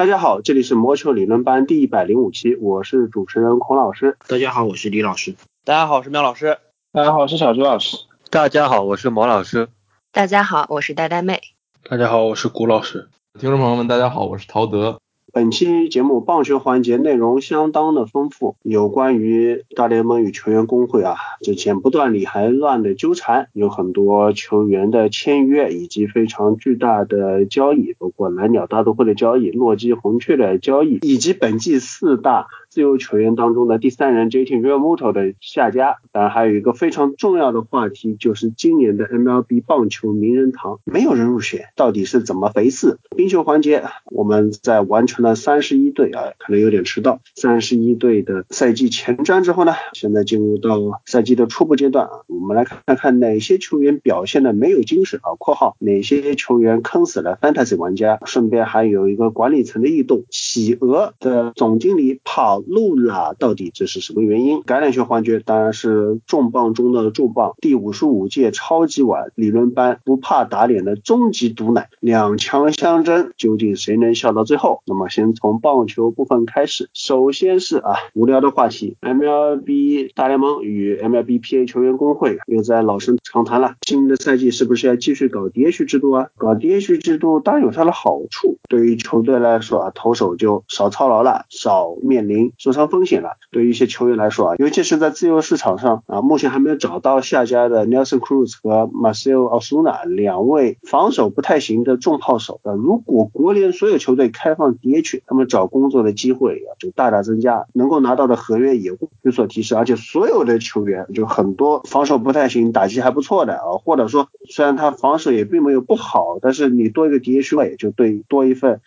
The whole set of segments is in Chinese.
大家好，这里是魔球理论班第一百零五期，我是主持人孔老师。大家好，我是李老师。大家好，我是苗老师。大家好，我是小朱老师。大家好，我是毛老师。大家好，我是呆呆妹。大家好，我是古老师。听众朋友们，大家好，我是陶德。本期节目棒球环节内容相当的丰富，有关于大联盟与球员工会啊之前不断理还乱的纠缠，有很多球员的签约以及非常巨大的交易，包括蓝鸟大都会的交易、洛基红雀的交易，以及本季四大。自由球员当中的第三人 J T Real Moto 的下家，当然还有一个非常重要的话题，就是今年的 MLB 棒球名人堂没有人入选，到底是怎么回事？冰球环节，我们在完成了三十一队啊，可能有点迟到，三十一队的赛季前瞻之后呢，现在进入到赛季的初步阶段啊，我们来看看哪些球员表现的没有精神啊（括号哪些球员坑死了 Fantasy 玩家），顺便还有一个管理层的异动，企鹅的总经理跑。路了，到底这是什么原因？橄榄球环节当然是重磅中的重磅，第五十五届超级碗理论班不怕打脸的终极毒奶，两强相争，究竟谁能笑到最后？那么先从棒球部分开始，首先是啊无聊的话题，MLB 大联盟与 MLBPA 球员工会又在老生常谈了，新的赛季是不是要继续搞 DH 制度啊？搞 DH 制度当然有它的好处，对于球队来说啊，投手就少操劳了，少面临。受伤风险了。对于一些球员来说啊，尤其是在自由市场上啊，目前还没有找到下家的 Nelson Cruz 和 Marcel Osuna 两位防守不太行的重炮手啊。如果国联所有球队开放 DH，他们找工作的机会啊就大大增加，能够拿到的合约也会有所提升。而且所有的球员就很多防守不太行，打击还不错的啊，或者说虽然他防守也并没有不好，但是你多一个 DH 位就对多一份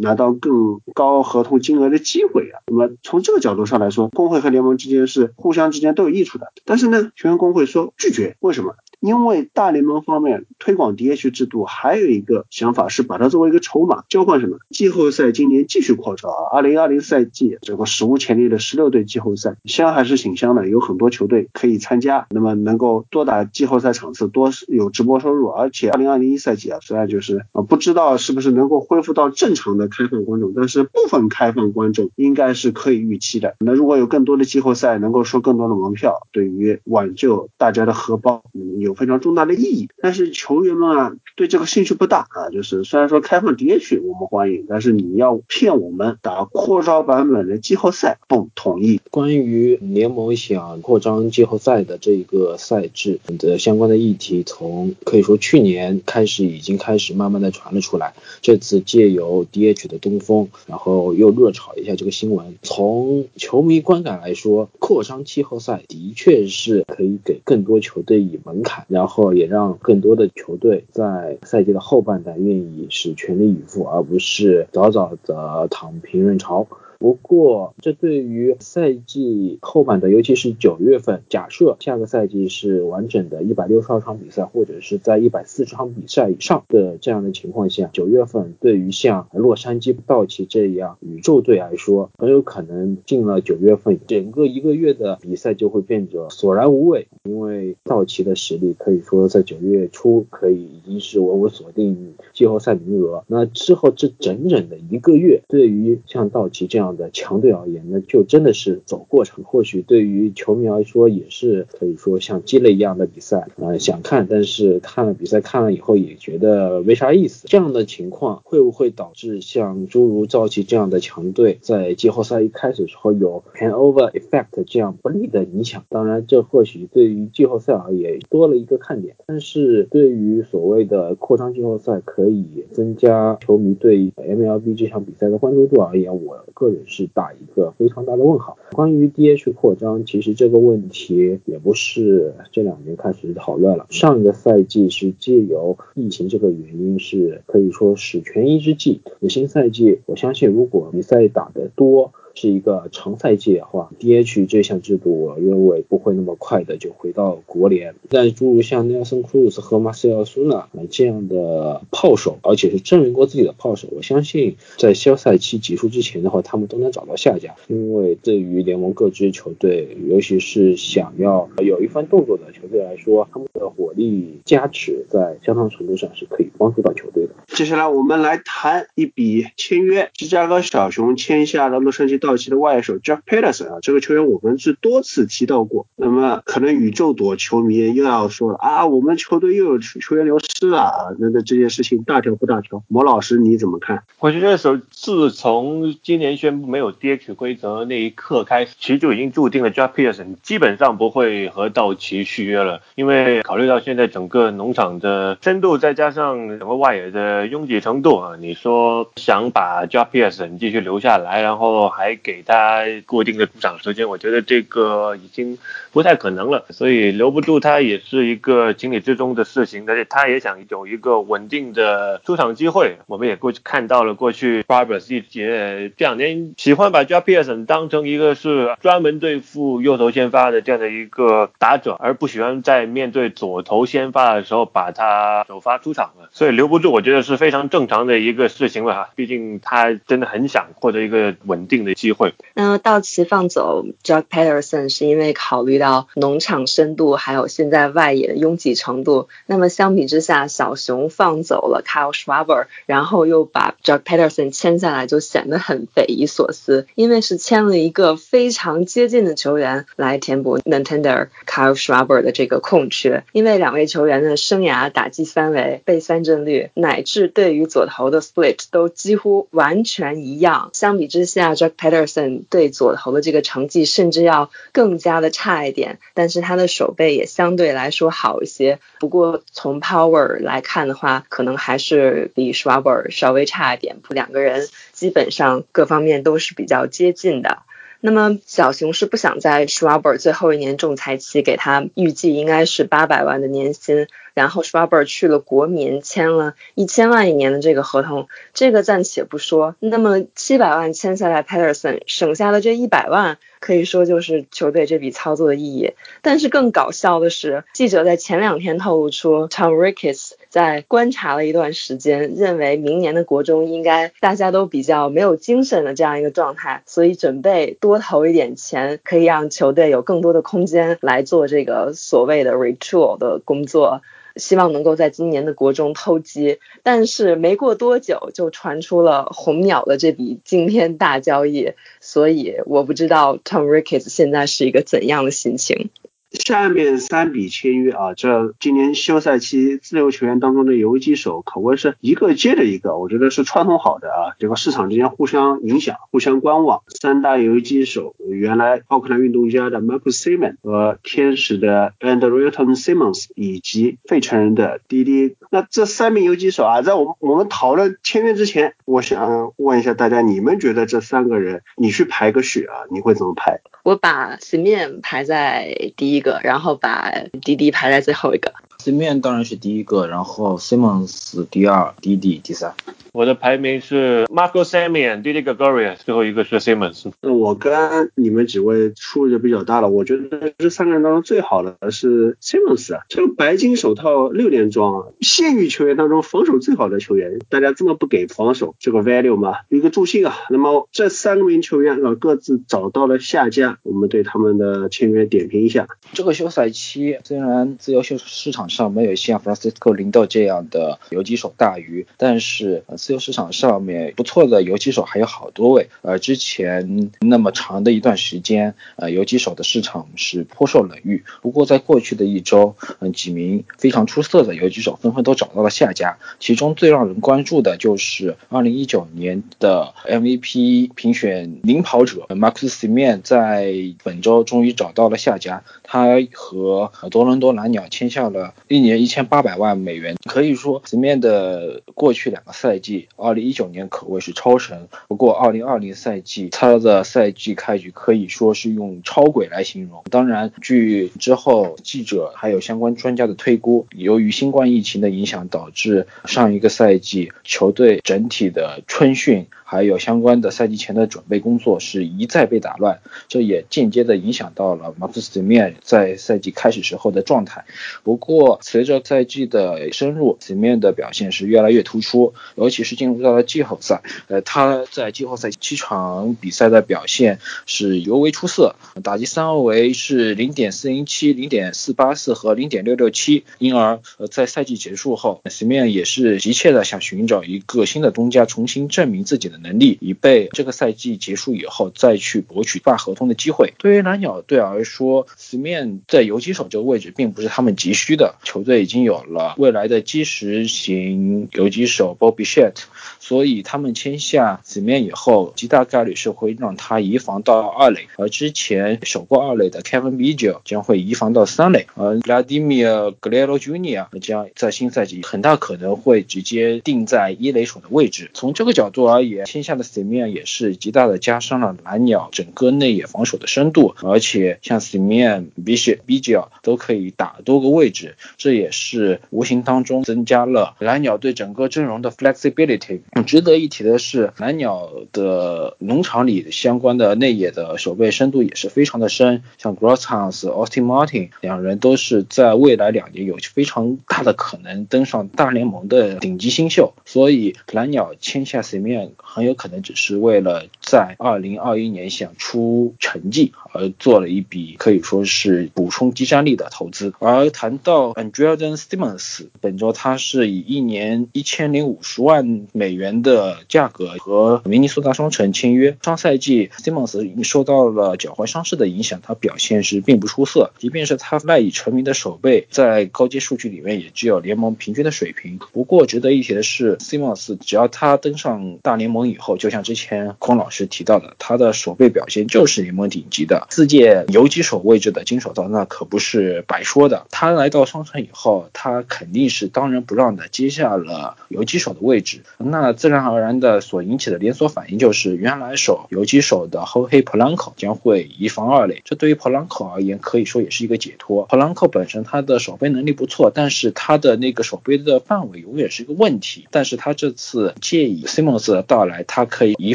拿到更高合同金额的机会啊。那么从这个角度上来说，工会和联盟之间是互相之间都有益处的。但是呢，全员工会说拒绝，为什么？因为大联盟方面推广 DH 制度，还有一个想法是把它作为一个筹码，交换什么？季后赛今年继续扩招啊！二零二零赛季这个史无前例的十六队季后赛，香还是挺香的，有很多球队可以参加，那么能够多打季后赛场次，多有直播收入。而且二零二零一赛季啊，虽然就是啊不知道是不是能够恢复到正常的开放观众，但是部分开放观众应该是可以预期的。那如果有更多的季后赛，能够收更多的门票，对于挽救大家的荷包，嗯。有有非常重大的意义，但是球员们啊对这个兴趣不大啊，就是虽然说开放 DH 我们欢迎，但是你要骗我们打扩招版本的季后赛不同意。关于联盟想扩张季后赛的这个赛制的相关的议题，从可以说去年开始已经开始慢慢的传了出来，这次借由 DH 的东风，然后又热炒一下这个新闻。从球迷观感来说，扩张季后赛的确是可以给更多球队以门槛。然后也让更多的球队在赛季的后半段愿意是全力以赴，而不是早早的躺平认潮。不过，这对于赛季后半的，尤其是九月份，假设下个赛季是完整的一百六十二场比赛，或者是在一百四十场比赛以上的这样的情况下，九月份对于像洛杉矶道奇这样宇宙队来说，很有可能进了九月份，整个一个月的比赛就会变得索然无味，因为道奇的实力可以说在九月初可以已经是稳稳锁定季后赛名额。那之后这整整的一个月，对于像道奇这样。的强队而言，那就真的是走过程。或许对于球迷来说，也是可以说像鸡肋一样的比赛，呃，想看，但是看了比赛看了以后也觉得没啥意思。这样的情况会不会导致像诸如赵琦这样的强队在季后赛一开始时候有 pan over effect 这样不利的影响？当然，这或许对于季后赛而言多了一个看点，但是对于所谓的扩张季后赛可以增加球迷对 MLB 这场比赛的关注度而言，我个人。是打一个非常大的问号。关于 DH 扩张，其实这个问题也不是这两年开始讨论了。上一个赛季是借由疫情这个原因，是可以说是权宜之计。新赛季，我相信如果比赛打得多。是一个长赛季的话，DH 这项制度，我认为不会那么快的就回到国联。但诸如像 Nelson Cruz 和 Marcelo 呢这样的炮手，而且是证明过自己的炮手，我相信在休赛期结束之前的话，他们都能找到下家。因为对于联盟各支球队，尤其是想要有一番动作的球队来说，他们的火力加持在相当程度上是可以帮助到球队的。接下来我们来谈一笔签约，芝加哥小熊签下了洛杉矶道奇的外野手 Jack Peterson 啊，这个球员我们是多次提到过。那么可能宇宙朵球迷又要说了啊，我们球队又有球员流失了啊，那那这件事情大条不大条？魔老师你怎么看？我觉得手自从今年宣布没有 DH 规则那一刻开始，其实就已经注定了 Jack Peterson 基本上不会和道奇续约了，因为考虑到现在整个农场的深度，再加上整个外野的拥挤程度啊，你说想把 Jack Peterson 继续留下来，然后还给他固定的出场时间，我觉得这个已经不太可能了，所以留不住他也是一个情理之中的事情，而且他也想有一个稳定的出场机会。我们也过去看到了过去 Barber 一节这两年喜欢把 Jack Peterson 当成一个是专门对付右头先发的这样的一个打者，而不喜欢在面对左头先发的时候把他首发出场了，所以留不住，我觉得是非常正常的一个事情了哈。毕竟他真的很想获得一个稳定的机会。那么道奇放走 Jack Peterson 是因为考虑到到农场深度，还有现在外野的拥挤程度。那么相比之下，小熊放走了 Kyle Schwarber，然后又把 Jack Peterson 签下来，就显得很匪夷所思，因为是签了一个非常接近的球员来填补 n i n t e n d e r Kyle Schwarber 的这个空缺。因为两位球员的生涯打击三围、被三振率，乃至对于左投的 split 都几乎完全一样。相比之下，Jack Peterson 对左投的这个成绩甚至要更加的差一点，但是他的手背也相对来说好一些。不过从 power 来看的话，可能还是比 Schwarber 稍微差一点。两个人基本上各方面都是比较接近的。那么小熊是不想在 Schwaber 最后一年仲裁期给他预计应该是八百万的年薪，然后 Schwaber 去了国民签了一千万一年的这个合同，这个暂且不说。那么七百万签下来，Peterson 省下的这一百万，可以说就是球队这笔操作的意义。但是更搞笑的是，记者在前两天透露出 Tom Ricketts 在观察了一段时间，认为明年的国中应该大家都比较没有精神的这样一个状态，所以准备多投一点钱，可以让球队有更多的空间来做这个所谓的 retool 的工作。希望能够在今年的国中偷鸡，但是没过多久就传出了红鸟的这笔惊天大交易，所以我不知道 Tom Ricketts 现在是一个怎样的心情。下面三笔签约啊，这今年休赛期自由球员当中的游击手可谓是一个接着一个，我觉得是串通好的啊。这个市场之间互相影响、互相观望。三大游击手，原来奥克兰运动家的 Marcus Simon 和天使的 Andrelton Simmons 以及费城人的 DD。那这三名游击手啊，在我们我们讨论签约之前，我想问一下大家，你们觉得这三个人，你去排个序啊，你会怎么排？我把 Simon 排在第一一个，然后把滴滴排在最后一个。Simeon 当然是第一个，然后 Simmons 第二，DD 第三。我的排名是 Marco Simeon、Didi Gregorius，最后一个是 Simmons。那我跟你们几位出入就比较大了。我觉得这三个人当中最好的是 Simmons 啊，这个白金手套六连装啊，现役球员当中防守最好的球员，大家这么不给防守这个 value 吗？一个助兴啊。那么这三名球员啊各自找到了下家，我们对他们的签约点评一下。这个休赛期虽然自由秀市场上没有像 Francisco Lindo 这样的游击手大鱼，但是呃自由市场上面不错的游击手还有好多位。呃，之前那么长的一段时间，呃，游击手的市场是颇受冷遇。不过在过去的一周，嗯、几名非常出色的游击手纷纷都找到了下家。其中最让人关注的就是2019年的 MVP 评选领跑者 Marcus Semien 在本周终于找到了下家。他和多伦多蓝鸟签下了一年一千八百万美元。可以说直面的过去两个赛季，2019年可谓是超神。不过2020赛季他的赛季开局可以说是用超鬼来形容。当然，据之后记者还有相关专家的推估，由于新冠疫情的影响，导致上一个赛季球队整体的春训还有相关的赛季前的准备工作是一再被打乱，这也间接的影响到了马克斯·米安在赛季开始时候的状态。不过，随着赛季的深入，斯米安的表现是越来越突出，尤其是进入到了季后赛，呃，他在季后赛七场比赛的表现是尤为出色，打击三围是零点四零七、零点四八四和零点六六七，因而呃在赛季结束后，斯米安也是急切的想寻找一个新的东家，重新证明自己的能力，以备这个赛季结束以后再去博取大合同的机会。对于蓝鸟队而说，斯米安在游击手这个位置并不是他们急需的，球队已经有了未来的基石型游击手 Bobby s h e t 所以他们签下斯米安以后，极大概率是会让他移防到二垒，而之前守过二垒的 Kevin Biggio 将会移防到三垒，而 Vladimir Guerrero Jr. 将在新赛季很大可能会直接定在一垒手的位置。从这个角度而言，签下的 s i m e a n 也是极大的加深了蓝鸟整个内野防守的深度，而且像 s i m e a n Bishop、Biggio 都可以打多个位置，这也是无形当中增加了蓝鸟对整个阵容的 flexibility。值得一提的是，蓝鸟的农场里相关的内野的守备深度也是非常的深，像 Grosshans、Austin Martin 两人都是在未来两年有非常大的可能登上大联盟的顶级新秀，所以蓝鸟签下 s i m e a n 很有可能只是为了在2021年想出成绩而做了一笔可以说是补充激战力的投资。而谈到 Andrelton Simmons，本周他是以一年一千零五十万美元的价格和明尼苏达双城签约。上赛季 Simmons 受到了脚踝伤势的影响，他表现是并不出色，即便是他赖以成名的手背，在高阶数据里面也只有联盟平均的水平。不过值得一提的是，Simmons 只要他登上大联盟以后，就像之前孔老师提到的，他的手背表现就是联盟顶级的。四届游击手位置的金手套那可不是白说的。他来到双城以后，他肯定是当仁不让的接下了游击手的位置。那自然而然的所引起的连锁反应就是，原来守游击手的后黑普朗科将会移防二垒。这对于普朗科而言，可以说也是一个解脱。普朗科本身他的守备能力不错，但是他的那个守备的范围永远是一个问题。但是他这次借以 Simmons 的到来，他可以移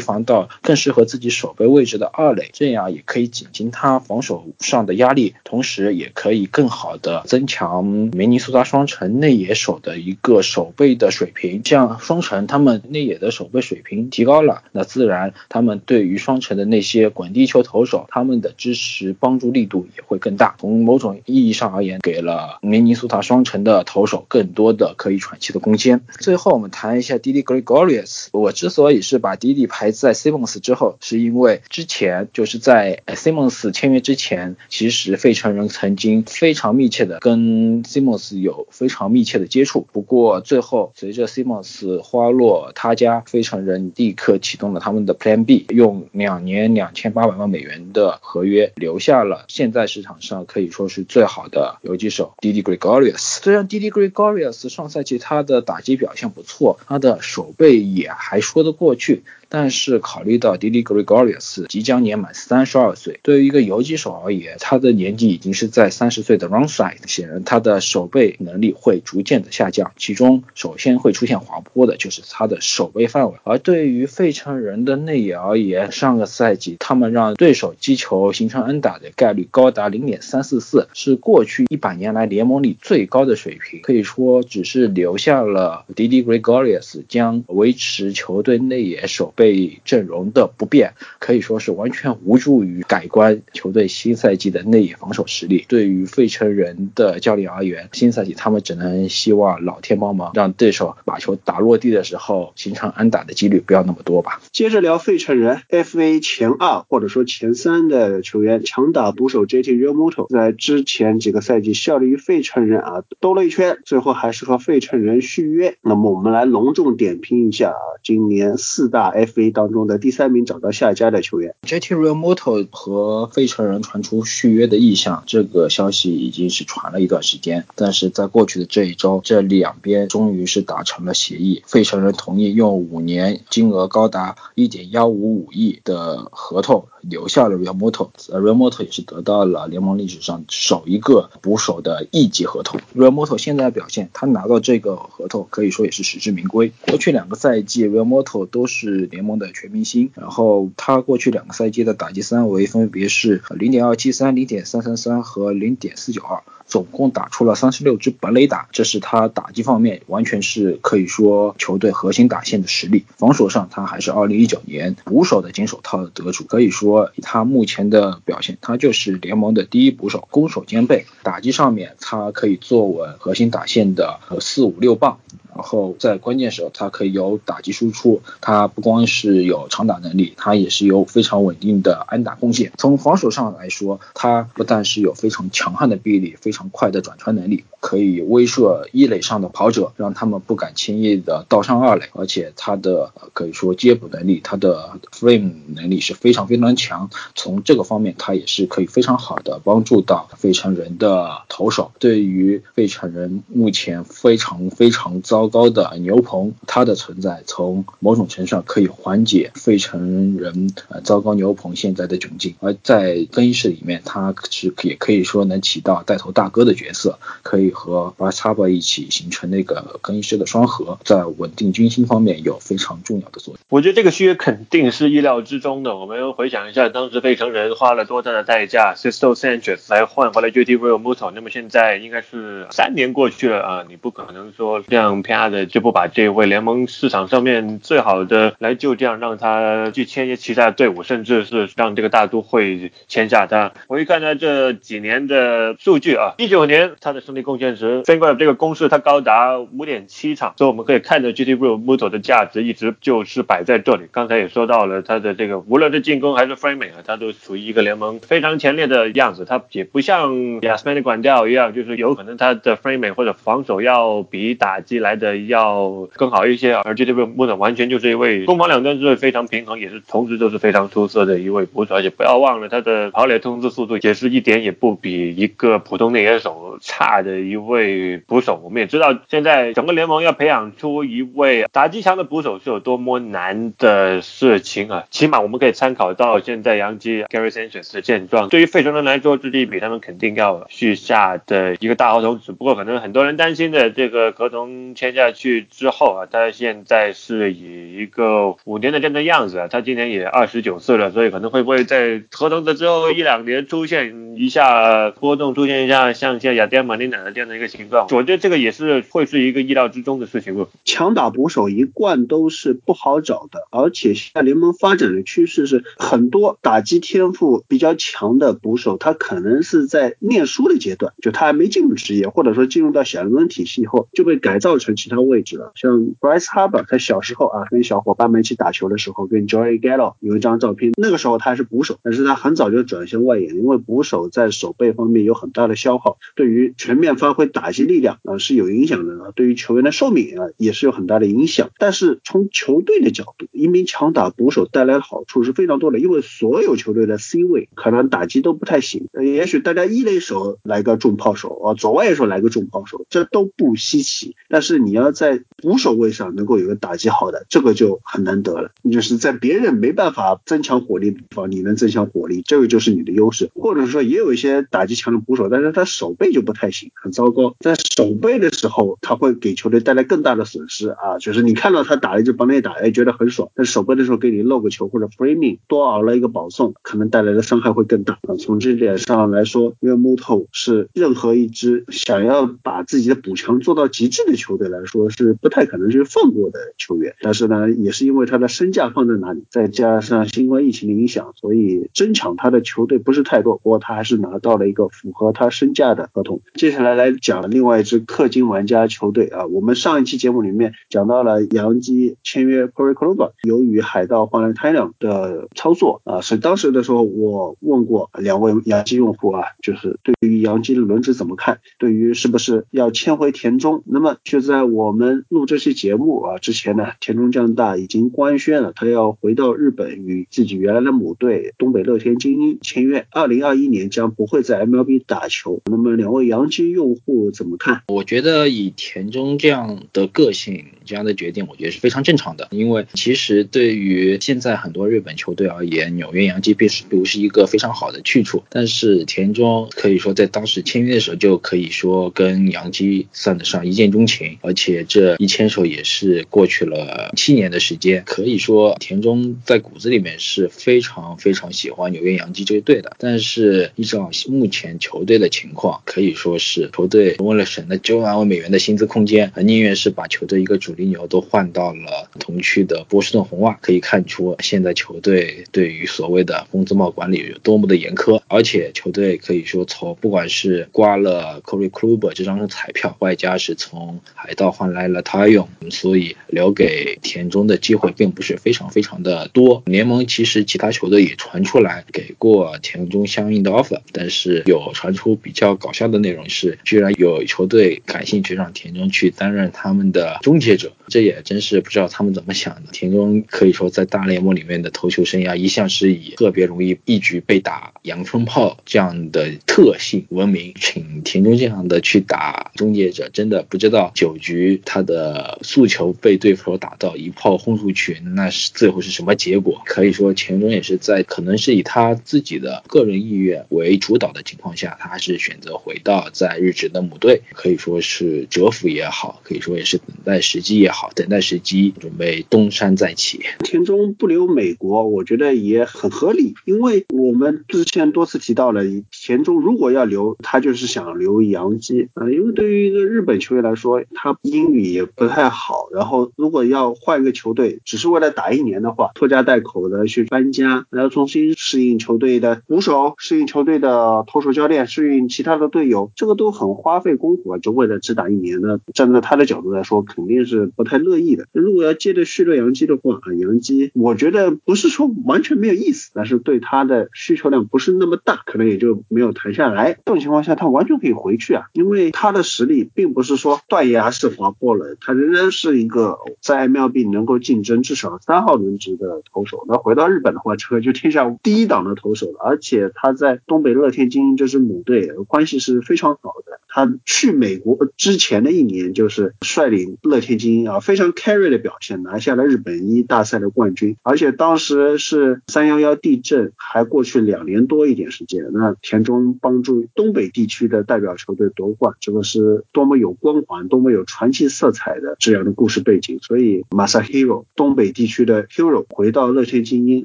防到更适合自己守备位置的二垒，这样也可以减轻他防守上的压力，同时也可以更好的增强明尼苏达双城内野手的一个守备的水平。这样双城他们内野的守备水平提高了，那自然他们对于双城的那些滚地球投手，他们的支持帮助力度也会更大。从某种意义上而言，给了明尼苏达双城的投手更多的可以喘气的空间。最后我们谈一下 Didi Gregorius。我之所以是是把 Didi 排在 Simmons 之后，是因为之前就是在 Simmons 签约之前，其实费城人曾经非常密切的跟 Simmons 有非常密切的接触。不过最后随着 Simmons 花落他家，费城人立刻启动了他们的 Plan B，用两年两千八百万美元的合约留下了现在市场上可以说是最好的游击手 Didi Gregorius。虽然 Didi Gregorius 上赛季他的打击表现不错，他的手背也还说得过去。但是考虑到 Didi Gregorius 即将年满三十二岁，对于一个游击手而言，他的年纪已经是在三十岁的 run side，显然他的手背能力会逐渐的下降。其中首先会出现滑坡的就是他的手背范围。而对于费城人的内野而言，上个赛季他们让对手击球形成安打的概率高达零点三四四，是过去一百年来联盟里最高的水平。可以说，只是留下了 Didi Gregorius 将维持球队内野手被。阵容的不变，可以说是完全无助于改观球队新赛季的内野防守实力。对于费城人的教练而言，新赛季他们只能希望老天帮忙，让对手把球打落地的时候形成安打的几率不要那么多吧。接着聊费城人，FA 前二或者说前三的球员，强打捕手 JT Realmoto 在之前几个赛季效力于费城人啊，兜了一圈，最后还是和费城人续约。那么我们来隆重点评一下啊，今年四大 A。FA 当中的第三名找到下家的球员，JT Realmuto 和费城人传出续约的意向，这个消息已经是传了一段时间。但是在过去的这一周，这两边终于是达成了协议，费城人同意用五年、金额高达一点幺五五亿的合同。留下了 Real Moto，Real Moto 也是得到了联盟历史上首一个捕手的一级合同。Real Moto 现在的表现，他拿到这个合同可以说也是实至名归。过去两个赛季，Real Moto 都是联盟的全明星，然后他过去两个赛季的打击三围分别是零点二七三、零点三三三和零点四九二。总共打出了三十六支本垒打，这是他打击方面完全是可以说球队核心打线的实力。防守上，他还是二零一九年捕手的金手套的得主，可以说他目前的表现，他就是联盟的第一捕手，攻守兼备。打击上面，他可以坐稳核心打线的四五六棒。然后在关键时候，他可以有打击输出，他不光是有长打能力，他也是有非常稳定的安打贡献。从防守上来说，他不但是有非常强悍的臂力，非常快的转传能力，可以威慑一垒上的跑者，让他们不敢轻易的倒上二垒。而且他的可以说接捕能力，他的 frame 能力是非常非常强。强从这个方面，他也是可以非常好的帮助到费城人的投手。对于费城人目前非常非常糟。糕的牛棚，他的存在从某种程度上可以缓解费城人呃糟糕牛棚现在的窘境，而在更衣室里面，他是也可以说能起到带头大哥的角色，可以和巴萨巴一起形成那个更衣室的双核，在稳定军心方面有非常重要的作用。我觉得这个续约肯定是意料之中的。我们回想一，当时费城人花了多大的代价，Sisto Sanchez 来换回来 JT Realmuto，那么现在应该是三年过去了啊，你不可能说这样啪。的就不把这位联盟市场上面最好的来就这样让他去签约其他的队伍，甚至是让这个大都会签下他。我一看他这几年的数据啊，一九年他的胜利贡献值飞过这个公式，它高达五点七场，所以我们可以看着 GT Real Muto 的价值一直就是摆在这里。刚才也说到了他的这个无论是进攻还是 framing 啊，他都处于一个联盟非常前列的样子。他也不像亚斯曼的管教一样，就是有可能他的 framing 或者防守要比打击来的。要更好一些，而且这位穆总完全就是一位攻防两端是非常平衡，也是同时都是非常出色的一位捕手，而且不要忘了他的跑垒通知速度也是一点也不比一个普通内野手差的一位捕手。我们也知道，现在整个联盟要培养出一位打击强的捕手是有多么难的事情啊！起码我们可以参考到现在杨基 Gary Sanchez 的现状，对于费城人来说，这是一笔他们肯定要续下的一个大合同。只不过可能很多人担心的这个合同签。下去之后啊，他现在是以一个五年的这样的样子啊，他今年也二十九岁了，所以可能会不会在合同的之后一两年出现一下波动，出现一下像像亚典马尼娜的这样的一个情况，我觉得这个也是会是一个意料之中的事情。强打捕手一贯都是不好找的，而且现在联盟发展的趋势是很多打击天赋比较强的捕手，他可能是在念书的阶段，就他还没进入职业，或者说进入到小联盟体系以后就被改造成。其他位置了，像 Bryce Harper，他小时候啊，跟小伙伴们一起打球的时候，跟 Joey Gallo 有一张照片。那个时候他还是捕手，但是他很早就转向外野，因为捕手在手背方面有很大的消耗，对于全面发挥打击力量啊是有影响的啊，对于球员的寿命啊也是有很大的影响。但是从球队的角度，一名强打捕手带来的好处是非常多的，因为所有球队的 C 位可能打击都不太行，也许大家一垒手来个重炮手啊，左外野手来个重炮手，这都不稀奇。但是你。要在捕手位上能够有个打击好的，这个就很难得了。就是在别人没办法增强火力的地方，你能增强火力，这个就是你的优势。或者说也有一些打击强的捕手，但是他手背就不太行，很糟糕。在手背的时候，他会给球队带来更大的损失啊。就是你看到他打了一支帮内打，哎，觉得很爽，但手背的时候给你漏个球或者 framing 多熬了一个保送，可能带来的伤害会更大。从这点上来说，因为木头是任何一支想要把自己的补强做到极致的球队来。说是不太可能去放过的球员，但是呢，也是因为他的身价放在哪里，再加上新冠疫情的影响，所以争抢他的球队不是太多。不过他还是拿到了一个符合他身价的合同。接下来来讲另外一支氪金玩家球队啊，我们上一期节目里面讲到了杨基签约 Corey Kluber，由于海盗换了 t y l o n 的操作啊，所以当时的时候我问过两位杨基用户啊，就是对于杨基的轮值怎么看，对于是不是要签回田中，那么就在。我们录这期节目啊之前呢，田中将大已经官宣了，他要回到日本与自己原来的母队东北乐天精英签约，二零二一年将不会在 MLB 打球。那么两位位洋基用户怎么看？我觉得以田中这样的个性，这样的决定，我觉得是非常正常的。因为其实对于现在很多日本球队而言，纽约洋基并不是一个非常好的去处。但是田中可以说在当时签约的时候就可以说跟洋基算得上一见钟情，而且这一牵手也是过去了七年的时间，可以说田中在骨子里面是非常非常喜欢纽约洋基这一队的。但是依照目前球队的情况，可以说是球队为了省那九万万美元的薪资空间，宁愿是把球队一个主力牛都换到了同区的波士顿红袜。可以看出现在球队对于所谓的工资帽管理有多么的严苛，而且球队可以说从不管是刮了 Corey Kluber 这张彩票，外加是从海盗换来了 t 用，所以留给田中的机会并不是非常非常的多。联盟其实其他球队也传出来给过田中相应的 offer，但是有传出比较搞笑的内容是，居然有球队感兴趣让田中去担任他们的终结者，这也真是不知道他们怎么想的。田中可以说在大联盟里面的投球生涯一向是是以特别容易一局被打阳春炮这样的特性闻名，请田中这样的去打终结者，真的不知道九局他的诉求被对手打到一炮轰出去，那是最后是什么结果？可以说田中也是在可能是以他自己的个人意愿为主导的情况下，他还是选择回到在日职的母队，可以说是蛰伏也好，可以说也是等待时机也好，等待时机准备东山再起。田中不留美国，我觉得也也很合理，因为我们之前多次提到了，田中如果要留，他就是想留洋基啊，因为对于一个日本球员来说，他英语也不太好，然后如果要换一个球队，只是为了打一年的话，拖家带口的去搬家，然后重新适应球队的鼓手，适应球队的投手教练，适应其他的队友，这个都很花费功夫啊，就为了只打一年呢，站在他的角度来说，肯定是不太乐意的。如果要接着续约洋基的话啊，洋基我觉得不是说完全没有意思，但是对他的需求量不是那么大，可能也就没有谈下来。这种情况下，他完全可以回去啊，因为他的实力并不是说断崖式滑坡了，他仍然是一个在 MLB 能够竞争至少三号轮值的投手。那回到日本的话，这个就天下第一档的投手了，而且他在东北乐天精英这支母队关系是非常好的。他去美国之前的一年，就是率领乐天精英啊，非常 carry 的表现，拿下了日本一大赛的冠军。而且当时是三幺幺地震，还过去两年多一点时间，那田中帮助东北地区的代表球队夺冠，这个是多么有光环、多么有传奇色彩的这样的故事背景。所以，Masahiro 东北地区的 hero 回到乐天精英，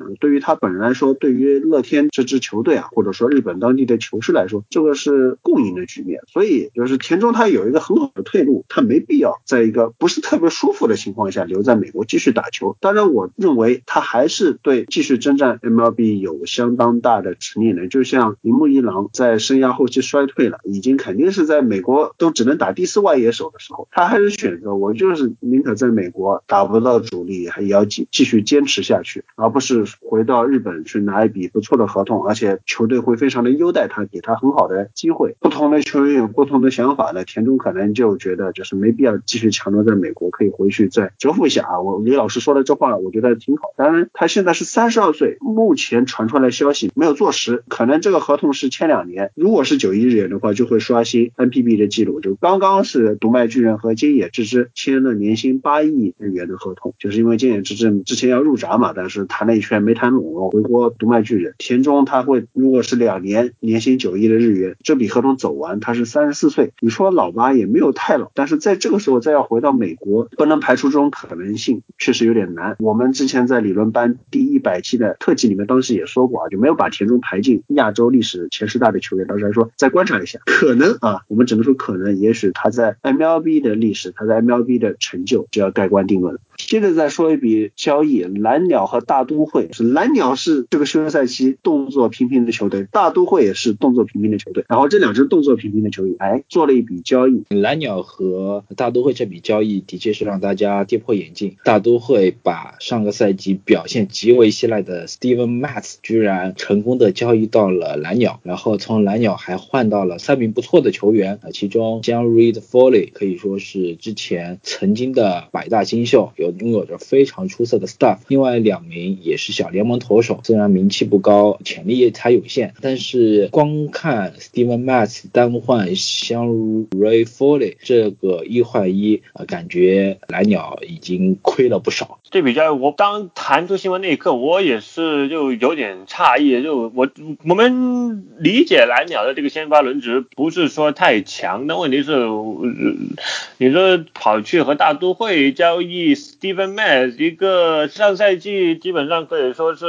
对于他本人来说，对于乐天这支球队啊，或者说日本当地的球市来说，这个是共赢的局面。所以。就是田中他有一个很好的退路，他没必要在一个不是特别舒服的情况下留在美国继续打球。当然，我认为他还是对继续征战 MLB 有相当大的执念的。就像铃木一郎在生涯后期衰退了，已经肯定是在美国都只能打第四外野手的时候，他还是选择我就是宁可在美国打不到主力，还要继继续坚持下去，而不是回到日本去拿一笔不错的合同，而且球队会非常的优待他，给他很好的机会。不同的球员有不。同的想法呢，田中可能就觉得就是没必要继续强留在美国，可以回去再蛰伏一下啊。我李老师说的这话，我觉得挺好。当然，他现在是三十二岁，目前传出来消息没有坐实，可能这个合同是签两年。如果是九亿日元的话，就会刷新 NPB 的记录。就刚刚是独卖巨人和菅野之之签了年薪八亿日元的合同，就是因为菅野之之之前要入闸嘛，但是谈了一圈没谈拢，回国独卖巨人。田中他会如果是两年年薪九亿的日元，这笔合同走完，他是三十。四岁，你说老吧也没有太老，但是在这个时候再要回到美国，不能排除这种可能性，确实有点难。我们之前在理论班第一百期的特辑里面，当时也说过啊，就没有把田中排进亚洲历史前十大的球员。当时还说再观察一下，可能啊，我们只能说可能，也许他在 MLB 的历史，他在 MLB 的成就就要盖棺定论了。接着再说一笔交易，蓝鸟和大都会是蓝鸟是这个休赛期动作频频的球队，大都会也是动作频频的球队。然后这两支动作频频的球队，哎，做了一笔交易。蓝鸟和大都会这笔交易的确是让大家跌破眼镜。大都会把上个赛季表现极为稀烂的 Steven Matz 居然成功的交易到了蓝鸟，然后从蓝鸟还换到了三名不错的球员啊，其中 John Reed Foley 可以说是之前曾经的百大新秀，有。拥有着非常出色的 staff。另外两名也是小联盟投手，虽然名气不高，潜力也还有限，但是光看 Steven Matz 单换相如 Ray Foley 这个一换一，呃，感觉蓝鸟已经亏了不少。这比较，我当弹出新闻那一刻，我也是就有点诧异，就我我们理解蓝鸟的这个先发轮值不是说太强，但问题是，你说跑去和大都会交易 Steven Matz 一个上赛季基本上可以说是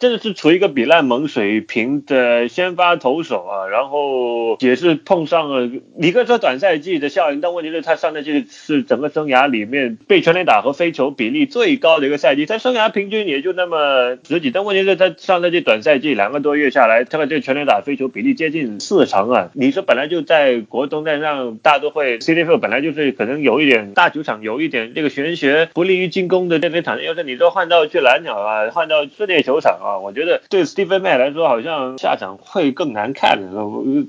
真的是处于一个比烂萌水平的先发投手啊，然后也是碰上了你可以说短赛季的效应，但问题是，他上赛季是整个生涯里面被全垒打和飞球比例最高的一个赛季，他生涯平均也就那么十几，但问题是，他上赛季短赛季两个多月下来，他的这个全垒打飞球比例接近四成啊！你说本来就在国东站上大都会 C D F 本来就是可能有一点大球场，有一点这个玄学不利于进攻的这个场地，要是你说换到去蓝鸟啊，换到室内球场啊，我觉得对 Stephen May 来说好像下场会更难看。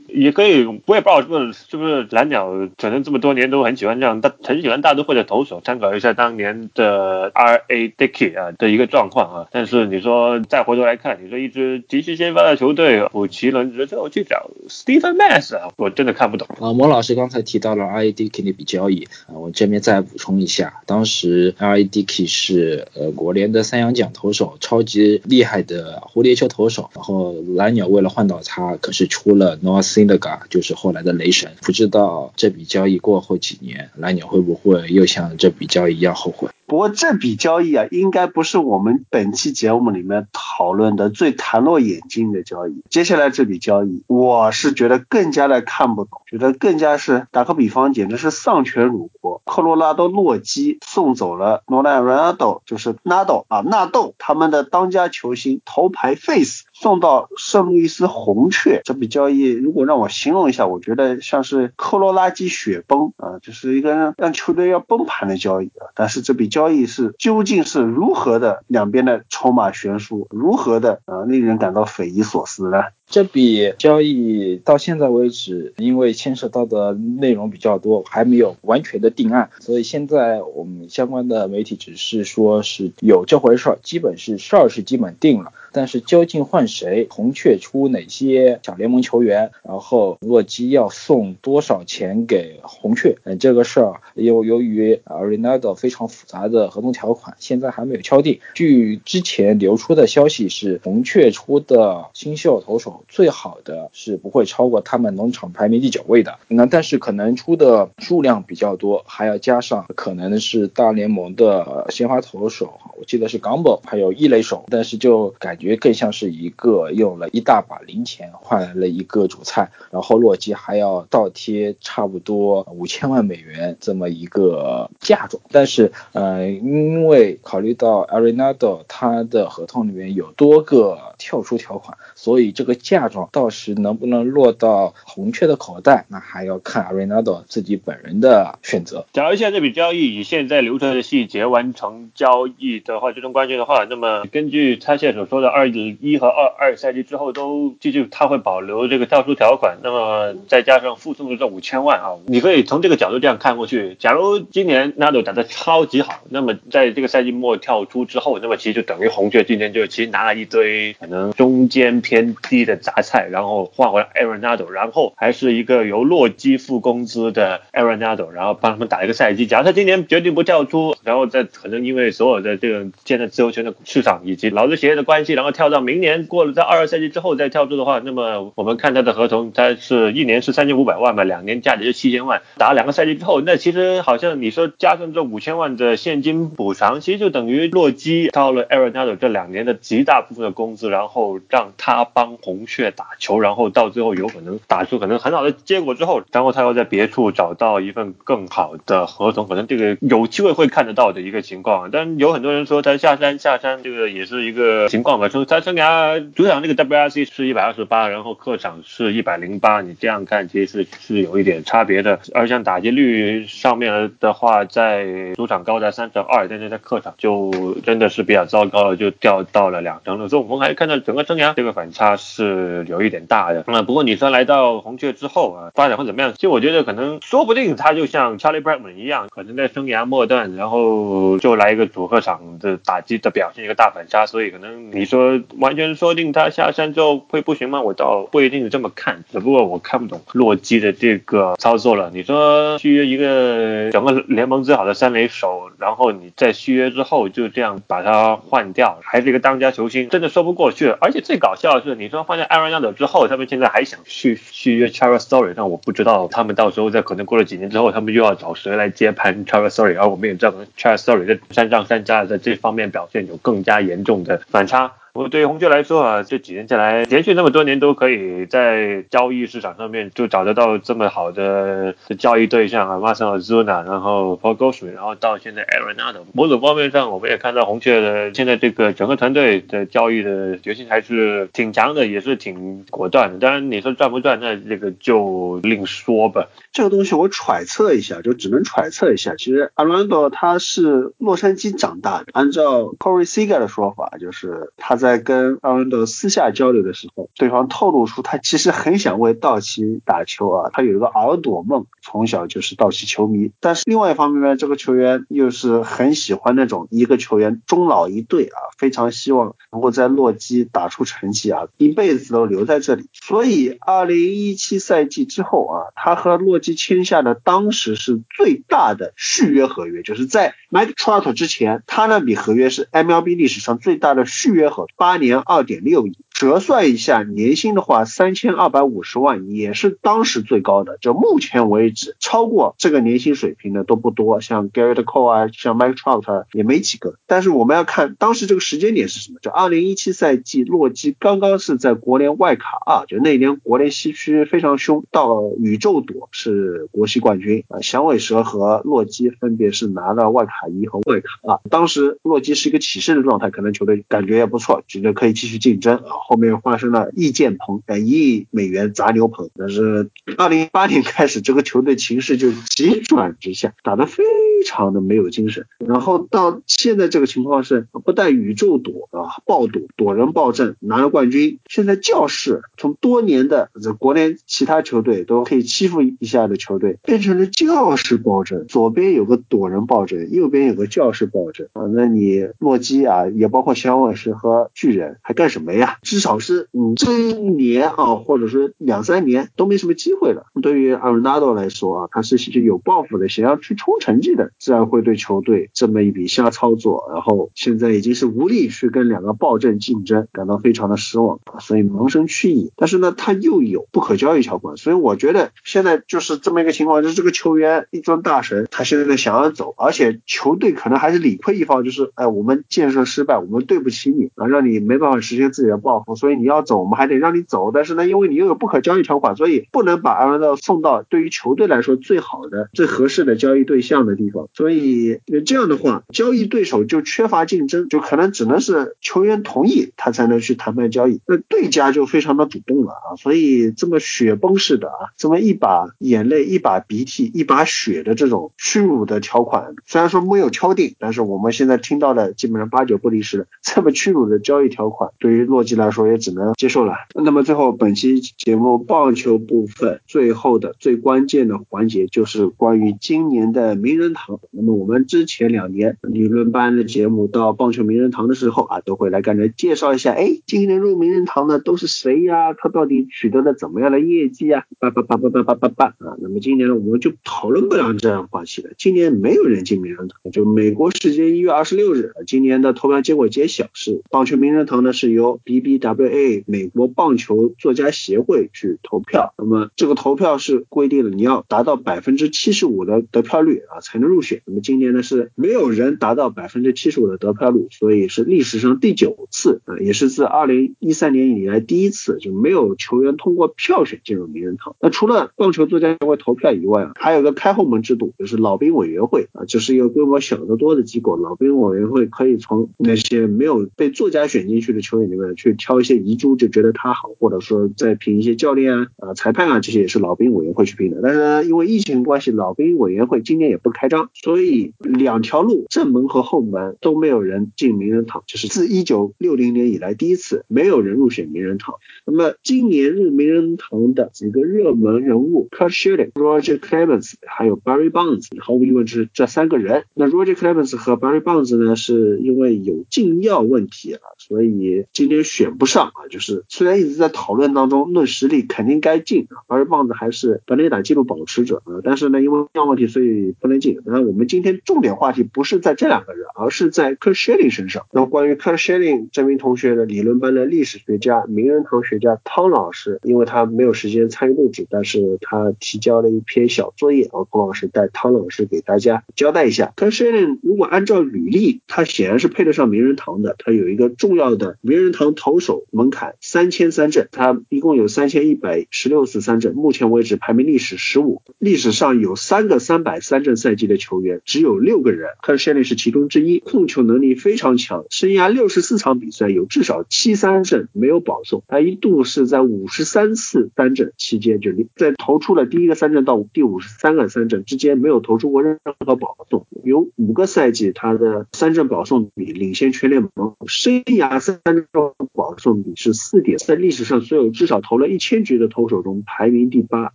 也可以，我也不知道是不是是不是蓝鸟可能这么多年都很喜欢这样大很喜欢大都会的投手，参考一下当年的 R A Dickey 啊的一个状况啊，但是你说再回头来看，你说一支急需先发的球队补齐轮值之后去找 Stephen Mass 啊，我真的看不懂啊。莫老师刚才提到了 R A Dickey 那笔交易啊，我这边再补充一下，当时 LED key 是呃国联的三洋奖投手，超级厉害的蝴蝶球投手，然后蓝鸟为了换到他，可是出了 North Syndaga，就是后来的雷神。不知道这笔交易过后几年，蓝鸟会不会又像这笔交易一样后悔？不过这笔交易啊，应该不是我们本期节目里面讨论的最弹落眼睛的交易。接下来这笔交易，我是觉得更加的看不懂，觉得更加是打个比方，简直是丧权辱国。科罗拉多洛基送走了罗兰·纳豆，就是纳豆啊，纳豆他们的当家球星头牌 face 送到圣路易斯红雀。这笔交易如果让我形容一下，我觉得像是科罗拉基雪崩啊，就是一个让让球队要崩盘的交易啊。但是这笔交易是究竟是如何的，两边的筹码悬殊，如何的啊，令人感到匪夷所思呢？这笔交易到现在为止，因为牵涉到的内容比较多，还没有完全的定案，所以现在我们相关的媒体只是说是有这回事儿，基本是事儿是基本定了。但是究竟换谁，红雀出哪些小联盟球员，然后洛基要送多少钱给红雀，嗯，这个事儿由由于啊 Ronaldo 非常复杂的合同条款，现在还没有敲定。据之前流出的消息是，红雀出的新秀投手最好的是不会超过他们农场排名第九位的，那但是可能出的数量比较多，还要加上可能是大联盟的鲜花投手，我记得是 Gumbo，还有一垒手，但是就感觉。觉更像是一个用了一大把零钱换来了一个主菜，然后洛基还要倒贴差不多五千万美元这么一个嫁妆。但是，呃，因为考虑到 Arenado 他的合同里面有多个跳出条款，所以这个嫁妆到时能不能落到红雀的口袋，那还要看 Arenado 自己本人的选择。假如现在这笔交易以现在流程的细节完成交易的话，最终关键的话，那么根据他现在所说的。二一和二二赛季之后都继续，他会保留这个跳出条款，那么再加上附送的这五千万啊，你可以从这个角度这样看过去。假如今年纳豆打得超级好，那么在这个赛季末跳出之后，那么其实就等于红雀今年就其实拿了一堆可能中间偏低的杂菜，然后换回来 Aaron Nado，然后还是一个由洛基付工资的 Aaron Nado，然后帮他们打一个赛季。假如他今年决定不跳出，然后再可能因为所有的这个现在自由权的市场以及劳资协议的关系，然后跳到明年过了在二二赛季之后再跳出的话，那么我们看他的合同，他是一年是三千五百万嘛，两年价值是七千万，打两个赛季之后，那其实好像你说加上这五千万的现金补偿，其实就等于洛基到了 a r o n a d o 这两年的极大部分的工资，然后让他帮红雀打球，然后到最后有可能打出可能很好的结果之后，然后他又在别处找到一份更好的合同，可能这个有机会会看得到的一个情况。但有很多人说他下山下山，这个也是一个情况嘛。吧？生他生涯主场那个 WRC 是一百二十八，然后客场是一百零八，你这样看其实是是有一点差别的。而像打击率上面的话，在主场高达三成二，但是在客场就真的是比较糟糕了，就掉到了两成了。所以我们还看到整个生涯这个反差是有一点大的。那不过你说来到红雀之后啊，发展会怎么样？其实我觉得可能说不定他就像 Charlie Bradman 一样，可能在生涯末段，然后就来一个主客场的打击的表现一个大反差。所以可能你说完全说定他下山之后会不行吗？我倒不一定是这么看，只不过我看不懂洛基的这个操作了。你说续约一个整个联盟最好的三垒手，然后你在续约之后就这样把他换掉，还是一个当家球星，真的说不过去。而且最搞笑的是，你说换掉艾伦亚德之后，他们现在还想续续约 Charles Story，但我不知道他们到时候在可能过了几年之后，他们又要找谁来接盘 Chari story，而我们也知道 Charles Story 在山上山下在这方面表现有更加严重的反差。我对于红雀来说啊，这几年下来，连续那么多年都可以在交易市场上面就找得到这么好的交易对象啊，Marcell Ozuna，然后 p o g o s h 然后到现在 Arenado，某种方面上我们也看到红雀的现在这个整个团队的交易的决心还是挺强的，也是挺果断的。当然你说赚不赚，那这个就另说吧。这个东西我揣测一下，就只能揣测一下。其实 Arenado 他是洛杉矶长大的，按照 Corey Seager 的说法，就是他在在跟阿伦德私下交流的时候，对方透露出他其实很想为道奇打球啊，他有一个耳朵梦，从小就是道奇球迷。但是另外一方面呢，这个球员又是很喜欢那种一个球员终老一队啊，非常希望能够在洛基打出成绩啊，一辈子都留在这里。所以二零一七赛季之后啊，他和洛基签下的当时是最大的续约合约，就是在 Mike Trout 之前，他那笔合约是 MLB 历史上最大的续约合同。八年二点六亿。折算一下年薪的话，三千二百五十万也是当时最高的。就目前为止，超过这个年薪水平的都不多，像 Garrett Cole 啊，像 Mike Trout 也没几个。但是我们要看当时这个时间点是什么？就二零一七赛季，洛基刚刚是在国联外卡啊，就那年国联西区非常凶，到了宇宙朵是国西冠军啊，响尾蛇和洛基分别是拿了外卡一和外卡二。当时洛基是一个起势的状态，可能球队感觉也不错，觉得可以继续竞争啊。后面发生了易建鹏，呃，一亿美元砸牛棚。但是二零一八年开始，这个球队情势就急转直下，打得非常的没有精神。然后到现在这个情况是，不但宇宙躲啊暴躲，躲人暴阵拿了冠军，现在教室从多年的这国内其他球队都可以欺负一下的球队，变成了教室爆阵。左边有个躲人暴阵，右边有个教室爆阵啊。那你洛基啊，也包括响尾蛇和巨人，还干什么呀？至少是嗯，这一年啊，或者是两三年都没什么机会了。对于阿伦纳多来说啊，他是有抱负的，想要去冲成绩的，自然会对球队这么一笔瞎操作，然后现在已经是无力去跟两个暴政竞争，感到非常的失望，所以萌生去意。但是呢，他又有不可交易条款，所以我觉得现在就是这么一个情况，就是这个球员一尊大神，他现在想要走，而且球队可能还是理亏一方，就是哎，我们建设失败，我们对不起你啊，让你没办法实现自己的抱负。所以你要走，我们还得让你走。但是呢，因为你又有不可交易条款，所以不能把阿伦道送到对于球队来说最好的、最合适的交易对象的地方。所以这样的话，交易对手就缺乏竞争，就可能只能是球员同意他才能去谈判交易，那对家就非常的主动了啊。所以这么雪崩式的啊，这么一把眼泪、一把鼻涕、一把血的这种屈辱的条款，虽然说没有敲定，但是我们现在听到的基本上八九不离十的这么屈辱的交易条款，对于洛基来说。说也只能接受了。那么最后本期节目棒球部分最后的最关键的环节就是关于今年的名人堂。那么我们之前两年理论班的节目到棒球名人堂的时候啊，都会来跟着介绍一下，哎，今年入名人堂的都是谁呀？他到底取得了怎么样的业绩啊？叭叭叭叭叭叭叭叭啊！那么今年呢，我们就讨论不了这样话题了。今年没有人进名人堂，就美国时间一月二十六日，今年的投票结果揭晓，是棒球名人堂呢是由 B B。WA 美国棒球作家协会去投票，那么这个投票是规定了你要达到百分之七十五的得票率啊才能入选。那么今年呢是没有人达到百分之七十五的得票率，所以是历史上第九次啊，也是自二零一三年以来第一次就没有球员通过票选进入名人堂。那除了棒球作家协会投票以外啊，还有个开后门制度，就是老兵委员会啊，这是一个规模小得多的机构。老兵委员会可以从那些没有被作家选进去的球员里面去挑一些遗珠，就觉得他好，或者说再评一些教练啊、啊裁判啊，这些也是老兵委员会去评的。但是，因为疫情关系，老兵委员会今年也不开张，所以两条路正门和后门都没有人进名人堂，就是自一九六零年以来第一次没有人入选名人堂。那么今年入名人堂的几个热门人物，Kurt Schilling、Roger Clemens 还有 Barry Bonds，毫无疑问就是这三个人。那 Roger Clemens 和 Barry Bonds 呢，是因为有禁药问题啊，所以今天选不上啊。就是虽然一直在讨论当中，论实力肯定该进啊，Barry Bonds 还是本垒打纪录保持者啊，但是呢，因为药问题，所以不能进。那我们今天重点话题不是在这两个人，而是在 Kershilling 身上。那么关于 Kershilling 这名同学的理论班的历史学家、名人堂学家汤老师，因为他没有时间参与录制，但是他提交了一篇小作业，啊孔老师带汤老师给大家交代一下。，Kershilling 如果按照履历，他显然是配得上名人堂的。他有一个重要的名人堂投手门槛三千三阵，他一共有三千一百十六次三阵，目前为止排名历史十五。历史上有三个三百三振赛季的球员，只有六个人，Kurt Schilling 是其中之一。控球能力非常强，生涯六十四场比赛有至少七三振没有保送。他一度是在五十三次三阵期间，就在投出了第一个三阵到第五十三个三阵之间没有投出过任何保送。有五个赛季他的三阵保送比领先全联盟，生涯三振保送比是四点，在历史上所有至少投了一千局的投手中排名第八。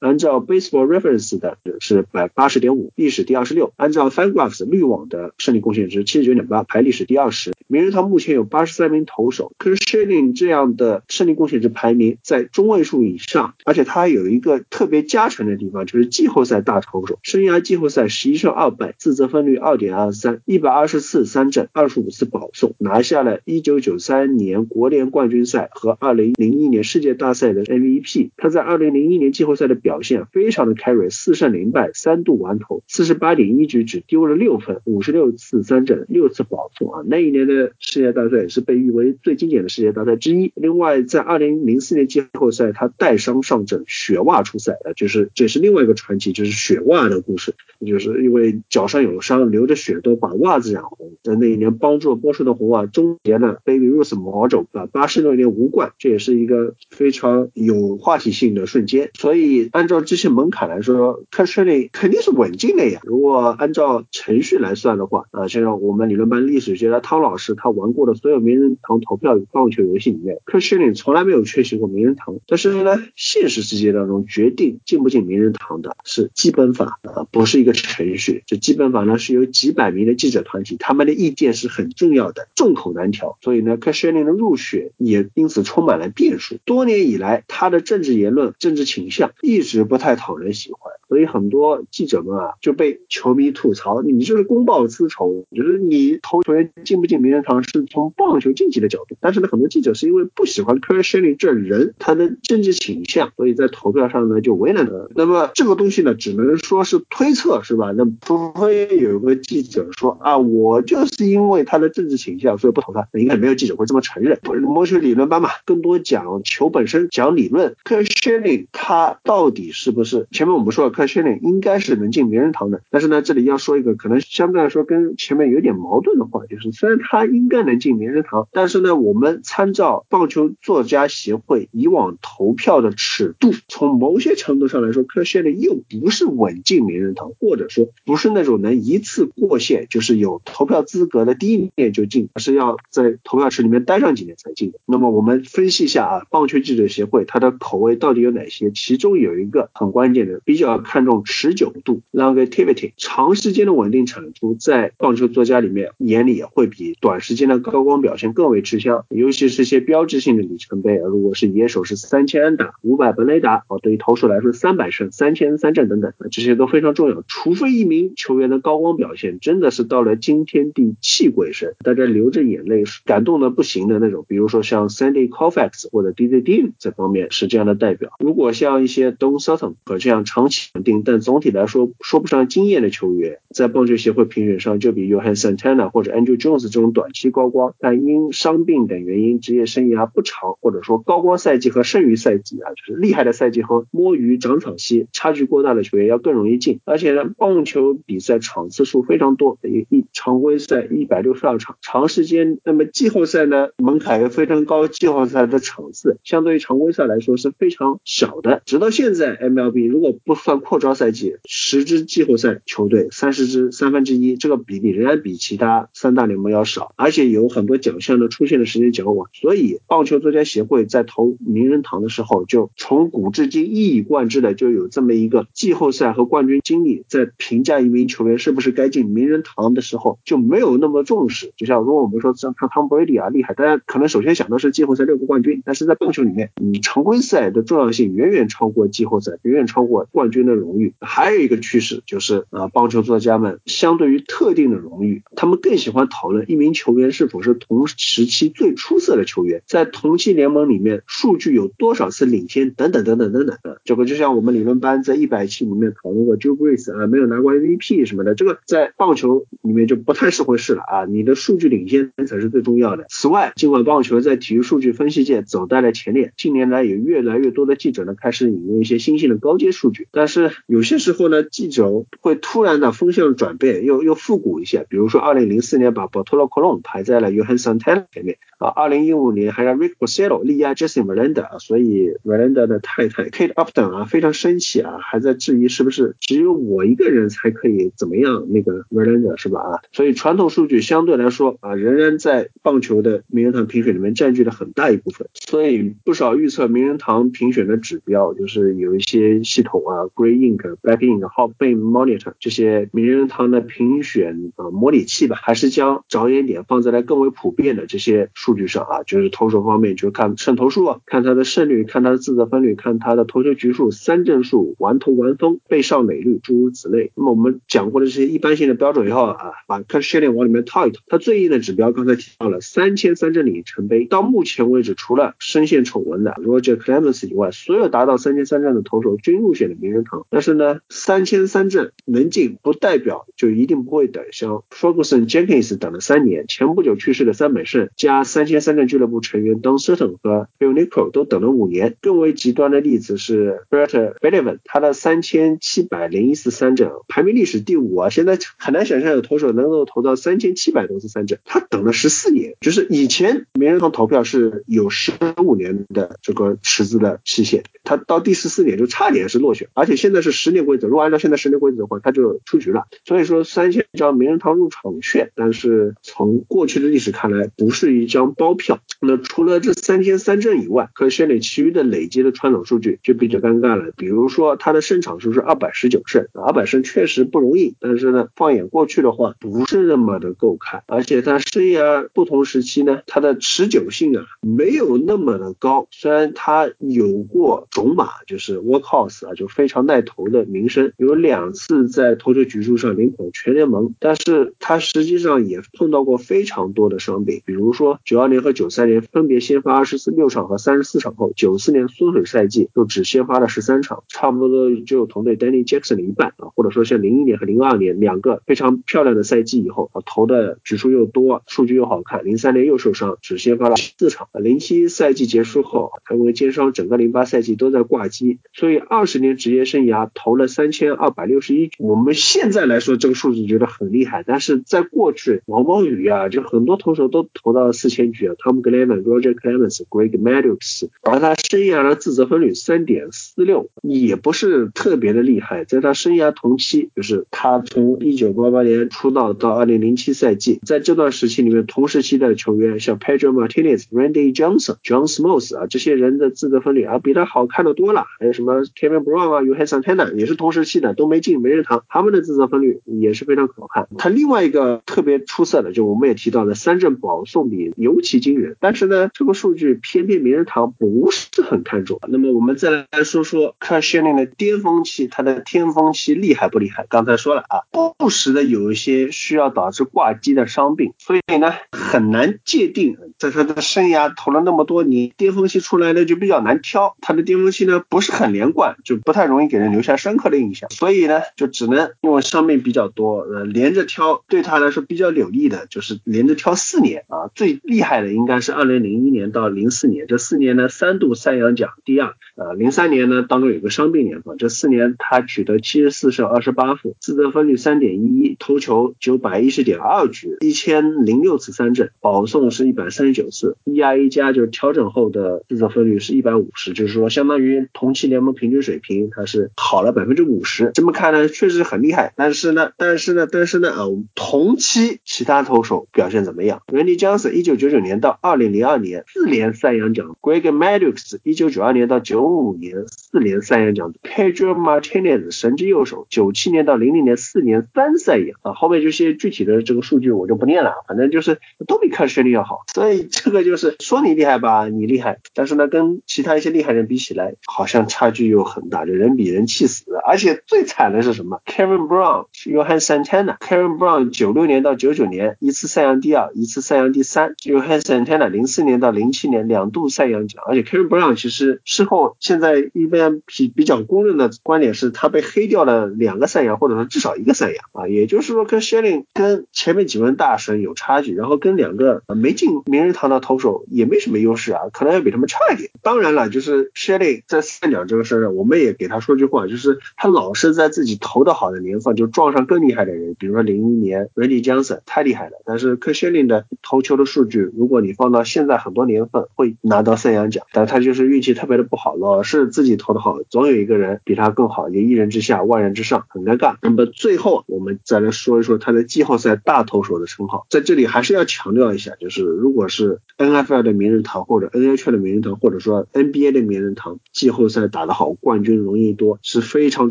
按照 Baseball Reference 的是百八十点五，历史第二十六。按照 FanGraphs 绿网的胜利贡献值七十九点八，排历史第二十。名人堂目前有八十三名投手可是 s h i l l i n g 这样的胜利贡献值排名在中位数以上，而且他有一个特别加成的地方，就是季后赛大投手，生涯季后赛十一胜二败，自责分率二点二三，一百二十次三振，二十五次保送，拿下了一九九三年国联冠军赛和二零零一年世界大赛的 MVP。他在二零零一年季后赛的表现非常的 carry，四胜零败，三度完投，四十八点一局只丢了六分，五十六次三振，六次保送啊，那一年的。世界大赛是被誉为最经典的世界大赛之一。另外，在二零零四年季后赛，他带伤上阵，血袜出赛，呃，就是这是另外一个传奇，就是血袜的故事，就是因为脚上有伤，流着血都把袜子染红，在那一年帮助波士顿红袜终结了 Baby Ruth 魔咒，啊，八十六年无冠，这也是一个非常有话题性的瞬间。所以，按照这些门槛来说，克什利肯定是稳进的呀。如果按照程序来算的话，啊，像我们理论班历史学家汤老师。他玩过的所有名人堂投票棒球游戏里面 k e r s h i l l i n g 从来没有缺席过名人堂。但是呢，现实世界当中决定进不进名人堂的是基本法啊，不是一个程序。这基本法呢是由几百名的记者团体，他们的意见是很重要的，众口难调。所以呢 k e r s h i l l i n g 的入选也也因此充满了变数。多年以来，他的政治言论、政治倾向一直不太讨人喜欢，所以很多记者们啊就被球迷吐槽：你就是公报私仇，就是你投球员进不进名人堂。是从棒球竞技的角度，但是呢，很多记者是因为不喜欢 k e r s h i l l i n 这人他的政治倾向，所以在投票上呢就为难他。那么这个东西呢，只能说是推测，是吧？那除非有个记者说啊，我就是因为他的政治倾向，所以不投他，应该没有记者会这么承认。魔球理论班嘛，更多讲球本身，讲理论。k e r s h i l l i n g 他到底是不是？前面我们说了 k e r s h i l l i n g 应该是能进名人堂的，但是呢，这里要说一个可能相对来说跟前面有点矛盾的话，就是虽然他应该能进名人堂，但是呢，我们参照棒球作家协会以往投票的尺度，从某些程度上来说，科谢利又不是稳进名人堂，或者说不是那种能一次过线，就是有投票资格的第一年就进，而是要在投票池里面待上几年才进的。那么我们分析一下啊，棒球记者协会它的口味到底有哪些？其中有一个很关键的，比较看重持久度 （longevity），长时间的稳定产出，在棒球作家里面眼里也会比短时间的。高光表现更为吃香，尤其是一些标志性的里程碑。如果是野手是三千安打、五百本垒打，哦，对于投手来说三百胜、三千三振等等，这些都非常重要。除非一名球员的高光表现真的是到了惊天地泣鬼神，大家流着眼泪、感动的不行的那种，比如说像 Sandy Koufax 或者 DJ Dean 这方面是这样的代表。如果像一些 Don Sutton 和这样长期稳定，但总体来说说不上经验的球员，在棒球协会评选上就比 Johan Santana 或者 Andrew Jones 这种短期高光，但因伤病等原因职业生涯不长，或者说高光赛季和剩余赛季啊，就是厉害的赛季和摸鱼涨场期差距过大的球员要更容易进。而且呢，棒球比赛场次数非常多，一一常规赛一百六十二场，长时间，那么季后赛呢门槛也非常高，季后赛的场次相对于常规赛来说是非常小的。直到现在，MLB 如果不算扩招赛季，十支季后赛球队，三十支三分之一，这个比例仍然比其他三大联盟要少，而且有很多奖项的出现的时间较晚。所以，棒球作家协会在投名人堂的时候，就从古至今一以贯之的就有这么一个季后赛和冠军经历，在评价一名球员是不是该进名人堂的时候就没有那么重视。就像如果我们说像像汤姆布雷迪啊厉害，大家可能首先想到是季后赛六个冠军，但是在棒球里面，嗯，常规赛的重要性远远超过季后赛，远远超过冠军的荣誉。还有一个趋势就是啊，棒球作家们相对于特定的荣誉，他们更喜欢讨论一名球员是否是同时期最出色的球员，在同期联盟里面数据有多少次领先，等等等等等等的。这个就像我们理论班在一百期里面讨论过 Joe Brees 啊，没有拿过 MVP 什么的，这个在棒球里面就不太是回事了啊，你的数据领先才是最重要的。此外，尽管棒球在体育数据分析界走在了前列，近年来有越来越多的记者呢开始引用一些新兴的高阶数据，但是有些时候呢，记者会突然的风向转变，又又复古一些，比如说二零零四年把 Bartolo Colon 排在了约翰 Santana 前面啊，二零一五年还让 Rick Porcello 力压 Jesse Verlander 啊，所以 Verlander 的太太 Kate Upton 啊非常生气啊，还在质疑是不是只有我一个人才可以怎么样那个 Verlander 是吧啊？所以传统数据相对来说啊，仍然在棒球的名人堂评选里面占占据了很大一部分，所以不少预测名人堂评选的指标就是有一些系统啊，Grey Ink、Black Ink、h o b b a n Monitor 这些名人堂的评选啊模拟器吧，还是将着眼点放在了更为普遍的这些数据上啊，就是投手方面，就是看胜投数，啊看他的胜率，看他的自责分率，看他的投球局数、三振数、完投完封、被上垒率，诸如此类。那么我们讲过的这些一般性的标准以后啊，把看 s h e l l 往里面套一套，它最硬的指标刚才提到了三千三振里程碑，到到目前为止，除了深陷丑闻的 Roger Clemens 以外，所有达到三千三战的投手均入选了名人堂。但是呢，三千三战能进不代表就一定不会等，像 Ferguson Jenkins 等了三年，前不久去世的三本胜加三千三战俱乐部成员 Don Sutton 和 Bill n i c o 都等了五年。更为极端的例子是 Brett Bellevin，他的三千七百零一次三振排名历史第五啊，现在很难想象有投手能够投到三千七百多次三振，他等了十四年。就是以前名人堂投票是有十五年的这个池子的期限，他到第十四年就差点是落选，而且现在是十年规则，如果按照现在十年规则的话，他就出局了。所以说三千张名人堂入场券，但是从过去的历史看来，不是一张包票。那除了这三千三振以外，和选里其余的累积的传统数据就比较尴尬了。比如说他的胜场数是二百十九胜，二百胜确实不容易，但是呢，放眼过去的话，不是那么的够看，而且他生涯不同时期呢，他的持久性性啊没有那么的高。虽然他有过种马，就是 workhorse 啊，就非常耐投的名声，有两次在投球局数上领跑全联盟，但是他实际上也碰到过非常多的伤病，比如说九二年和九三年分别先发二十四六场和三十四场后，九四年缩水赛季就只先发了十三场，差不多都只有同队 Danny Jackson 的一半啊，或者说像零一年和零二年两个非常漂亮的赛季以后啊，投的局数又多，数据又好看，零三年又受伤，只先发了四场，零七赛季结束后，他因为肩伤，整个零八赛季都在挂机，所以二十年职业生涯投了三千二百六十一局，我们现在来说这个数字觉得很厉害，但是在过去毛毛雨啊，就很多投手都投到了四千局啊，Tom Glavine、Roger Clemens、Greg Maddux，而他生涯的自责分率三点四六，也不是特别的厉害，在他生涯同期，就是他从一九八八年出道到二零零七赛季，在这段时期里面，同时期的球员像 Pedro Martinez、Randy Johnson、John Smoltz 啊，这些人的自责分率啊比他好看的多了，还有什么 Kevin Brown 啊、Johan Santana 也是同时期的，都没进名人堂，他们的自责分率也是非常可看。他另外一个特别出色的，就我们也提到了三振保送比尤其惊人，但是呢，这个数据偏偏名人堂不是很看重。那么我们再来说说 c a s h i n 的巅峰期，他的巅峰期厉害不厉害？刚才说了啊，不时的有一些需要导致挂机的伤病，所以呢很难界定，在他的生涯投了那么多年，巅峰期出来的就比较难挑。他的巅峰期呢不是很连贯，就不太容易给人留下深刻的印象。所以呢，就只能因为伤病比较多，呃，连着挑对他来说比较有利的就是连着挑四年啊，最厉害的应该是二零零一年到零四年这四年呢，三度赛扬奖第二。呃，零三年呢当中有个伤病年份，这四年他取得七十四胜二十八负，自得分率三点一一，投球九百一十点二局，一千零六次三振，保送是一百三十九次 eia 加就是调整后的自责分率是一百五十，就是说相当于同期联盟平均水平，它是好了百分之五十。这么看呢，确实很厉害。但是呢，但是呢，但是呢，啊，我们，同期其他投手表现怎么样？Randy Johnson 一九九九年到二零零二年四连赛扬奖，Greg Maddux 一九九二年到九五年四连赛扬奖，Pedro Martinez 神之右手九七年到零零年四年三赛扬啊，后面这些具体的这个数据我就不念了，反正就是都比克什利要好。所以这个就是说你厉害吧，你厉害，但是呢，跟其他一些厉害人比起来，好像差距又很大，就人比人气死。而且最惨的是什么？Kevin Brown 约翰 Santana，Kevin Brown 九六年到九九年一次赛扬第二，一次赛扬第三。约翰 Santana 零四年到零七年两度赛扬奖，而且 Kevin Brown 其实事后现在一般比比较公认的观点是他被黑掉了两个赛扬，或者说至少一个赛扬啊，也就是说跟 Shelling 跟前面几位大神有差距，然后跟两个没进名人堂的投手也没什么优势啊，可能要比他们差一点。当然了，就是 Shelly 在赛奖这个事儿，我们也给他说句话，就是他老是在自己投的好的年份就撞上更厉害的人，比如说零一年 Randy Johnson 太厉害了，但是科谢林的投球的数据，如果你放到现在很多年份会拿到赛扬奖，但他就是运气特别的不好，老是自己投的好，总有一个人比他更好，也一人之下万人之上，很尴尬。那么最后我们再来说一说他的季后赛大投手的称号，在这里还是要强调一下，就是如果是 NFL 的名人堂或者 NHL 的名人堂，或者说 NBA 的名人堂，季后赛打得好，冠军容易多，是非常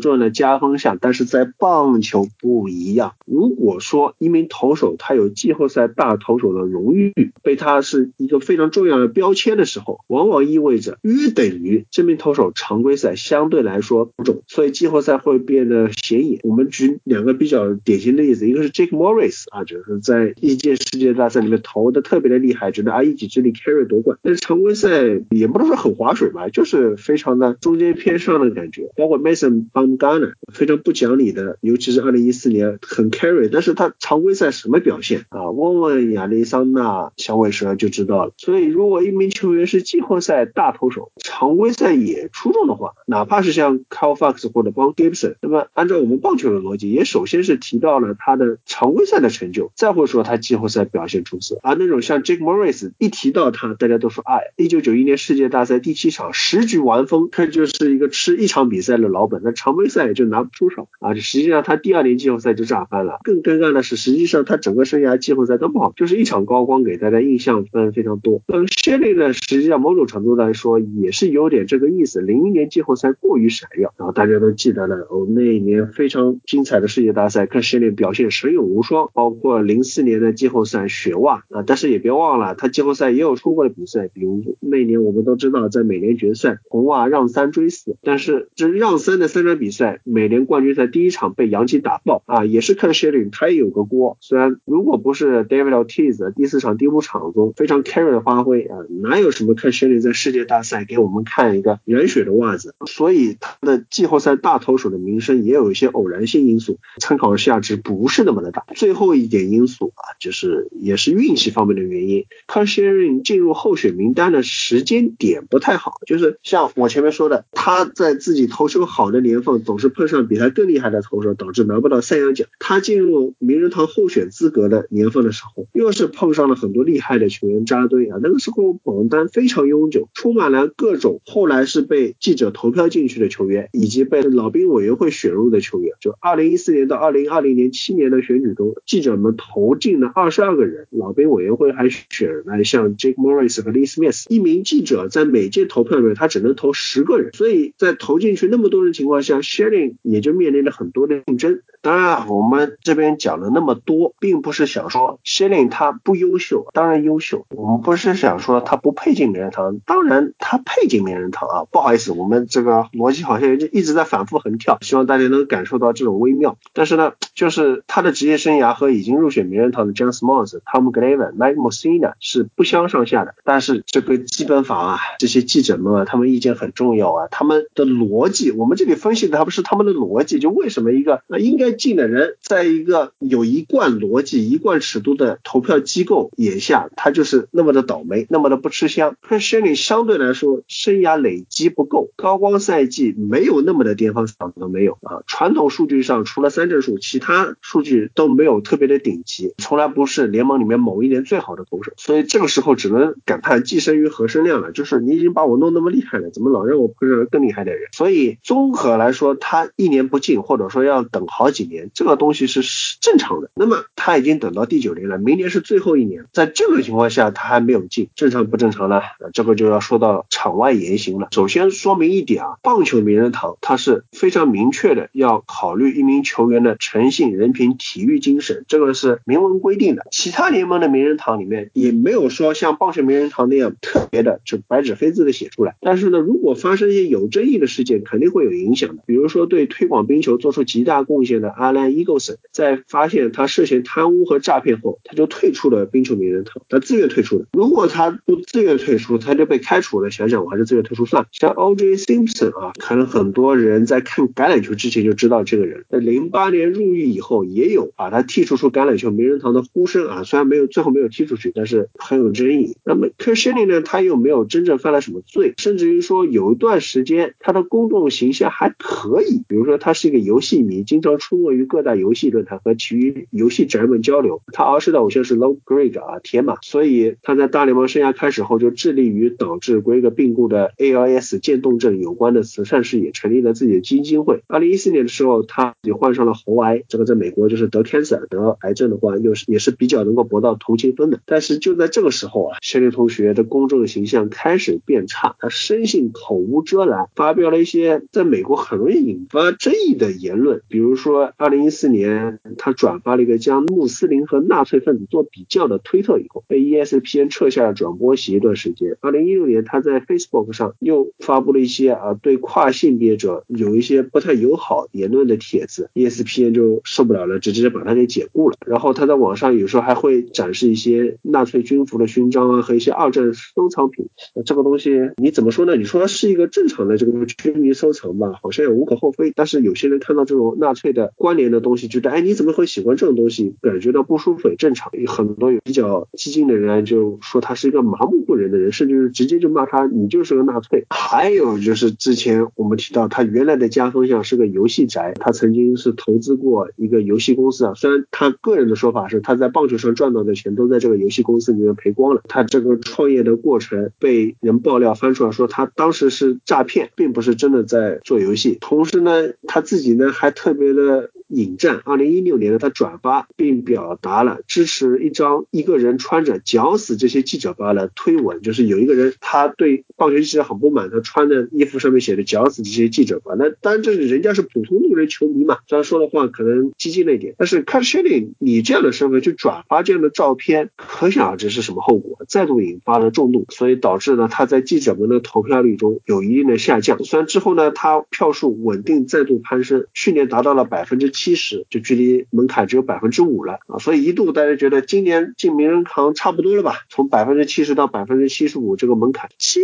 重要的加分项。但是在棒球不一样，如果说一名投手他有季后赛大投手的荣誉，被他是一个非常重要的标签的时候，往往意味着约等于这名投手常规赛相对来说不重，所以季后赛会变得显眼。我们举两个比较典型的例子，一个是 Jake Morris 啊，就是在一届世界大赛里面投的特别的厉害，觉得啊一己之力 carry 夺冠，但是常规赛也不能说很划水吧，就是非常的中间偏上的感觉。包括 Mason Bumgarner 非常不讲理的，尤其是二零一四年很 carry，但是他常规赛什么表现啊？问问亚利桑那小尾蛇就知道了。所以如果一名球员是季后赛大投手，常规赛也出众的话，哪怕是像 Kyle Fox 或者 Bob Gibson，那么按照我们棒球的逻辑，也首先是提到了他的常规赛的成就，再会说他季后赛表现出色。而那种像 Jake Morris 一提到他，大家都说，哎，一九九一年世界大赛第七场十局完封，他就是一个吃一场比赛的老本，那常规赛也就拿不出手啊。实际上他第二年季后赛就炸翻了。更尴尬的是，实际上他整个生涯季后赛都不好，就是一场高光给大家印象分非常多。嗯 s h e l l y 呢，实际上某种程度来说也是有点这个意思。零一年季后赛过于闪耀，然后大家都记得了，哦，那一年非常精彩的世界大赛，看 s h e l l y 表现神勇无双，包括零四年的季后赛雪袜啊，但是也别忘了他季后赛也有出过的比赛，比如那年我们都知道在美联决赛红袜让三追四，但是这让三的三场比赛，美联冠军赛第一场被杨基打爆啊，也是看 s h e l l y 他也有个锅。虽然如果不是 David Ortiz 第四场第五场中非常 carry 的发挥啊，哪有什么看 s h e l l y 在世界大赛给我们看一个染血的袜子？所以他的季后赛大投手的名声也有一些偶然性因素，参考价值不是那么的大。最后一点因素啊，就是也是运气方面的原因。看 s h e l l y 进入候选名单的时间点不太好，就是像我前面说的，他在自己投球好的年份总是碰上比他更厉害的投手，导致拿不到赛扬奖。他进入名人堂候选资格的年份的时候，又是碰上了很多厉害的球员扎堆啊，那个时候榜单非常悠久，充满了各种后来是被记者投票进去的球员，以及被老兵委员会选入的球员。就二零一四年到二零二零年七年的选举中，记者们投进了二十二个人，老兵委员会还选了像 Jake Morris 和 Lee Smith。一名记者在每届投票里面，他只能投十个人，所以在投进去那么多人情况下，Shelling 也就面临着很多的竞争。当然，我们这边讲了那么多，并不是想说 Shelling 他不优秀，当然优秀。我们不是想说他不配进名人堂，当然他配进名人堂啊。不好意思，我们这个逻辑好像就一直在反复横跳，希望大家能感受到这种微妙。但是呢，就是他的职业生涯和已经入选名人堂的 John Smalls、Tom Glavine、Mike Mussina 是不相上下的。但是这个基本法啊，这些记者们啊，他们意见很重要啊，他们的逻辑，我们这里分析的他不是他们的逻辑，就为什么一个应该进的人，在一个有一贯逻辑、一贯尺度的投票机构眼下，他就是那么的倒霉，那么的不吃香。可是 Shannon 相对来说，生涯累积不够，高光赛季没有那么的巅峰场都没有啊。传统数据上，除了三振数，其他数据都没有特别的顶级，从来不是联盟里面某一年最好的投手。所以这个时候只能感叹寄生于何生亮了，就是你已经把我弄那么厉害了，怎么老让我碰上更厉害的人？所以综合来说，他一年不进，或者说要等好几年，这个东西是正常的。那么他已经等到第九年了，明年是最后一年，在这个情况下他还没有进，正常不正常呢？这个就要说到场外言行了。首先说明一点啊，棒球名人堂它是非常明确的，要考虑一名球员的诚信、人品、体育精神，这个是明文规定的。其他联盟的名人堂里面也没有说像棒球名人堂那样特别的就白纸黑字的写出来。但是呢，如果发生一些有争议的事件，肯定会有影响的。比如说对推广冰球做出极大贡献的 Alan Eagleson，在发现他涉嫌贪污和诈骗后，他就退出了冰球名人堂，他自愿退出的。如果他不自愿退出，他就被开除了。想想我还是自愿退出算了。像 O.J. Simpson 啊，可能很多人在看橄榄球之前就知道这个人。在零八年入狱以后，也有把他剔除出橄榄球名人堂的呼声啊，虽然没有最后没有踢出去，但是很有争议。那么 k e r s h e l y 呢，他又没有真正犯了什么罪，甚至于说有一段时间他的公众形象还可以，比如说他是一个游戏迷，经常出没于各大游戏论坛和其余游戏宅们交流。他儿时的偶像是 Low Greg 啊，铁马，所以他在大联盟生涯开始后就致力于导致 Greg 病故的 ALS 渐冻症有关的慈善事业，成立了自己的基金会。二零一四年的时候，他也患上了喉癌，这个在美国就是得 cancer，得癌症的话，又是也是比较能够博到同情分的。但是就在这个时候啊，谢利同学的公众形象开始变差，他生性口无遮拦，发表了一些在美国很容易引发争议的言论，比如说二零一四年他转发了一个将穆斯林和纳粹分子做比较的推特以后，被 ESPN 撤下了转播席一段时间。二零一六年他在 Facebook 上又发布了一些啊对跨性别者有一些不太友好言论的帖子，ESPN 就受不了了，直接把他给解雇了。然后他在网上有时候还会展示一些纳粹军服的勋章啊和一些二战收藏品。这个东西你怎么说呢？你说它是一个正常的这个军迷收藏吧，好像也无可厚非。但是有些人看到这种纳粹的关联的东西，觉得哎你怎么会喜欢这种东西？感觉到不舒服也正常。有很多有比较激进的人就说他是一个麻木不仁的人，甚至是直接就骂他你就是个纳粹。还有就是之前我们提到他原来的家风像是个游戏宅，他曾经是投资过一个游戏公司啊。虽然他个人的说法是他在棒球上赚到的钱都在这个游戏公司里面赔光了，他这个创业的过程被人爆料翻出来说他当时是诈骗，并不是真的在做游戏。同时呢，他自己呢还特别的引战。二零一六年呢，他转发并表达了支持一张一个人穿着绞死这些记者吧的推文，就是有一个人他对棒球记者很不满，他穿的衣服上面写着绞死这些记者吧。那当然这是人家是普通路人球迷嘛，虽然说的话可能激进了一点，但是 c a s h e l y 你这样的身份去转发这样的照片，可想而知是什么后果，再度引发了众怒，所以导致呢他在记者们的投票率中有一定的下降。虽然之后呢他票数稳定再度攀升，去年达到了百分之七七十，就距离门槛只有百分之五了啊，所以一度大家觉得今年进名人堂差不多了吧，从百分之七十到百分之七十五这个门槛。结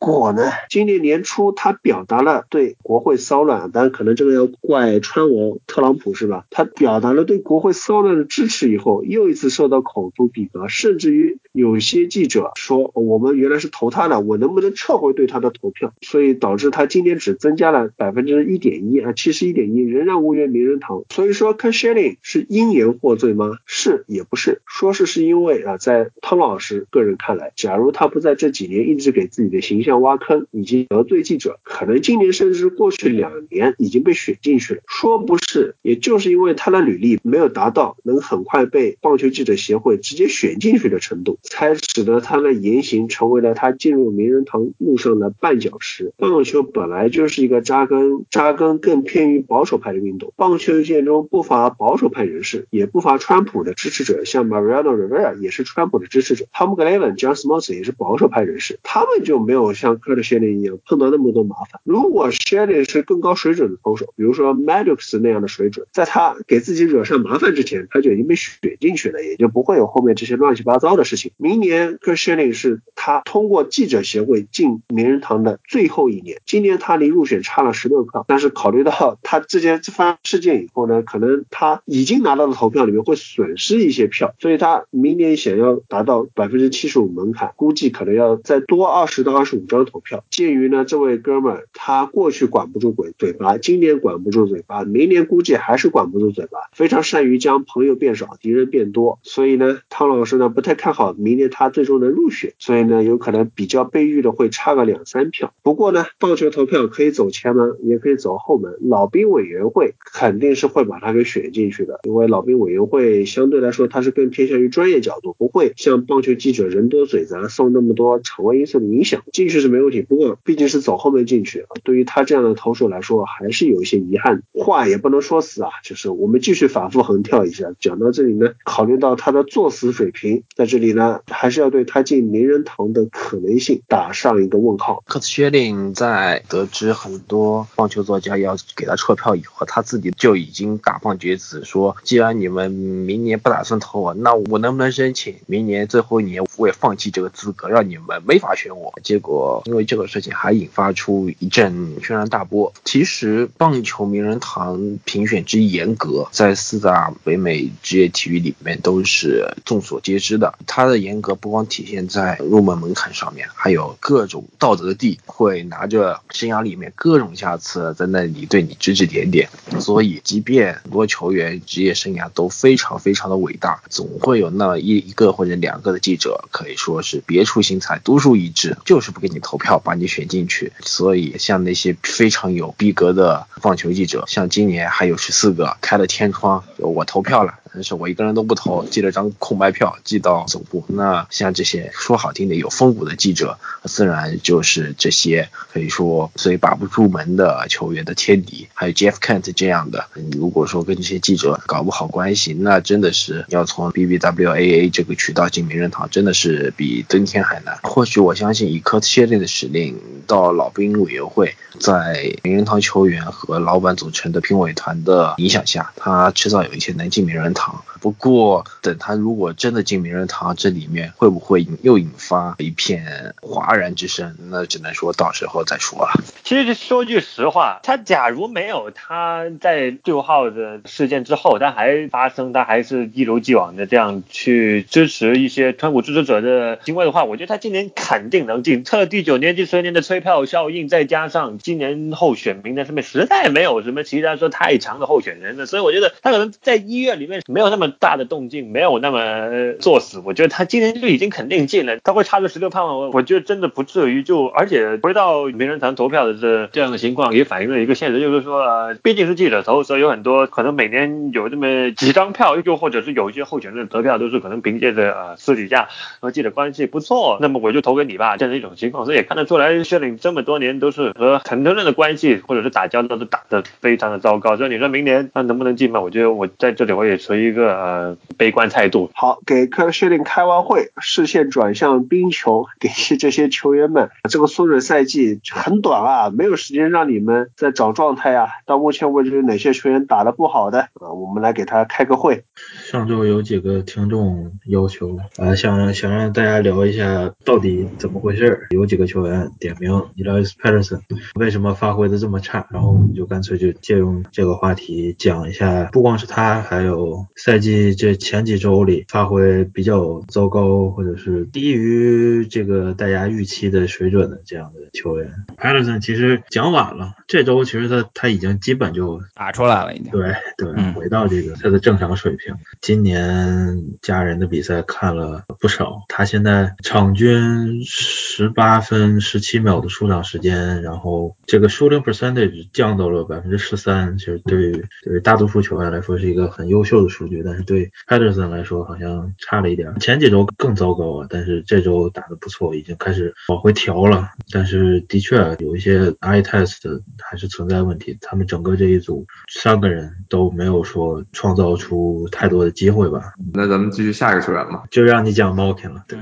果呢，今年年初他表达了对国会骚乱，当然可能这个要怪川王特朗普是吧？他表达了对国会骚乱的支持以后，又一次受到口诛笔伐，甚至于有些记者说我们原来是投他的，我能不能撤回对他的投票？所以导致他今年只增加了百分之一点一啊，七十一点一，仍然无缘名人堂。所以说 k a s h e l y 是因言获罪吗？是也不是，说是是因为啊，在汤老师个人看来，假如他不在这几年一直给自己的形象挖坑，以及得罪记者，可能今年甚至过去两年已经被选进去了。说不是，也就是因为他的履历没有达到能很快被棒球记者协会直接选进去的程度，才使得他的言行成为了他进入名人堂路上的绊脚石。棒球本来就是一个扎根扎根更偏于保守派的运动，棒球事件中不乏保守派人士，也不乏川普的支持者，像 Mariano Rivera 也是川普的支持者，Tom Glavin、John Smoltz 也是保守派人士，他们就没有像 Kurt Shilling 一样碰到那么多麻烦。如果 Shilling 是更高水准的投手，比如说 Maddox 那样的水准，在他给自己惹上麻烦之前，他就已经被选进去了，也就不会有后面这些乱七八糟的事情。明年 Kurt Shilling 是他通过记者协会进名人堂的最后一年，今年他离入选差了十六票，但是考虑到他之前这番事件后呢，可能他已经拿到的投票里面会损失一些票，所以他明年想要达到百分之七十五门槛，估计可能要再多二十到二十五张投票。鉴于呢，这位哥们儿他过去管不住嘴嘴巴，今年管不住嘴巴，明年估计还是管不住嘴巴，非常善于将朋友变少，敌人变多，所以呢，汤老师呢不太看好明年他最终能入选，所以呢，有可能比较悲剧的会差个两三票。不过呢，棒球投票可以走前门，也可以走后门，老兵委员会肯定是会把他给选进去的，因为老兵委员会相对来说他是更偏向于专业角度，不会像棒球记者人多嘴杂，受那么多场外因素的影响，进去是没问题。不过毕竟是走后门进去，对于他这样的投手来说，还是有一些遗憾。话也不能说死啊，就是我们继续反复横跳一下。讲到这里呢，考虑到他的作死水平，在这里呢，还是要对他进名人堂的可能性打上一个问号。克斯薛定在得知很多棒球作家要给他撤票以后，他自己就已经大放厥词说，既然你们明年不打算投我，那我能不能申请明年最后一年我也放弃这个资格，让你们没法选我？结果因为这个事情还引发出一阵轩然大波。其实棒球名人堂评选之严格，在四大北美职业体育里面都是众所皆知的。它的严格不光体现在入门门槛上面，还有各种道德帝会拿着生涯里面各种瑕疵在那里对你指指点点。所以，即便很多球员职业生涯都非常非常的伟大，总会有那一一个或者两个的记者可以说是别出心裁、独树一帜，就是不给你投票，把你选进去。所以，像那些非常有逼格的棒球记者，像今年还有十四个开了天窗，我投票了。但是我一个人都不投，寄了张空白票寄到总部。那像这些说好听的有风骨的记者，自然就是这些可以说所以把不住门的球员的天敌。还有 Jeff Kent 这样的，如果说跟这些记者搞不好关系，那真的是要从 BBWAA 这个渠道进名人堂，真的是比登天还难。或许我相信以科特谢利的使令到老兵委员会，在名人堂球员和老板组成的评委团的影响下，他迟早有一天能进名人堂。不过，等他如果真的进名人堂，这里面会不会又引发一片哗然之声？那只能说到时候再说了。其实说句实话，他假如没有他在六号的事件之后，他还发生，他还是一如既往的这样去支持一些川普支持者的行为的话，我觉得他今年肯定能进。测第九年、第十年的催票效应，再加上今年候选名单上面实在没有什么其他说太强的候选人了，所以我觉得他可能在医院里面没有那么大的动静，没有那么作死。我觉得他今年就已经肯定进了，他会差个十六票吗？我我觉得真的不至于。就而且回到名人堂投票的这这样的情况，也反映了一个现实，就是说，呃，毕竟是记者投，所以有很多可能每年有这么几张票，又或者是有一些候选人的得票都是可能凭借着呃私底下和记者关系不错，那么我就投给你吧这样的一种情况。所以也看得出来，薛领这么多年都是和很多人的关系或者是打交道都打得非常的糟糕。所以你说明年他能不能进嘛？我觉得我在这里我也持一个呃悲观态度。好，给科特薛定开完会，视线转向冰球，给这些球员们，这个缩水赛季很短啊，没有时间让你们再找状态啊。到目前为止，哪些球员打得不好的啊？我们来给他开个会。上周有几个听众要求啊，想想让大家聊一下到底怎么回事。有几个球员点名 Elias Patterson 为什么发挥的这么差，然后我们就干脆就借用这个话题讲一下，不光是他，还有赛季这前几周里发挥比较糟糕或者是低于这个大家预期的水准的这样的球员。Patterson 其实讲晚了，这周其实他他已经基本就打出来了，已经对对嗯回到这个他的正常水平。今年家人的比赛看了不少，他现在场均十八分十七秒的出场时间，然后这个 shooting percentage 降到了百分之十三，其实对于对于大多数球员来说是一个很优秀的数据，但是对 Patterson 来说好像差了一点。前几周更糟糕啊，但是这周打得不错，已经开始往回调了。但是的确有一些 eye test 还是存在问题，他们整个这一组三个人都没有说创造出太多的机会吧。那咱们继续下一个球员吧，就让你讲 Malkin 了。对，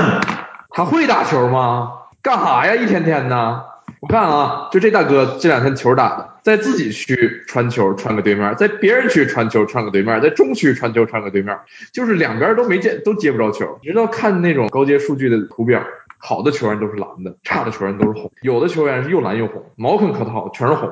他会打球吗？干哈呀？一天天的。我看啊，就这大哥这两天球打的，在自己区传球传给对面，在别人区传球传给对面，在中区传球传给对面，就是两边都没见都接不着球。你知道看那种高阶数据的图表，好的球员都是蓝的，差的球员都是红，有的球员是又蓝又红。毛孔可好，全是红。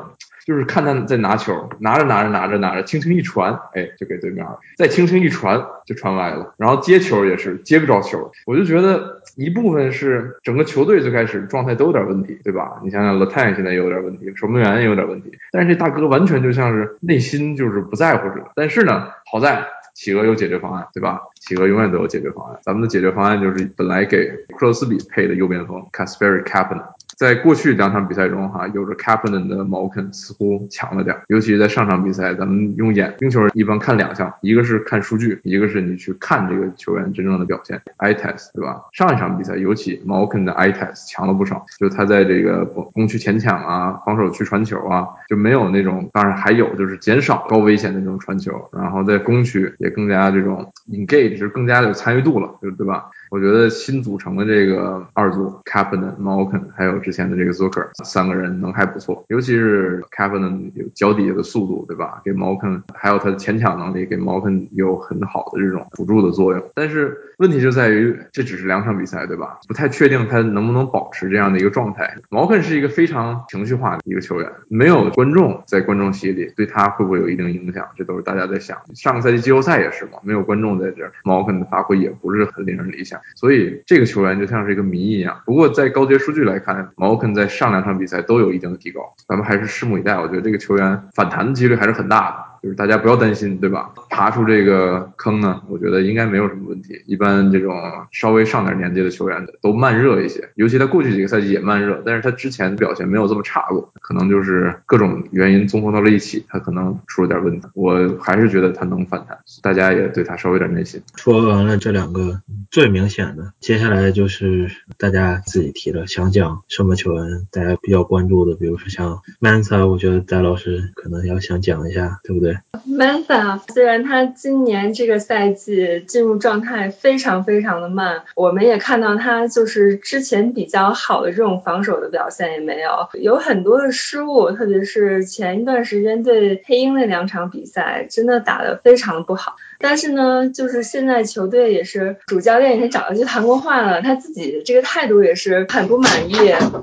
就是看他在拿球，拿着拿着拿着拿着，轻轻一传，哎，就给对面了。再轻轻一传，就传歪了。然后接球也是接不着球，我就觉得一部分是整个球队最开始状态都有点问题，对吧？你想想 l a t a n 现在也有点问题，守门员也有点问题。但是这大哥完全就像是内心就是不在乎似的。但是呢，好在企鹅有解决方案，对吧？企鹅永远都有解决方案。咱们的解决方案就是本来给克罗斯比配的右边锋，Casper Capen。在过去两场比赛中，哈，有着 c a p t a i n 的毛肯似乎强了点，尤其是在上场比赛，咱们用眼冰球一般看两项，一个是看数据，一个是你去看这个球员真正的表现，eye test，对吧？上一场比赛，尤其毛肯的 eye test 强了不少，就他在这个攻区前抢啊，防守区传球啊，就没有那种，当然还有就是减少高危险的这种传球，然后在攻区也更加这种 engage，就更加有参与度了，就对吧？我觉得新组成的这个二组 c a p t a i n Malkin 还有之前的这个 Zucker 三个人能还不错，尤其是 c a p t a i n 有脚底下的速度，对吧？给 Malkin 还有他的前抢能力，给 Malkin 有很好的这种辅助的作用。但是问题就在于这只是两场比赛，对吧？不太确定他能不能保持这样的一个状态。Malkin 是一个非常情绪化的一个球员，没有观众在观众席里对他会不会有一定影响？这都是大家在想。上个赛季季后赛也是嘛，没有观众在这，Malkin 的发挥也不是很令人理想。所以这个球员就像是一个谜一样。不过在高阶数据来看，毛肯在上两场比赛都有一定的提高，咱们还是拭目以待。我觉得这个球员反弹的几率还是很大的。就是大家不要担心，对吧？爬出这个坑呢，我觉得应该没有什么问题。一般这种稍微上点年纪的球员都慢热一些，尤其他过去几个赛季也慢热，但是他之前表现没有这么差过，可能就是各种原因综合到了一起，他可能出了点问题。我还是觉得他能反弹，大家也对他稍微有点耐心。说完了这两个最明显的，接下来就是大家自己提了，想讲什么球员大家比较关注的，比如说像 Mansa，我觉得戴老师可能要想讲一下，对不对？Mantha 虽然他今年这个赛季进入状态非常非常的慢，我们也看到他就是之前比较好的这种防守的表现也没有，有很多的失误，特别是前一段时间对黑鹰那两场比赛，真的打得非常不好。但是呢，就是现在球队也是主教练也找他去谈过话了，他自己这个态度也是很不满意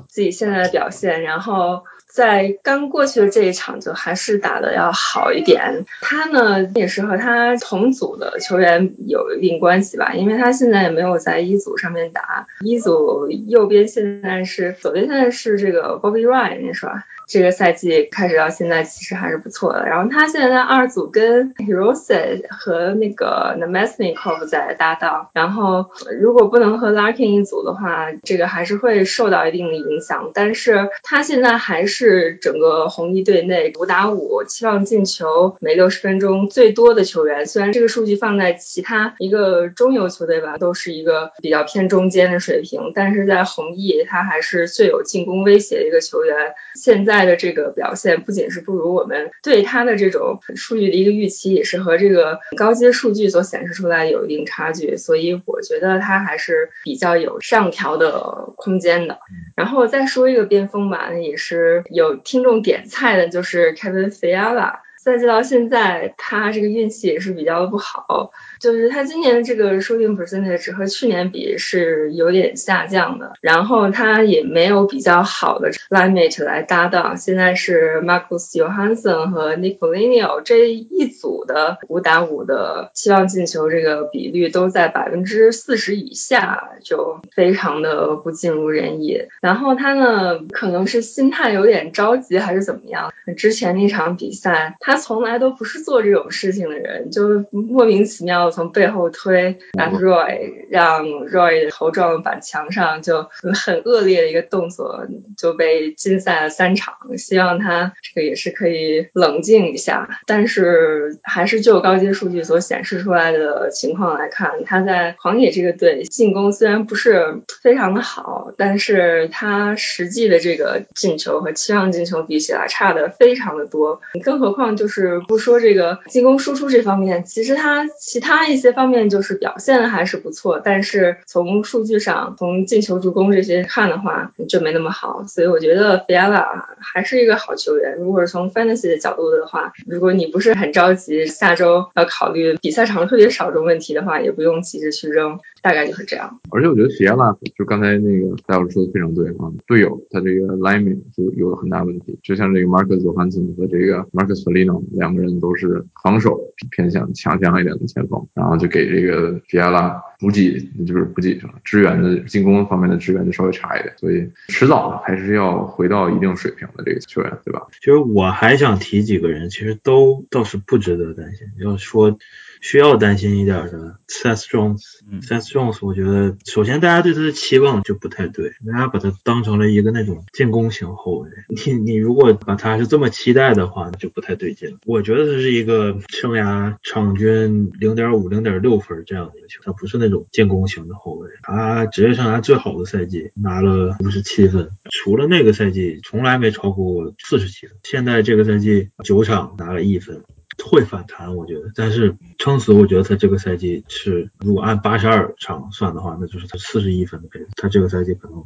自己现在的表现，然后。在刚过去的这一场，就还是打的要好一点。他呢，也是和他同组的球员有一定关系吧，因为他现在也没有在一组上面打。一组右边现在是，左边现在是这个 Bobby Ryan 是吧？这个赛季开始到现在其实还是不错的。然后他现在二组跟 Heros 和那个 n a m e s n i k o v 在搭档。然后如果不能和 Larkin 一组的话，这个还是会受到一定的影响。但是他现在还是整个红衣队内五打五期望进球每六十分钟最多的球员。虽然这个数据放在其他一个中游球队吧，都是一个比较偏中间的水平，但是在红衣他还是最有进攻威胁的一个球员。现在。的这个表现不仅是不如我们对它的这种数据的一个预期，也是和这个高阶数据所显示出来有一定差距，所以我觉得它还是比较有上调的空间的。然后再说一个边锋吧，也是有听众点菜的，就是 Kevin Fiala。赛季到现在，他这个运气也是比较的不好。就是他今年的这个 shooting percentage 和去年比是有点下降的，然后他也没有比较好的 l i m a t e 来搭档，现在是 Marcus Johansson 和 Nicolino 这一组的五打五的期望进球这个比率都在百分之四十以下，就非常的不尽如人意。然后他呢，可能是心态有点着急还是怎么样？之前那场比赛他从来都不是做这种事情的人，就莫名其妙的从背后推 At Roy，让 Roy 头撞板墙上，就很恶劣的一个动作，就被禁赛了三场。希望他这个也是可以冷静一下。但是还是就高阶数据所显示出来的情况来看，他在狂野这个队进攻虽然不是非常的好，但是他实际的这个进球和期望进球比起来差的非常的多。更何况就是不说这个进攻输出这方面，其实他其他他一些方面就是表现还是不错，但是从数据上，从进球助攻这些看的话就没那么好。所以我觉得 Fiala 还是一个好球员。如果是从 Fantasy 的角度的话，如果你不是很着急下周要考虑比赛场数特别少这种问题的话，也不用急着去扔，大概就是这样。而且我觉得 Fiala 就刚才那个戴老师说的非常对啊，队友他这个 lineman 就有很大问题，就像这个 Marcus Johansson 和这个 Marcus Felino 两个人都是防守偏向强项一点的前锋，然后就给这个迪亚拉补给，就是补给什么支援的进攻方面的支援就稍微差一点，所以迟早还是要回到一定水平的这个球员，对吧？其实我还想提几个人，其实都倒是不值得担心。要说需要担心一点的 Seth Jones，Seth Jones，我觉得首先大家对他的期望就不太对，大家把他当成了一个那种进攻型后卫。你你如果把他是这么期待的话，那就不太对劲。我觉得他是一个生涯场均零点五、零点六分这样的一个球，他不是那种进攻型的后卫。他职业生涯最好的赛季拿了五十七分，除了那个赛季从来没超过四十七分。现在这个赛季九场拿了一分。会反弹，我觉得，但是撑死，我觉得他这个赛季是，如果按八十二场算的话，那就是他四十一分的配，他这个赛季可能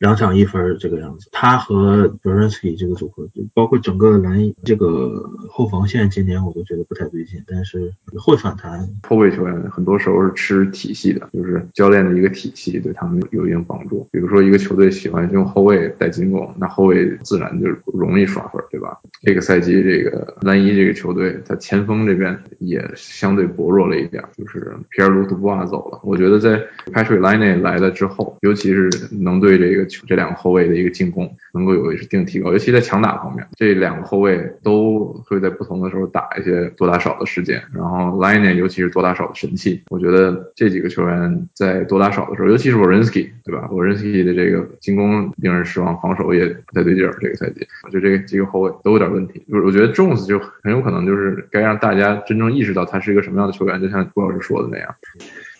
两场一分这个样子。他和 b e r n s k y 这个组合，包括整个蓝这个后防线，今年我都觉得不太对劲，但是会反弹。后卫球员很多时候是吃体系的，就是教练的一个体系对他们有一定帮助。比如说一个球队喜欢用后卫带进攻，那后卫自然就容易刷分，对吧？这个赛季这个蓝衣这个球队，他前锋这边也相对薄弱了一点，就是皮尔卢图布瓦走了。我觉得在 Patrick Line 来了之后，尤其是能对这个这两个后卫的一个进攻能够有一定提高，尤其在强打方面，这两个后卫都会在不同的时候打一些多打少的时间。然后 Line 尤其是多打少的神器，我觉得这几个球员在多打少的时候，尤其是 Worinsky，对吧？Worinsky 的这个进攻令人失望，防守也不太对劲儿。这个赛季，我觉得这几个后卫都有点问题。就是我觉得 Jones 就很有可能就是该让大家真正意识到他是一个什么样的球员，就像郭老师说的那样。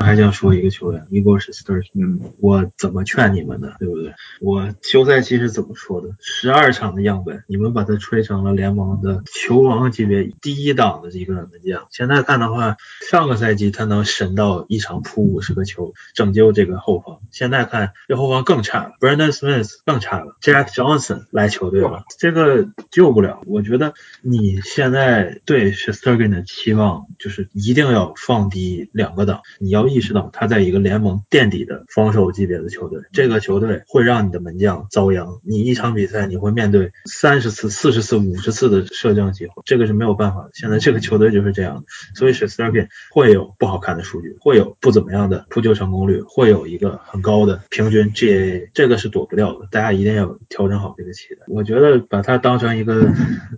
还想说一个球员 e g o r s t e r 嗯，我怎么劝你们的，对不对？我休赛期是怎么说的？十二场的样本，你们把他吹成了联盟的球王级别第一档的一个门将。现在看的话，上个赛季他能神到一场扑五十个球，拯救这个后方。现在看这后方更差了，Brandon Smith 更差了，Jack Johnson 来球队了，这个救不了。我觉得你现在对 s t e r g e n 的期望就是一定要放低两个档，你要。意识到他在一个联盟垫底的防守级别的球队，这个球队会让你的门将遭殃。你一场比赛你会面对三十次、四十次、五十次的射正机会，这个是没有办法的。现在这个球队就是这样，所以 s t a r k i n 会有不好看的数据，会有不怎么样的扑救成功率，会有一个很高的平均 GAA，这个是躲不掉的。大家一定要调整好这个期待。我觉得把它当成一个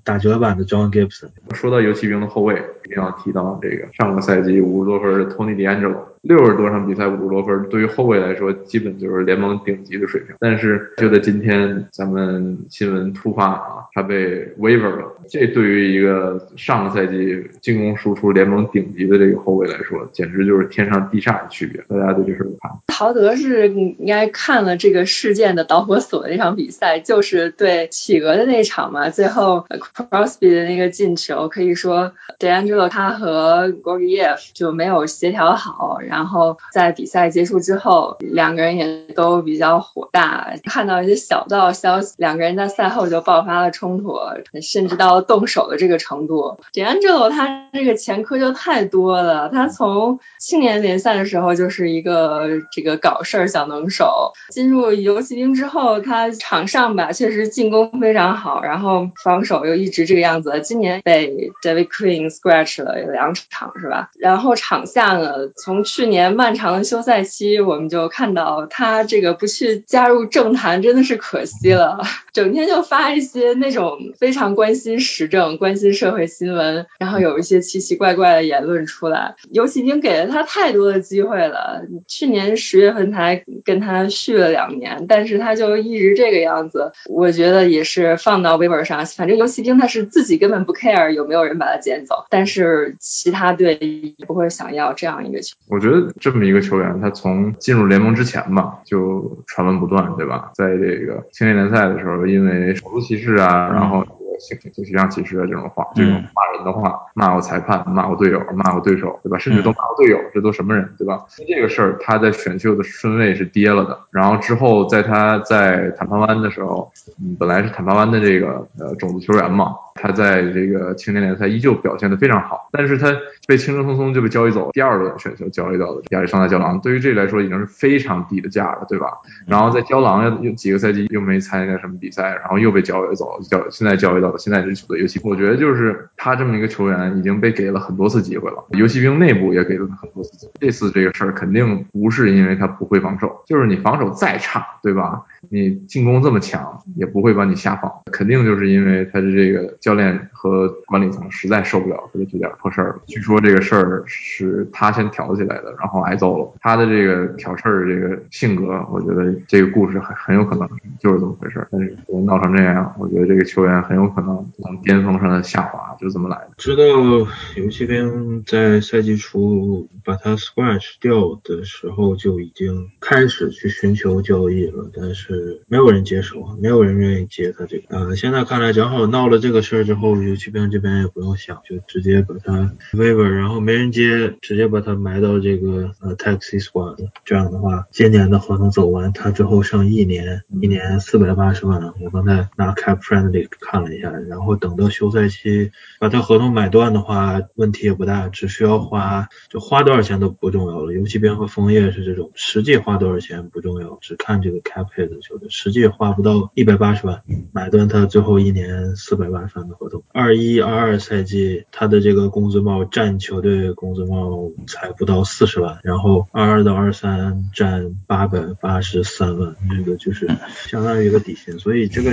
打折版的 John Gibson。说到游骑兵的后卫，一定要提到这个上个赛季五十多分的 Tony DeAngelo。六十多场比赛五十多分，对于后卫来说，基本就是联盟顶级的水平。但是就在今天，咱们新闻突发啊，他被 waiver 了。这对于一个上个赛季进攻输出联盟顶级的这个后卫来说，简直就是天上地下的区别。大家对这事怎么看？陶德是应该看了这个事件的导火索那场比赛，就是对企鹅的那场嘛。最后 Crosby 的那个进球，可以说 d a n g e l o 他和 Gorgiev 就没有协调好。然后在比赛结束之后，两个人也都比较火大，看到一些小道消息，两个人在赛后就爆发了冲突，甚至到动手的这个程度。d a n g e l o 他这个前科就太多了，他从青年联赛的时候就是一个这个搞事儿小能手，进入游骑兵之后，他场上吧确实进攻非常好，然后防守又一直这个样子。今年被 David Queen scratch 了有两场是吧？然后场下呢，从去去年漫长的休赛期，我们就看到他这个不去加入政坛真的是可惜了，整天就发一些那种非常关心时政、关心社会新闻，然后有一些奇奇怪怪的言论出来。游戏厅给了他太多的机会了，去年十月份才跟他续了两年，但是他就一直这个样子，我觉得也是放到微博上，反正游戏厅他是自己根本不 care 有没有人把他捡走，但是其他队不会想要这样一个球。我觉得这么一个球员，他从进入联盟之前吧，就传闻不断，对吧？在这个青年联赛的时候，因为种族歧视啊，然后性性取向歧视啊这种话，这种骂人的话，骂过裁判，骂过队友，骂过对手，对吧？甚至都骂过队友，这都什么人，对吧？这个事儿，他在选秀的顺位是跌了的。然后之后，在他在坦帕湾的时候，嗯，本来是坦帕湾的这个呃种子球员嘛，他在这个青年联赛依旧表现得非常好，但是他被轻轻松松就被交易走，第二轮选秀交易到的亚历山大胶囊，对于这来说已经是非常低的价了，对吧？然后在胶囊又几个赛季又没参加什么比赛，然后又被交易走，交现在交易到了现在这球队。尤其我觉得就是他这么一个球员已经被给了很多次机会了，游戏兵内部也给了他很多次机会。这次这个事儿肯定不是因为他不会防守，就是你防守再差，对吧？你进攻这么强，也不会把你下放，肯定就是因为他的这个教练和管理层实在受不了他的这点破事儿了。据说这个事儿是他先挑起来的，然后挨揍了。他的这个挑事儿这个性格，我觉得这个故事很很有可能就是这么回事儿。但是闹成这样，我觉得这个球员很有可能从巅峰上的下滑，就这么来的。知道游骑兵在赛季初把他 scratch 掉的时候，就已经开始去寻求交易了，但是。没有人接手，没有人愿意接他这个。呃，现在看来，正好闹了这个事儿之后，游骑兵这边也不用想，就直接把他 waiver，然后没人接，直接把他埋到这个呃 taxi squad。这样的话，今年的合同走完，他之后剩一年，一年四百八十万。我刚才拿 cap friendly 看了一下，然后等到休赛期把他合同买断的话，问题也不大，只需要花就花多少钱都不重要了。游骑兵和枫叶是这种，实际花多少钱不重要，只看这个 cap hit。球队实际花不到一百八十万买断他最后一年四百万份的合同。二一二二赛季他的这个工资帽占球队工资帽才不到四十万，然后二二到二三占八百八十三万，这个就是相当于一个底薪。所以这个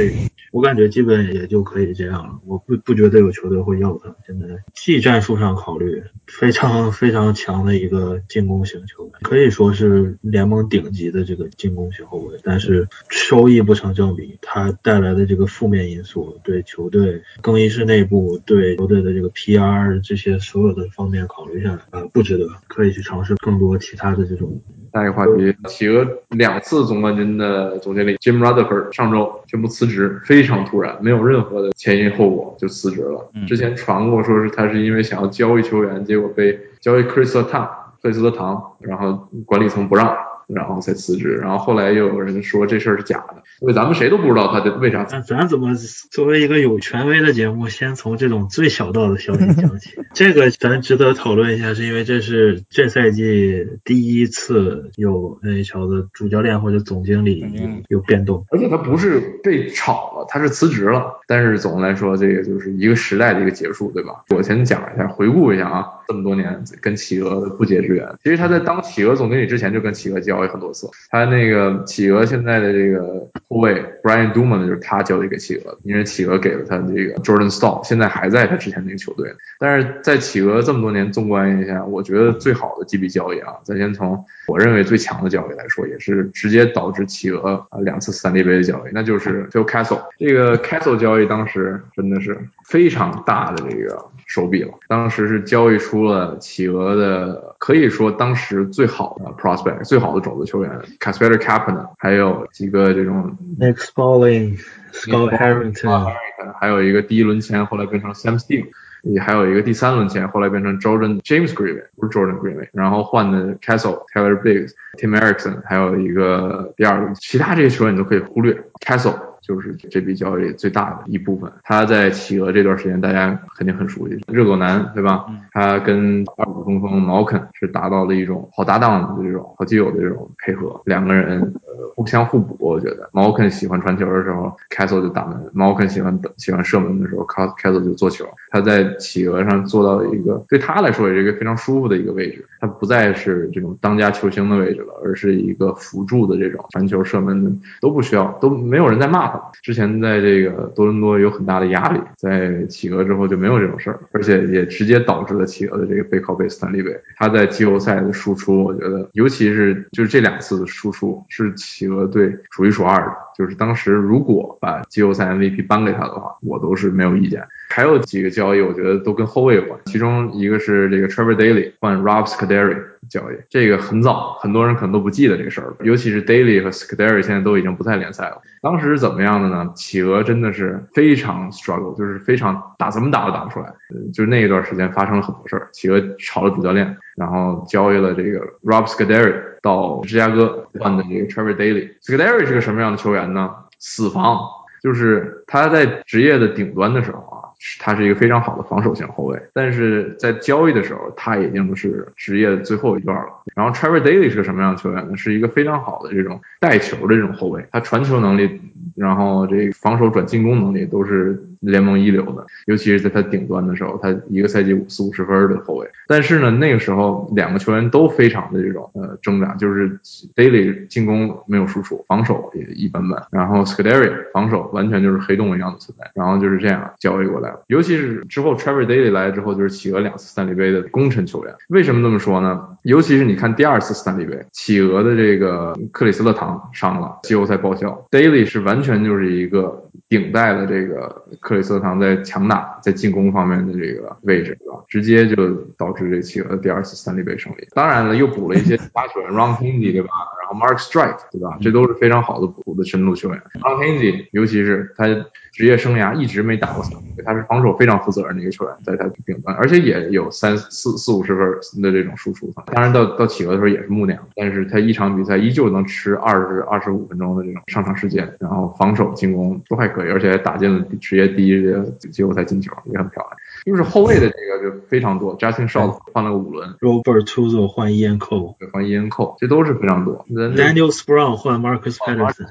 我感觉基本也就可以这样了。我不不觉得有球队会要他。现在技战术上考虑非常非常强的一个进攻型球员，可以说是联盟顶级的这个进攻型后卫，但是。收益不成正比，它带来的这个负面因素，对球队更衣室内部、对球队的这个 PR 这些所有的方面考虑下来，啊，不值得，可以去尝试更多其他的这种。下一个话题，企鹅两次总冠军的总经理 Jim Rutherford 上周宣布辞职，非常突然，没有任何的前因后果就辞职了。之前传过说是他是因为想要交易球员，结果被交易 Chris 克 Town 克里斯特唐，然后管理层不让。然后才辞职，然后后来又有人说这事儿是假的，因为咱们谁都不知道他的为啥。那咱怎么作为一个有权威的节目，先从这种最小道的消息讲起？这个咱值得讨论一下，是因为这是这赛季第一次有 NHL 的主教练或者总经理有变动，而且他不是被炒了，他是辞职了。但是总的来说，这个就是一个时代的一个结束，对吧？我先讲一下，回顾一下啊，这么多年跟企鹅的不解之缘。其实他在当企鹅总经理之前就跟企鹅交。交易很多次，他那个企鹅现在的这个后卫 Brian Duman 就是他交易给企鹅，因为企鹅给了他这个 Jordan Staal，现在还在他之前那个球队。但是在企鹅这么多年纵观一下，我觉得最好的几笔交易啊，咱先从我认为最强的交易来说，也是直接导致企鹅两次斯坦利杯的交易，那就是 Phil Castle。这个 Castle 交易当时真的是非常大的这个手笔了，当时是交易出了企鹅的可以说当时最好的 prospect，最好的种子球员 c a s p e r Kapanen，还有几个这种 Nick Spaulding，Scott Harrington，还有一个第一轮签后来变成 Sam Steve。也还有一个第三轮签，后来变成 Jordan James Greenway，不是 Jordan Greenway，然后换的 Castle、Taylor Biggs、Tim Erickson，还有一个第二轮，其他这些球员你都可以忽略。Castle 就是这笔交易最大的一部分。他在企鹅这段时间，大家肯定很熟悉，热狗男对吧？他跟二五中锋毛肯是达到了一种好搭档的这种好基友的这种配合，两个人呃互相互补。我觉得毛肯喜欢传球的时候，Castle 就打门；毛肯喜欢喜欢射门的时候，Castle 就做球。他在企鹅上做到一个对他来说也是一个非常舒服的一个位置，他不再是这种当家球星的位置了，而是一个辅助的这种传球射门的都不需要，都没有人在骂之前在这个多伦多有很大的压力，在企鹅之后就没有这种事儿，而且也直接导致了企鹅的这个背靠背斯坦利杯。他在季后赛的输出，我觉得尤其是就是这两次的输出是企鹅队数一数二的。就是当时如果把季后赛 MVP 颁给他的话，我都是没有意见。还有几个交易，我觉得都跟后卫有关，其中一个是这个 Trevor Daily 换 Rob Scuderi 交易，这个很早，很多人可能都不记得这个事儿了。尤其是 Daily 和 Scuderi 现在都已经不在联赛了。当时是怎么样的呢？企鹅真的是非常 struggle，就是非常打怎么打都打不出来。就是那一段时间发生了很多事儿，企鹅炒了主教练，然后交易了这个 Rob Scuderi 到芝加哥换的这个 Trevor Daily。Scuderi 是个什么样的球员呢？死防，就是他在职业的顶端的时候啊。是他是一个非常好的防守型后卫，但是在交易的时候，他已经是职业最后一段了。然后 Trevor Daly 是个什么样的球员呢？是一个非常好的这种带球的这种后卫，他传球能力，然后这防守转进攻能力都是联盟一流的，尤其是在他顶端的时候，他一个赛季五四五十分的后卫。但是呢，那个时候两个球员都非常的这种呃挣扎，就是 Daily 进攻没有输出，防守也一般般，然后 Scuderi 防守完全就是黑洞一样的存在，然后就是这样交易过来。尤其是之后，Trevor Daily 来了之后，就是企鹅两次斯坦利杯的功臣球员。为什么这么说呢？尤其是你看第二次斯坦利杯，企鹅的这个克里斯勒唐伤了，季后赛报销，Daily 是完全就是一个顶代的这个克里斯特唐在强打、在进攻方面的这个位置，对吧？直接就导致这企鹅第二次斯坦利杯胜利。当然了，又补了一些 其他球员，Ron Hingey，对吧？然后 Mark Strike，对吧？这都是非常好的补的深度球员。，Ron Hingey，尤其是他。职业生涯一直没打过三分他是防守非常负责任的一个球员，在他顶端，而且也有三四四五十分的这种输出。当然到到企鹅的时候也是木鸟，但是他一场比赛依旧能吃二十二十五分钟的这种上场时间，然后防守进攻都还可以，而且还打进了职业第一的季后赛进球，也很漂亮。就是后卫的这个就非常多，Justin Shaw 换了个五轮，Robert Tuzo 换 Ian Cole，换 Ian Cole，这都是非常多。Daniel Sprung 换 Marcus Patterson，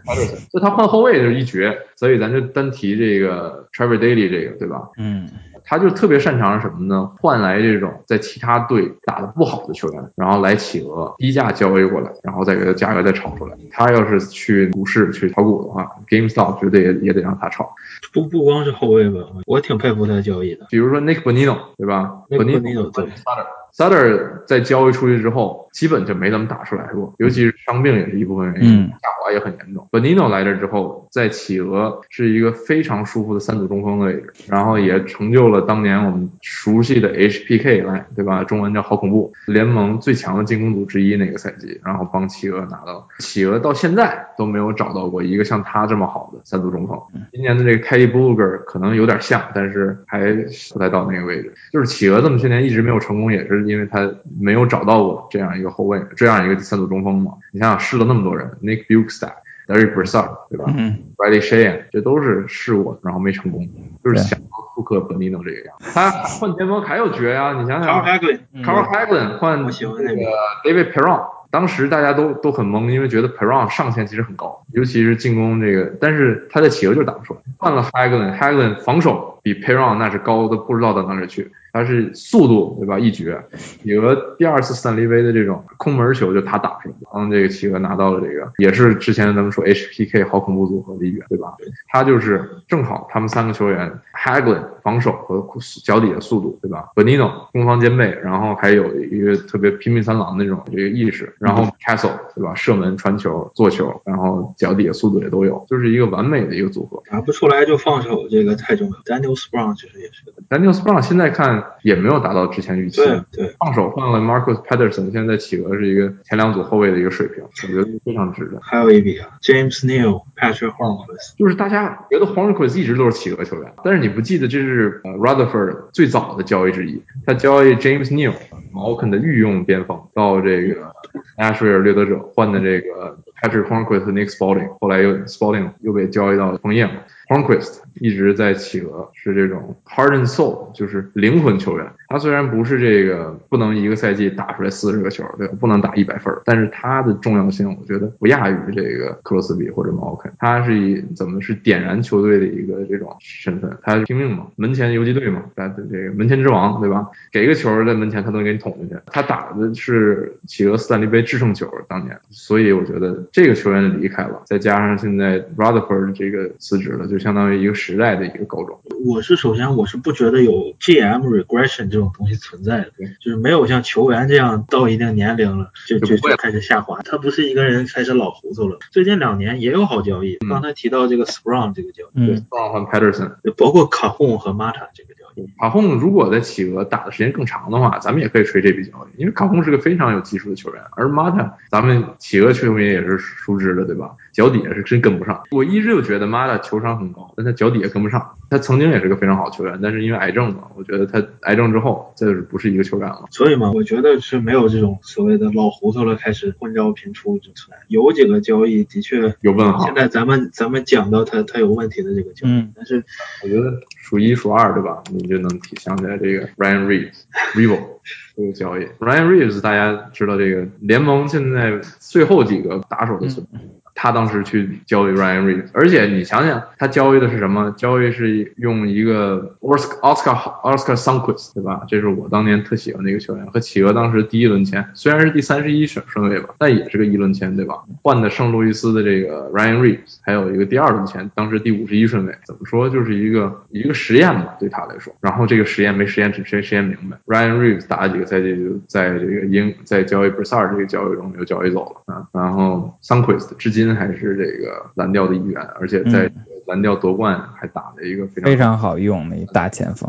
就他换后卫就是一绝，所以咱就单提这个 Trevor Daly 这个，对吧？嗯。他就特别擅长什么呢？换来这种在其他队打的不好的球员，然后来企鹅低价交易过来，然后再给他价格再炒出来。他要是去股市去炒股的话，GameStop 绝对也也得让他炒。不不光是后卫吧，我挺佩服他交易的。比如说 Nick Bonino，对吧？Bonino 对。Sutter 在交易出去之后，基本就没怎么打出来过，尤其是伤病也是一部分原因，下滑也很严重。Bonino 来这之后，在企鹅是一个非常舒服的三组中锋的位置，然后也成就了当年我们熟悉的 HPK 来，对吧？中文叫好恐怖，联盟最强的进攻组之一那个赛季，然后帮企鹅拿到。企鹅到现在都没有找到过一个像他这么好的三组中锋。今年的这个 Kelly b u l g e r 可能有点像，但是还不太到那个位置。就是企鹅这么些年一直没有成功，也是。因为他没有找到过这样一个后卫，这样一个三组中锋嘛。你想想试了那么多人，Nick Bukestad、Derek Brassard，对吧？Riley Shea，这都是试过，然后没成功，就是想复刻本尼诺这个样。他换前锋还有绝呀，你想想 Carl Hagelin，Carl Hagelin 换那个 David Perron。当时大家都都很懵，因为觉得 Perron 上限其实很高，尤其是进攻这个，但是他的企鹅就打不出来。换了 Hagelin，Hagelin 防守比 Perron 那是高的不知道到哪里去。他是速度对吧？一绝，企鹅第二次斯坦利杯的这种空门球就他打出来，帮这个企鹅拿到了这个，也是之前咱们说 HPK 好恐怖组合的一员，对吧？他就是正好他们三个球员 h a g l i n 防守和脚底的速度，对吧？Benino 攻防兼备，然后还有一个特别拼命三郎的那种这个意识，然后 Castle 对吧？射门、传球、做球，然后脚底的速度也都有，就是一个完美的一个组合。打不出来就放手，这个太重要。Daniel Sprong 其实也是。Daniel Sprong 现在看。也没有达到之前预期。对对，放手换了 Marcus Patterson，现在在企鹅是一个前两组后卫的一个水平，我觉得非常值得。还有一笔啊，James Neal、Patrick Hornquist，就是大家觉得 Hornquist 一直都是企鹅球员，但是你不记得这是呃 Rutherford 最早的交易之一，他交易 James Neal，毛肯的御用边锋到这个 Nashville 掠夺者换的这个 Patrick Hornquist 和 Nick Spalding，后来又 Spalding 又被交易到枫叶嘛。Conquest 一直在企鹅是这种 heart and soul，就是灵魂球员。他虽然不是这个不能一个赛季打出来四十个球，对吧？不能打一百分，但是他的重要性，我觉得不亚于这个克罗斯比或者毛肯。他是以怎么是点燃球队的一个这种身份，他拼命嘛，门前游击队嘛，他的这个门前之王，对吧？给一个球在门前，他都能给你捅进去。他打的是企鹅斯坦利杯制胜球，当年，所以我觉得这个球员离开了，再加上现在 Rutherford 这个辞职了，就相当于一个时代的一个告终。我是首先我是不觉得有 GM regression 这这种东西存在的，就是没有像球员这样到一定年龄了就就就开始下滑，他不是一个人开始老糊涂了。最近两年也有好交易，刚才提到这个 Sprong 这个交易，对 Sprong 和 Patterson，包括卡洪和 Mata 这个交易。卡洪如果在企鹅打的时间更长的话，咱们也可以吹这笔交易，因为卡洪是个非常有技术的球员，而 Mata 咱们企鹅球迷也是熟知的，对吧？脚底下是真跟不上。我一直就觉得 Mata 球商很高，但他脚底下跟不上。他曾经也是个非常好球员，但是因为癌症嘛，我觉得他癌症之后，这就是不是一个球员了。所以嘛，我觉得是没有这种所谓的老糊涂了开始混招频出就存在。有几个交易的确有问号。现在咱们咱们讲到他他有问题的这个交易，嗯、但是我觉得数一数二对吧？你就能体想起来这个 Ryan Reeves，Revo 这个交易。Ryan Reeves 大家知道这个联盟现在最后几个打手的存在。他当时去交易 Ryan Reeves，而且你想想，他交易的是什么？交易是用一个 Oscar Oscar Oscar Sunquist，对吧？这是我当年特喜欢的一个球员，和企鹅当时第一轮签，虽然是第三十一顺顺位吧，但也是个一轮签，对吧？换的圣路易斯的这个 Ryan Reeves，还有一个第二轮签，当时第五十一顺位，怎么说就是一个一个实验嘛，对他来说。然后这个实验没实验只实实验明白，Ryan Reeves 打了几个赛季就在这个英在交易 b r s a r 这个交易中又交易走了啊，然后 Sunquist 至今。还是这个蓝调的一员，而且在蓝调夺冠还打了一个非常非常好用的一大前锋。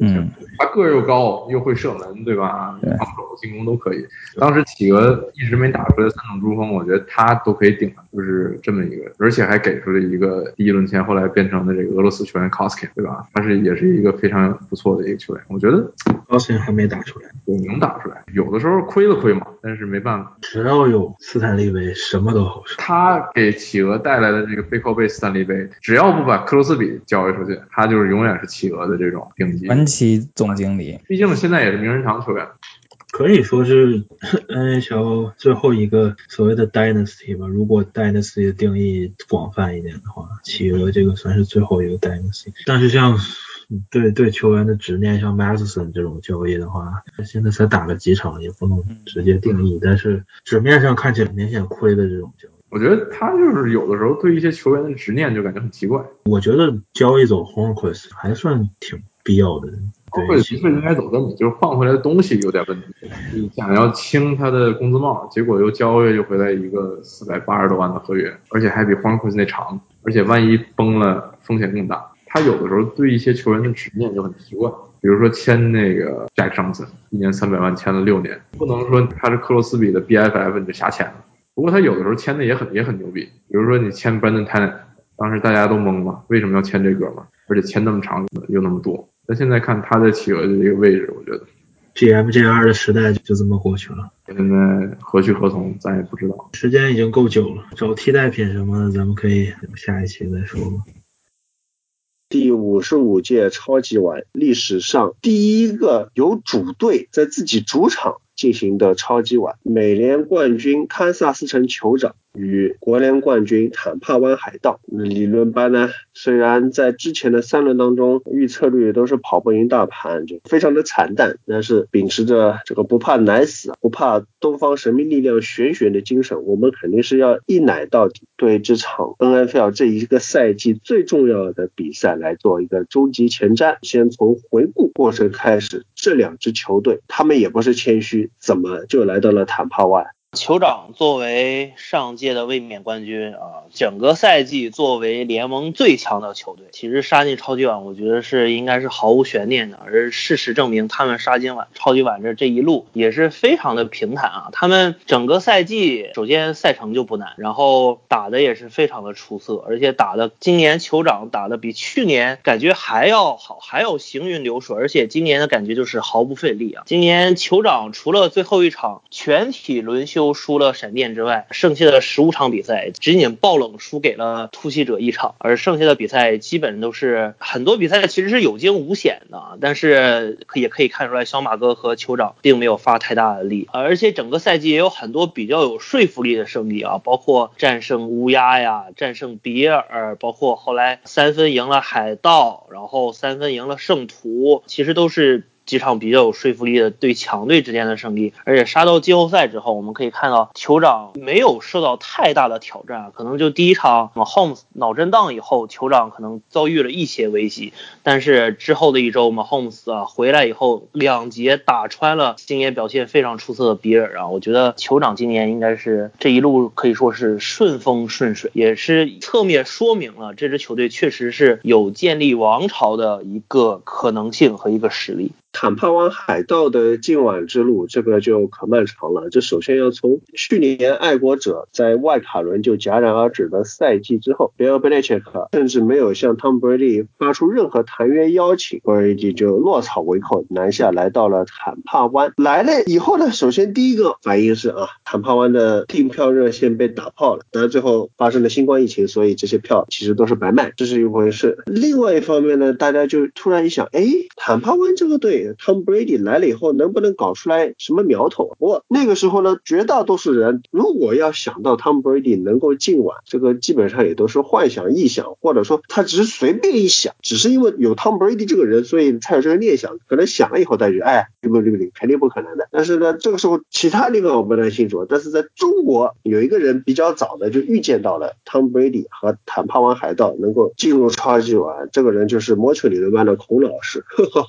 嗯，他个儿又高，又会射门，对吧？对，防守进攻都可以。当时企鹅一直没打出来三种珠峰，我觉得他都可以顶，就是这么一个，而且还给出了一个第一轮签，后来变成的这个俄罗斯球员 Koskin，对吧？他是也是一个非常不错的一个球员，我觉得 Koskin 还没打出来，对，能打出来，有的时候亏了亏嘛，但是没办法，只要有斯坦利杯，什么都好说。他给企鹅带来的这个背靠背斯坦利杯，只要不把克罗斯比交易出去，他就是永远是企鹅的这种顶级传奇总经理。毕竟现在也是名人堂球员，可以说是 NHL 最后一个所谓的 dynasty 吧。如果 dynasty 的定义广泛一点的话，企鹅这个算是最后一个 dynasty。但是像对对球员的执念，像 Matheson 这种交易的话，现在才打了几场，也不能直接定义。但是纸面上看起来明显亏的这种交易。我觉得他就是有的时候对一些球员的执念就感觉很奇怪。我觉得交易走 Hornquist 还算挺必要的。对，其实应该走这么，就是换回来的东西有点问题。你想要清他的工资帽，结果又交易又回来一个四百八十多万的合约，而且还比 Hornquist 那长，而且万一崩了风险更大。他有的时候对一些球员的执念就很奇怪，比如说签那个 Jack Johnson，一年三百万签了六年，不能说他是克罗斯比的 BFF 你就瞎签了。不过他有的时候签的也很也很牛逼，比如说你签 Brandon Tennant，当时大家都懵嘛，为什么要签这哥们儿？而且签那么长又那么多。但现在看他在企鹅的这个位置，我觉得 GMGR 的时代就这么过去了。现在何去何从，咱也不知道。时间已经够久了，找替代品什么的，咱们可以下一期再说吧。第五十五届超级碗历史上第一个有主队在自己主场进行的超级碗，美联冠军堪萨斯城酋长与国联冠军坦帕湾海盗。理论班呢，虽然在之前的三轮当中预测率都是跑不赢大盘，就非常的惨淡，但是秉持着这个不怕奶死，不怕东方神秘力量玄玄的精神，我们肯定是要一奶到底，对这场 NFL 这一个赛季最重要的比赛来做一个终极前瞻。先从回顾过程开始，这两支球队他们也不是谦虚，怎么就来到了坦帕湾？酋长作为上届的卫冕冠军啊，整个赛季作为联盟最强的球队，其实杀进超级碗，我觉得是应该是毫无悬念的。而事实证明，他们杀进碗超级碗这这一路也是非常的平坦啊。他们整个赛季，首先赛程就不难，然后打的也是非常的出色，而且打的今年酋长打的比去年感觉还要好，还要行云流水，而且今年的感觉就是毫不费力啊。今年酋长除了最后一场全体轮休。都输了闪电之外，剩下的十五场比赛仅仅爆冷输给了突袭者一场，而剩下的比赛基本都是很多比赛其实是有惊无险的，但是也可以看出来小马哥和酋长并没有发太大的力，而且整个赛季也有很多比较有说服力的胜利啊，包括战胜乌鸦呀，战胜比尔，包括后来三分赢了海盗，然后三分赢了圣徒，其实都是。几场比较有说服力的对强队之间的胜利，而且杀到季后赛之后，我们可以看到酋长没有受到太大的挑战，可能就第一场 Mahomes 脑震荡以后，酋长可能遭遇了一些危机，但是之后的一周 Mahomes 啊回来以后，两节打穿了今年表现非常出色的比尔啊，我觉得酋长今年应该是这一路可以说是顺风顺水，也是侧面说明了这支球队确实是有建立王朝的一个可能性和一个实力。坦帕湾海盗的进碗之路，这个就可漫长了。这首先要从去年爱国者在外卡轮就戛然而止的赛季之后，Bill Belichick 甚至没有向 Tom Brady 发出任何谈约邀请，Brady 就落草为寇南下来到了坦帕湾。来了以后呢，首先第一个反应是啊，坦帕湾的订票热线被打爆了。当然最后发生了新冠疫情，所以这些票其实都是白卖，这是一回事。另外一方面呢，大家就突然一想，哎，坦帕湾这个队。Tom Brady 来了以后，能不能搞出来什么苗头？不过那个时候呢，绝大多数人如果要想到 Tom Brady 能够进碗，这个基本上也都是幻想、臆想，或者说他只是随便一想，只是因为有 Tom Brady 这个人，所以才有这个念想。可能想了以后再觉得，哎，这个这个肯定不可能的。但是呢，这个时候其他地方我不太清楚。但是在中国有一个人比较早的就预见到了 Tom Brady 和坦帕湾海盗能够进入超级碗，这个人就是魔球理论班的孔老师。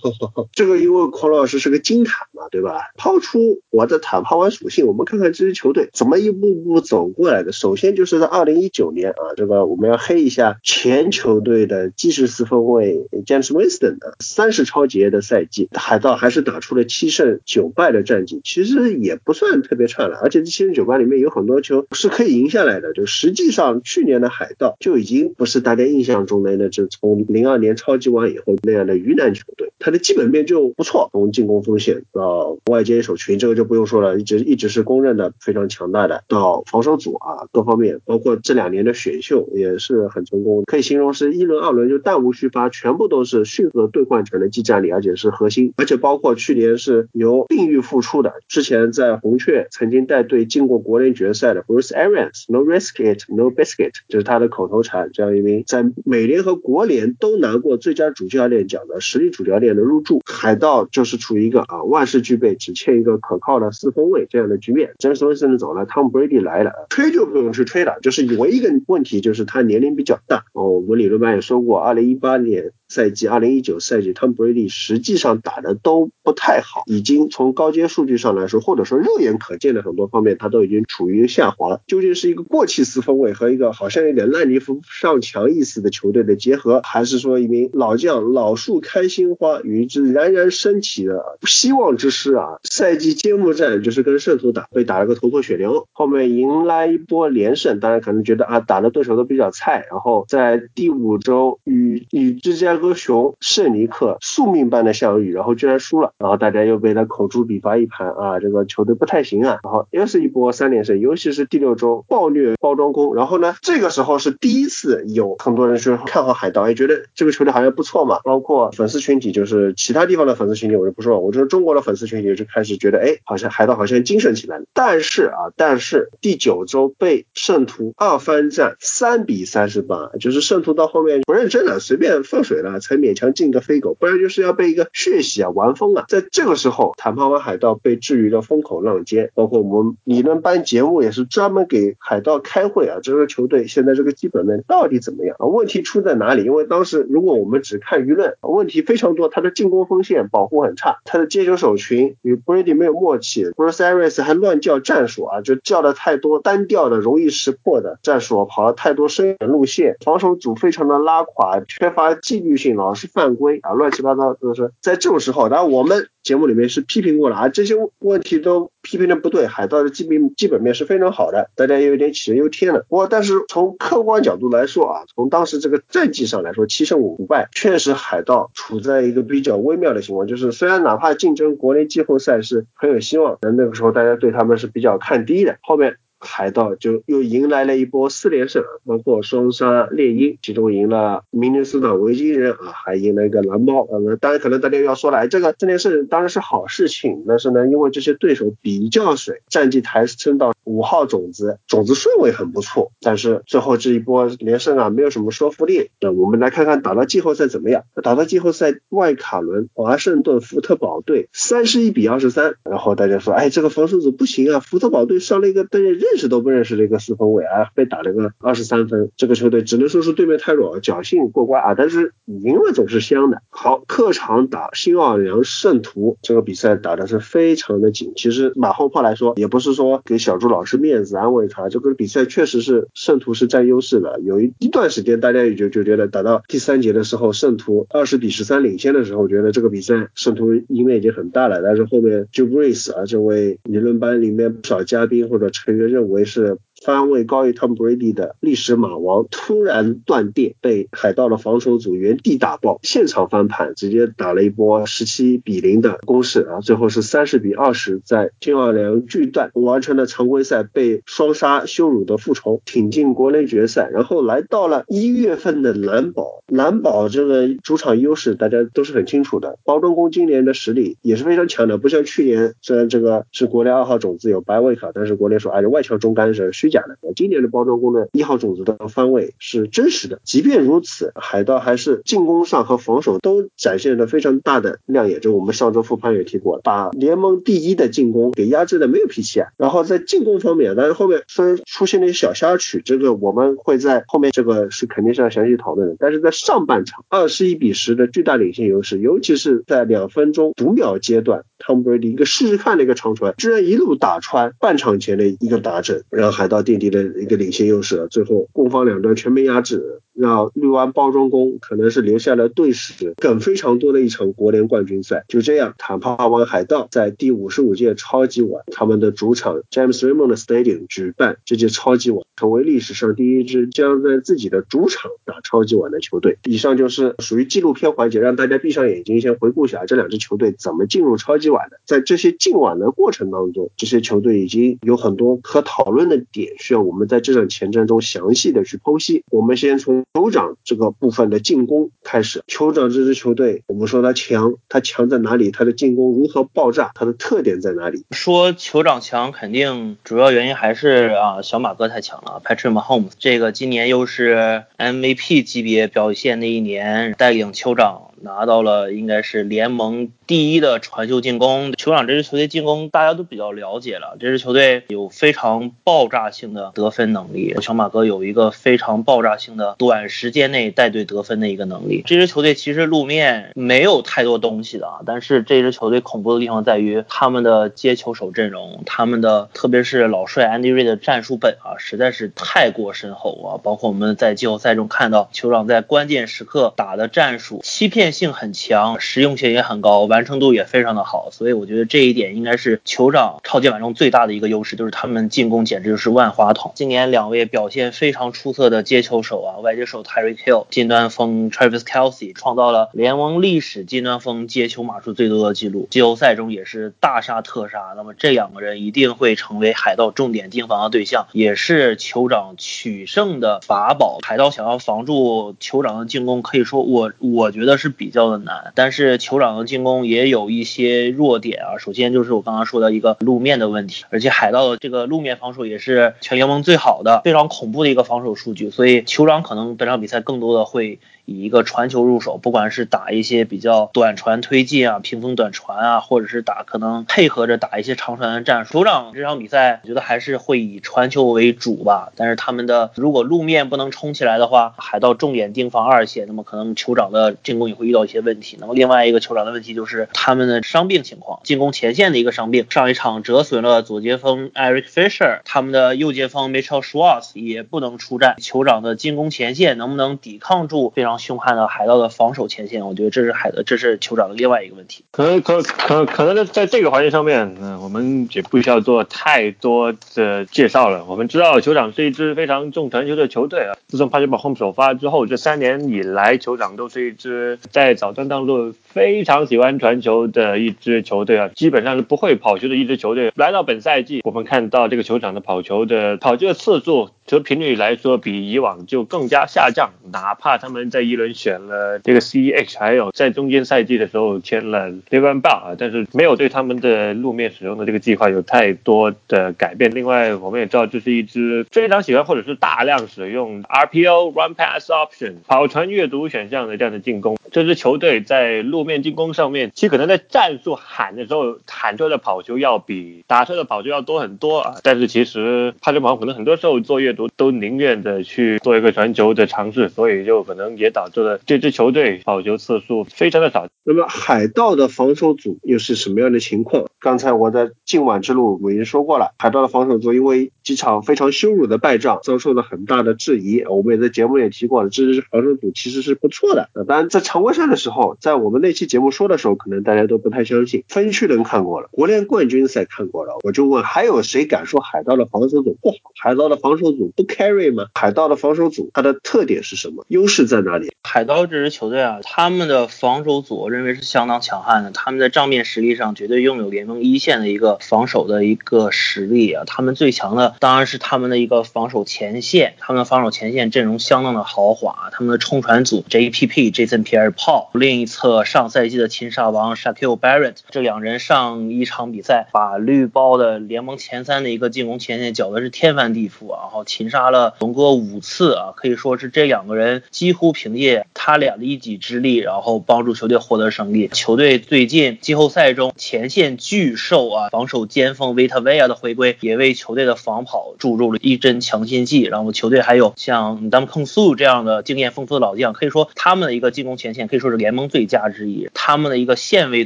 这个。因为孔老师是个金坦嘛，对吧？抛出我的坦抛完属性，我们看看这支球队怎么一步步走过来的。首先就是在二零一九年啊，这个我们要黑一下前球队的基石四分卫 James Winston 的三十超节的赛季，海盗还是打出了七胜九败的战绩，其实也不算特别差了。而且这七胜九败里面有很多球是可以赢下来的。就实际上去年的海盗就已经不是大家印象中的那支从零二年超级碗以后那样的鱼腩球队，它的基本面就。不错，从进攻锋线到外接手群，这个就不用说了，一直一直是公认的非常强大的。到防守组啊，各方面，包括这两年的选秀也是很成功，可以形容是一轮、二轮就弹无虚发，全部都是迅速兑换成了技战力，而且是核心。而且包括去年是由病愈复出的，之前在红雀曾经带队进过国联决赛的 Bruce Arians，No risk it, no biscuit，就是他的口头禅。这样一名在美联和国联都拿过最佳主教练奖的实力主教练的入驻，还到。就是处于一个啊万事俱备，只欠一个可靠的四分位这样的局面。詹姆斯·温森走了，汤姆·布雷迪来了，吹就不用去吹了，就是唯一一个问题就是他年龄比较大哦。我们理论班也说过，二零一八年。赛季二零一九赛季，Tom Brady 实际上打的都不太好，已经从高阶数据上来说，或者说肉眼可见的很多方面，他都已经处于下滑。究竟是一个过气四分卫和一个好像有点烂泥扶不上墙意思的球队的结合，还是说一名老将老树开新花，与一支冉冉升起的希望之师啊？赛季揭幕战就是跟圣徒打，被打了个头破血流，后面迎来一波连胜，大家可能觉得啊，打的对手都比较菜，然后在第五周与与之间。和熊圣尼克宿命般的相遇，然后居然输了，然后大家又被他口诛笔伐一盘啊，这个球队不太行啊，然后又是一波三连胜，尤其是第六周暴虐包装工，然后呢，这个时候是第一次有很多人说看好海盗，也觉得这个球队好像不错嘛，包括粉丝群体，就是其他地方的粉丝群体我就不说了，我就是中国的粉丝群体就开始觉得，哎，好像海盗好像精神起来了，但是啊，但是第九周被圣徒二番战三比三十八，就是圣徒到后面不认真了，随便放水了。啊，才勉强进个飞狗，不然就是要被一个血洗啊，玩疯啊。在这个时候，坦帕湾海盗被置于了风口浪尖，包括我们理论班节目也是专门给海盗开会啊，这个球队现在这个基本面到底怎么样啊？问题出在哪里？因为当时如果我们只看舆论，问题非常多，他的进攻锋线保护很差，他的接球手群与 Brady 没有默契，Bruce Arians 还乱叫战术啊，就叫的太多单调的、容易识破的战术，跑了太多深远路线，防守组非常的拉垮，缺乏纪律老是犯规啊，乱七八糟都是。在这种时候，当然我们节目里面是批评过了啊，这些问题都批评的不对，海盗的基本基本面是非常好的，大家也有点杞人忧天了。不过，但是从客观角度来说啊，从当时这个战绩上来说，七胜五败，确实海盗处在一个比较微妙的情况，就是虽然哪怕竞争国内季后赛是很有希望，但那个时候大家对他们是比较看低的，后面。海盗就又迎来了一波四连胜，包括双杀猎鹰，其中赢了明尼苏达维京人啊，还赢了一个蓝猫。呃，当然可能大家又要说了，这个四连胜当然是好事情，但是呢，因为这些对手比较水，战绩抬升到五号种子，种子顺位很不错，但是最后这一波连胜啊，没有什么说服力。那我们来看看打到季后赛怎么样？打到季后赛外卡轮，华盛顿福特堡队三十一比二十三，然后大家说，哎，这个防守组不行啊，福特堡队上了一个大家认。认识都不认识的一个四分卫啊，被打了个二十三分，这个球队只能说是对面太弱，侥幸过关啊。但是赢了总是香的。好，客场打新奥尔良圣徒，这个比赛打的是非常的紧。其实马后炮来说，也不是说给小朱老师面子安慰他，这个比赛确实是圣徒是占优势的。有一一段时间，大家也就就觉得打到第三节的时候，圣徒二十比十三领先的时候，觉得这个比赛圣徒赢面已经很大了。但是后面 Joe Brace 啊，这位理论班里面不少嘉宾或者成员认。认为是。番位高于 Tom Brady 的历史马王突然断电，被海盗的防守组原地打爆，现场翻盘，直接打了一波十七比零的攻势啊，最后是三十比二十，在金奥良巨蛋完成了常规赛被双杀羞辱的复仇，挺进国内决赛，然后来到了一月份的蓝宝，蓝宝这个主场优势大家都是很清楚的，包装工今年的实力也是非常强的，不像去年虽然这个是国内二号种子有白位卡，但是国内说哎外强中干是虚。假的，今年的包装工的一号种子的方位是真实的。即便如此，海盗还是进攻上和防守都展现了非常大的亮眼。就我们上周复盘也提过了，把联盟第一的进攻给压制的没有脾气啊。然后在进攻方面，但是后面虽然出现了一些小插曲，这个我们会在后面这个是肯定是要详细讨论的。但是在上半场二十一比十的巨大领先优势，尤其是在两分钟读秒阶段，Tom Brady 一个试试看的一个长传，居然一路打穿半场前的一个打阵，让海盗。奠定的一个领先优势，最后攻防两端全面压制。让绿湾包装工可能是留下了队史梗非常多的一场国联冠军赛。就这样，坦帕湾海盗在第五十五届超级碗，他们的主场 James Raymond Stadium 举办这届超级碗，成为历史上第一支将在自己的主场打超级碗的球队。以上就是属于纪录片环节，让大家闭上眼睛先回顾一下这两支球队怎么进入超级碗的。在这些进碗的过程当中，这些球队已经有很多可讨论的点，需要我们在这场前战中详细的去剖析。我们先从酋长这个部分的进攻开始，酋长这支球队，我们说它强，它强在哪里？它的进攻如何爆炸？它的特点在哪里？说酋长强，肯定主要原因还是啊，小马哥太强了，Patrick Mahomes，这个今年又是 MVP 级别表现那一年，带领酋长。拿到了应该是联盟第一的传球进攻，酋长这支球队进攻大家都比较了解了。这支球队有非常爆炸性的得分能力，小马哥有一个非常爆炸性的短时间内带队得分的一个能力。这支球队其实路面没有太多东西的啊，但是这支球队恐怖的地方在于他们的接球手阵容，他们的特别是老帅 Andy Reid 的战术本啊，实在是太过深厚啊。包括我们在季后赛中看到酋长在关键时刻打的战术，欺骗。性很强，实用性也很高，完成度也非常的好，所以我觉得这一点应该是酋长超级碗中最大的一个优势，就是他们进攻简直就是万花筒。今年两位表现非常出色的接球手啊，外接手 Terry Hill 近端锋 Travis Kelsey 创造了联盟历史近端锋接球码数最多的记录，季后赛中也是大杀特杀。那么这两个人一定会成为海盗重点盯防的对象，也是酋长取胜的法宝。海盗想要防住酋长的进攻，可以说我我觉得是。比较的难，但是酋长的进攻也有一些弱点啊。首先就是我刚刚说的一个路面的问题，而且海盗的这个路面防守也是全联盟最好的，非常恐怖的一个防守数据。所以酋长可能本场比赛更多的会以一个传球入手，不管是打一些比较短传推进啊、屏风短传啊，或者是打可能配合着打一些长传的战术。酋长这场比赛，我觉得还是会以传球为主吧。但是他们的如果路面不能冲起来的话，海盗重点盯防二线，那么可能酋长的进攻也会遇到一些问题。那么另外一个酋长的问题就是他们的伤病情况，进攻前线的一个伤病，上一场折损了左前锋 Eric Fisher，他们的右前锋 Mitchell Schwartz 也不能出战。酋长的进攻前线能不能抵抗住非常凶悍的海盗的防守前线？我觉得这是海的，这是酋长的另外一个问题。可能可可可能在这个环节上面，嗯，我们也不需要做太多的介绍了。我们知道酋长是一支非常重传球的球队啊。自从帕杰堡 home 首发之后，这三年以来，酋长都是一支在早段当中非常喜欢传球的一支球队啊，基本上是不会跑球的一支球队。来到本赛季，我们看到这个球场的跑球的跑球的次数。球频率来说，比以往就更加下降。哪怕他们在一轮选了这个 CEH，还有在中间赛季的时候签了 l e v a n b a 啊，但是没有对他们的路面使用的这个计划有太多的改变。另外，我们也知道这是一支非常喜欢或者是大量使用 RPO Run Pass Option 跑传阅读选项的这样的进攻。这支球队在路面进攻上面，其实可能在战术喊的时候喊出来的跑球要比打出来的跑球要多很多啊。但是其实帕特堡可能很多时候做阅读。都宁愿的去做一个传球的尝试，所以就可能也导致了这支球队保球次数非常的少。那么海盗的防守组又是什么样的情况？刚才我在今晚之路我已经说过了，海盗的防守组因为几场非常羞辱的败仗，遭受了很大的质疑。我们也在节目也提过了，这支防守组其实是不错的。当然在常规赛的时候，在我们那期节目说的时候，可能大家都不太相信。分区人看过了，国联冠军赛看过了，我就问还有谁敢说海盗的防守组不好？海盗的防守组。不 carry 吗？海盗的防守组它的特点是什么？优势在哪里？海盗这支球队啊，他们的防守组我认为是相当强悍的，他们在账面实力上绝对拥有联盟一线的一个防守的一个实力啊。他们最强的当然是他们的一个防守前线，他们的防守前线阵容相当的豪华。他们的冲传组 JPP Jason Pierre-Paul，另一侧上赛季的擒杀王 s h a q u i l Barrett，这两人上一场比赛把绿包的联盟前三的一个进攻前线搅的是天翻地覆啊，然后擒杀了龙哥五次啊，可以说是这两个人几乎平凭借他俩的一己之力，然后帮助球队获得胜利。球队最近季后赛中前线巨兽啊，防守尖锋维特维亚的回归，也为球队的防跑注入了一针强心剂。然后球队还有像 Dam Kong Su 这样的经验丰富的老将，可以说他们的一个进攻前线可以说是联盟最佳之一。他们的一个线位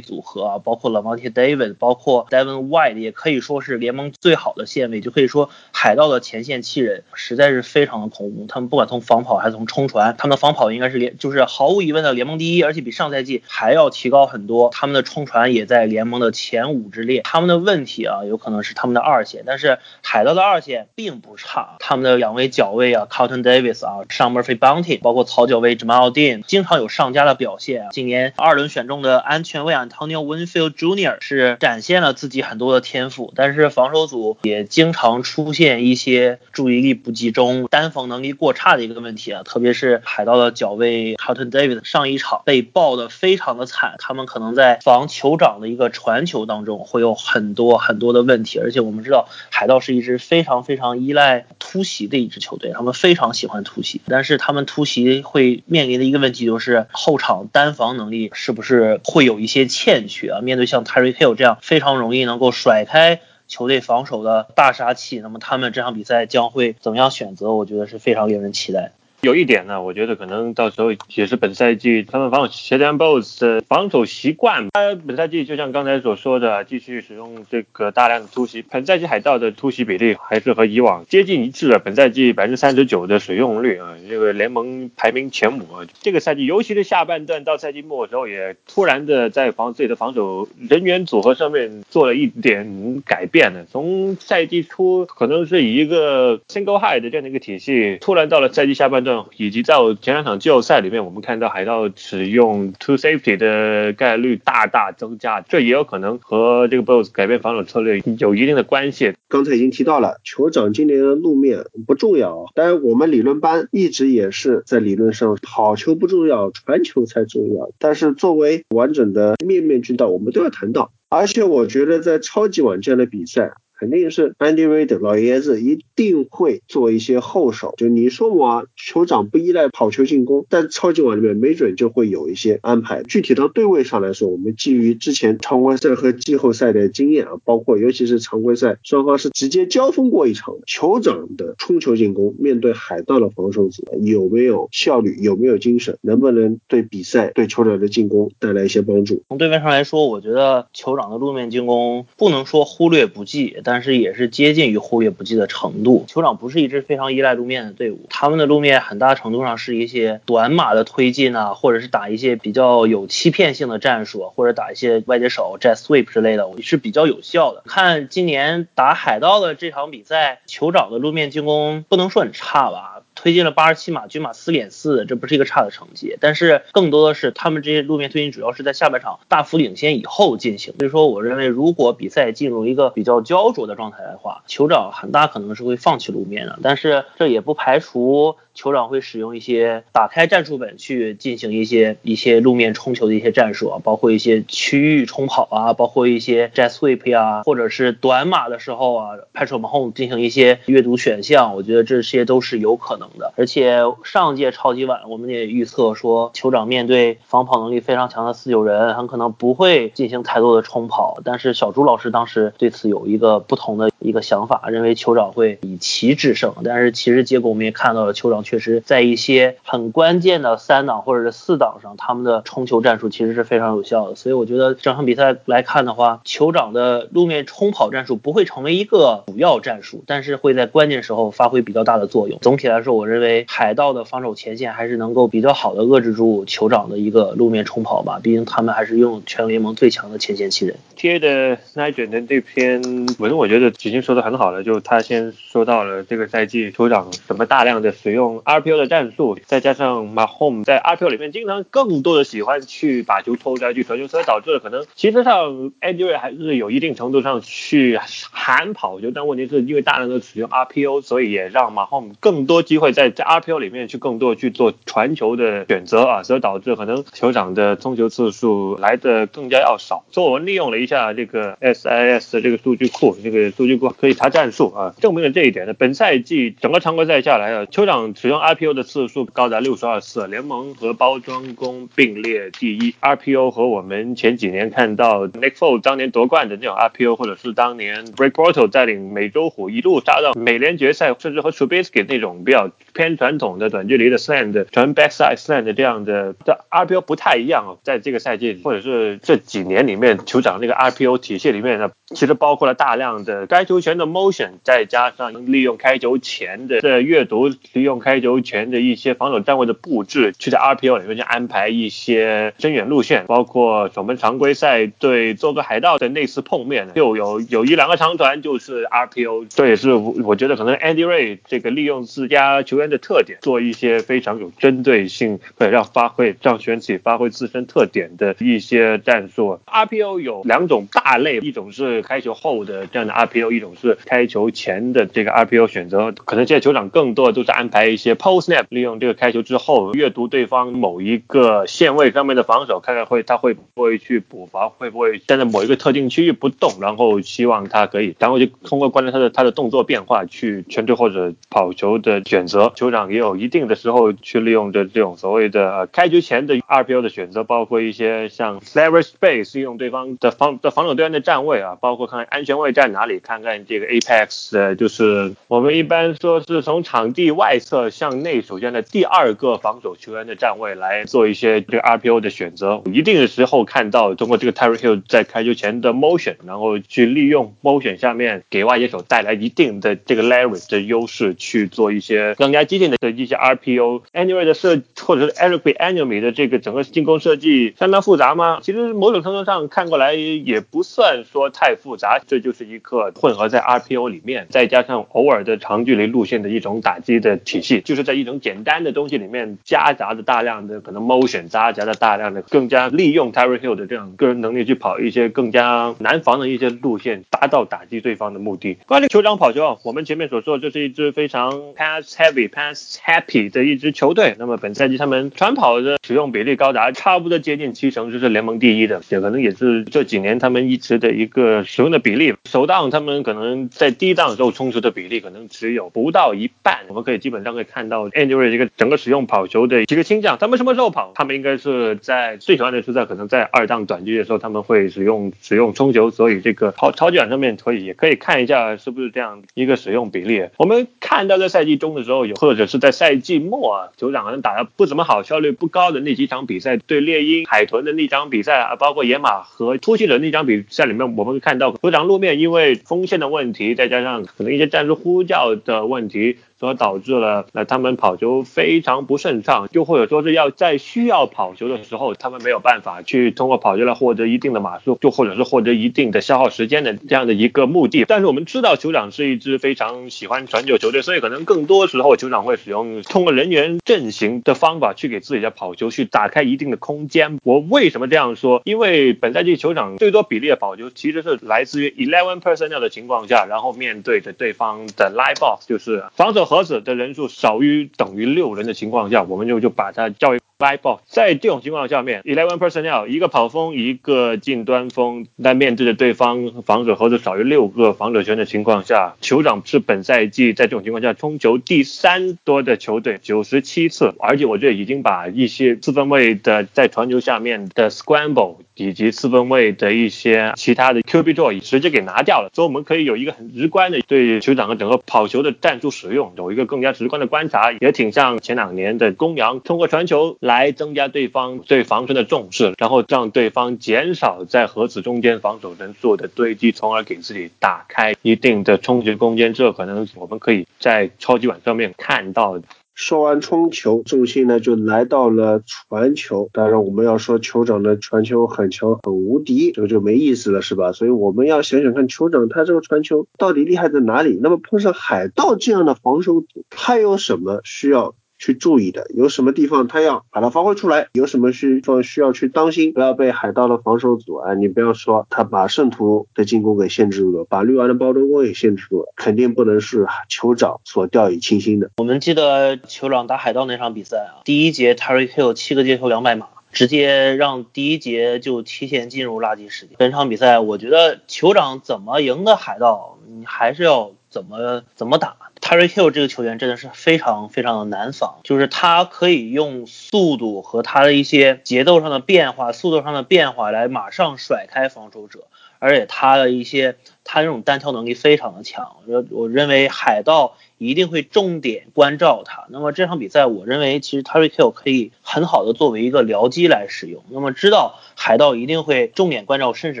组合啊，包括 Lavonte David，包括 Devin White，也可以说是联盟最好的线位。就可以说海盗的前线七人实在是非常的恐怖。他们不管从防跑还是从冲传，他们的防跑应该是联就是毫无疑问的联盟第一，而且比上赛季还要提高很多。他们的冲传也在联盟的前五之列。他们的问题啊，有可能是他们的二线，但是海盗的二线并不差。他们的两位脚卫啊，Carlton Davis 啊，上 Murphy Bounty，包括草脚卫 Jamal Dean，经常有上佳的表现啊。今年二轮选中的安全卫 Antonio Winfield Jr. 是展现了自己很多的天赋，但是防守组也经常出现一些注意力不集中、单防能力过差的一个问题啊。特别是海盗的角脚卫 Carlton Davis 上一场被爆的非常的惨，他们可能在防酋长的一个传球当中会有很多很多的问题，而且我们知道海盗是一支非常非常依赖突袭的一支球队，他们非常喜欢突袭，但是他们突袭会面临的一个问题就是后场单防能力是不是会有一些欠缺啊？面对像 Terry Hill 这样非常容易能够甩开球队防守的大杀器，那么他们这场比赛将会怎么样选择？我觉得是非常令人期待。有一点呢，我觉得可能到时候也是本赛季他们防守协调 BOSS 的防守习惯。他本赛季就像刚才所说的，继续使用这个大量的突袭。本赛季海盗的突袭比例还是和以往接近一致的，本赛季百分之三十九的使用率啊，这个联盟排名前五啊。这个赛季，尤其是下半段到赛季末的时候，也突然的在防自己的防守人员组合上面做了一点改变呢。从赛季初可能是以一个 single high 的这样的一个体系，突然到了赛季下半段。以及在我前两场季后赛里面，我们看到海盗使用 two safety 的概率大大增加，这也有可能和这个 BOSS 改变防守策略有一定的关系。刚才已经提到了，酋长今年的路面不重要，当然我们理论班一直也是在理论上跑球不重要，传球才重要。但是作为完整的面面俱到，我们都要谈到。而且我觉得在超级碗这样的比赛。肯定是 Andy Reid 老爷子一定会做一些后手。就你说我酋长不依赖跑球进攻，但超级碗里面没准就会有一些安排。具体到对位上来说，我们基于之前常规赛和季后赛的经验啊，包括尤其是常规赛双方是直接交锋过一场，酋长的冲球进攻面对海盗的防守组有没有效率，有没有精神，能不能对比赛对酋长的进攻带来一些帮助？从对面上来说，我觉得酋长的路面进攻不能说忽略不计，但是也是接近于忽略不计的程度。酋长不是一支非常依赖路面的队伍，他们的路面很大程度上是一些短码的推进啊，或者是打一些比较有欺骗性的战术，或者打一些外接手 jet sweep 之类的，是比较有效的。看今年打海盗的这场比赛，酋长的路面进攻不能说很差吧。推进了八十七码，均码四点四，这不是一个差的成绩。但是更多的是他们这些路面推进主要是在下半场大幅领先以后进行。所以说，我认为如果比赛进入一个比较焦灼的状态的话，酋长很大可能是会放弃路面的。但是这也不排除。酋长会使用一些打开战术本去进行一些一些路面冲球的一些战术啊，包括一些区域冲跑啊，包括一些 jet sweep 呀，或者是短码的时候啊，Patrick Mahomes 进行一些阅读选项，我觉得这些都是有可能的。而且上届超级碗我们也预测说，酋长面对防跑能力非常强的四九人，很可能不会进行太多的冲跑。但是小朱老师当时对此有一个不同的一个想法，认为酋长会以奇制胜。但是其实结果我们也看到了，酋长。确实，在一些很关键的三档或者是四档上，他们的冲球战术其实是非常有效的。所以我觉得整场比赛来看的话，酋长的路面冲跑战术不会成为一个主要战术，但是会在关键时候发挥比较大的作用。总体来说，我认为海盗的防守前线还是能够比较好的遏制住酋长的一个路面冲跑吧。毕竟他们还是拥有全联盟最强的前线七人。T.A. 的 Nigel 的这篇文，我觉得已经说的很好了。就他先说到了这个赛季酋长什么大量的使用。RPO 的战术，再加上 Mahomes 在 RPO 里面经常更多的喜欢去把球偷下去传球，所以导致了可能其实上 Andy 还是有一定程度上去喊跑球，但问题是因为大量的使用 RPO，所以也让 Mahomes 更多机会在在 RPO 里面去更多去做传球的选择啊，所以导致可能酋长的冲球次数来的更加要少。所以我们利用了一下这个 SIS 的这个数据库，这个数据库可以查战术啊，证明了这一点。本赛季整个常规赛下来啊，酋长使用 RPO 的次数高达六十二次，联盟和包装工并列第一。RPO 和我们前几年看到 Nick Foles 当年夺冠的那种 RPO，或者是当年 Break Portal 带领美洲虎一路杀到美联决赛，甚至和 Trubisky 那种比较偏传统的短距离的 slant 传 backside slant 这样的的 RPO 不太一样哦。在这个赛季或者是这几年里面，酋长那个 RPO 体系里面呢，其实包括了大量的该球权的 motion，再加上利用开球前的的阅读，利用开球前。的一些防守站位的布置，去在 RPO 里面去安排一些深远路线，包括我们常规赛对做个海盗的那次碰面，就有有一两个长传就是 RPO，这也是我觉得可能 Andy Ray 这个利用自家球员的特点，做一些非常有针对性，会让发挥让选手发挥自身特点的一些战术。RPO 有两种大类，一种是开球后的这样的 RPO，一种是开球前的这个 RPO 选择。可能现在球场更多的都是安排一些 postnap。利用这个开球之后，阅读对方某一个线位上面的防守，看看会他会不会去补防，会不会站在某一个特定区域不动，然后希望他可以，然后就通过观察他的他的动作变化去全队或者跑球的选择。酋长也有一定的时候去利用着这种所谓的呃开局前的 RPO 的选择，包括一些像 leverage space，利用对方的防的防守队员的站位啊，包括看看安全位在哪里，看看这个 apex，的就是我们一般说是从场地外侧向内。首先的，第二个防守球员的站位来做一些这个 RPO 的选择，一定的时候看到通过这个 Terry Hill 在开球前的 motion，然后去利用 motion 下面给外接手带来一定的这个 leverage 的优势，去做一些更加激进的一些 RPO。Anyway 的设或者是 Eric Annumy 的这个整个进攻设计相当复杂吗？其实某种程度上看过来也不算说太复杂，这就是一个混合在 RPO 里面，再加上偶尔的长距离路线的一种打击的体系，就是在一。种简单的东西里面夹杂着大量的可能 motion，夹杂着大量的更加利用 Terry Hill 的这样个人能力去跑一些更加难防的一些路线，达到打击对方的目的。关于酋长跑球，我们前面所说这是一支非常 pass heavy、pass happy 的一支球队。那么本赛季他们传跑的使用比例高达差不多接近七成，就是联盟第一的，也可能也是这几年他们一直的一个使用的比例。首档他们可能在低档时候冲刺的比例可能只有不到一半，我们可以基本上可以看到 Andrew 这个整个使用跑球的一个倾向。他们什么时候跑？他们应该是在最喜欢的是在可能在二档短距的时候他们会使用使用冲球，所以这个超超级碗上面可以也可以看一下是不是这样一个使用比例。我们看到在赛季中的时候有，或者是在赛季末啊，酋长可能打的不怎么好，效率不高的那几场比赛，对猎鹰、海豚的那场比赛啊，包括野马和突袭者那场比赛里面，我们会看到酋长路面因为锋线的问题，再加上可能一些战术呼叫的问题。所导致了那他们跑球非常不顺畅，又或者说是要在需要跑球的时候，他们没有办法去通过跑球来获得一定的码数，就或者是获得一定的消耗时间的这样的一个目的。但是我们知道酋长是一支非常喜欢传球球队，所以可能更多时候酋长会使用通过人员阵型的方法去给自己的跑球去打开一定的空间。我为什么这样说？因为本赛季酋长最多比例的跑球其实是来自于 eleven personnel 的情况下，然后面对着对方的 line box，就是防守。盒子的人数少于等于六人的情况下，我们就就把它叫为 live box。在这种情况下面，eleven personnel 一个跑锋，一个近端锋，在面对着对方防守盒子少于六个防守权的情况下，酋长是本赛季在这种情况下冲球第三多的球队，九十七次，而且我觉得已经把一些四分卫的在传球下面的 scramble 以及四分卫的一些其他的 QB 座椅直接给拿掉了，所以我们可以有一个很直观的对酋长的整个跑球的战术使用。有一个更加直观的观察，也挺像前两年的公羊，通过传球来增加对方对防身的重视，然后让对方减少在盒子中间防守人数的堆积，从而给自己打开一定的冲击空间。这可能我们可以在超级碗上面看到。说完冲球，重心呢就来到了传球。当然，我们要说酋长的传球很强很无敌，这个就没意思了，是吧？所以我们要想想看，酋长他这个传球到底厉害在哪里？那么碰上海盗这样的防守组，他有什么需要？去注意的有什么地方他要把它发挥出来，有什么需方需要去当心，不要被海盗的防守阻碍。你不要说他把圣徒的进攻给限制住了，把绿湾的包装工也限制住了，肯定不能是酋长所掉以轻心的。我们记得酋长打海盗那场比赛啊，第一节 Terry Hill 七个接球两百码，直接让第一节就提前进入垃圾时间。本场比赛我觉得酋长怎么赢的海盗，你还是要怎么怎么打。Terry Hill 这个球员真的是非常非常的难防，就是他可以用速度和他的一些节奏上的变化、速度上的变化来马上甩开防守者，而且他的一些他这种单挑能力非常的强。我我认为海盗一定会重点关照他。那么这场比赛，我认为其实 Terry Hill 可以很好的作为一个僚机来使用。那么知道海盗一定会重点关照，甚至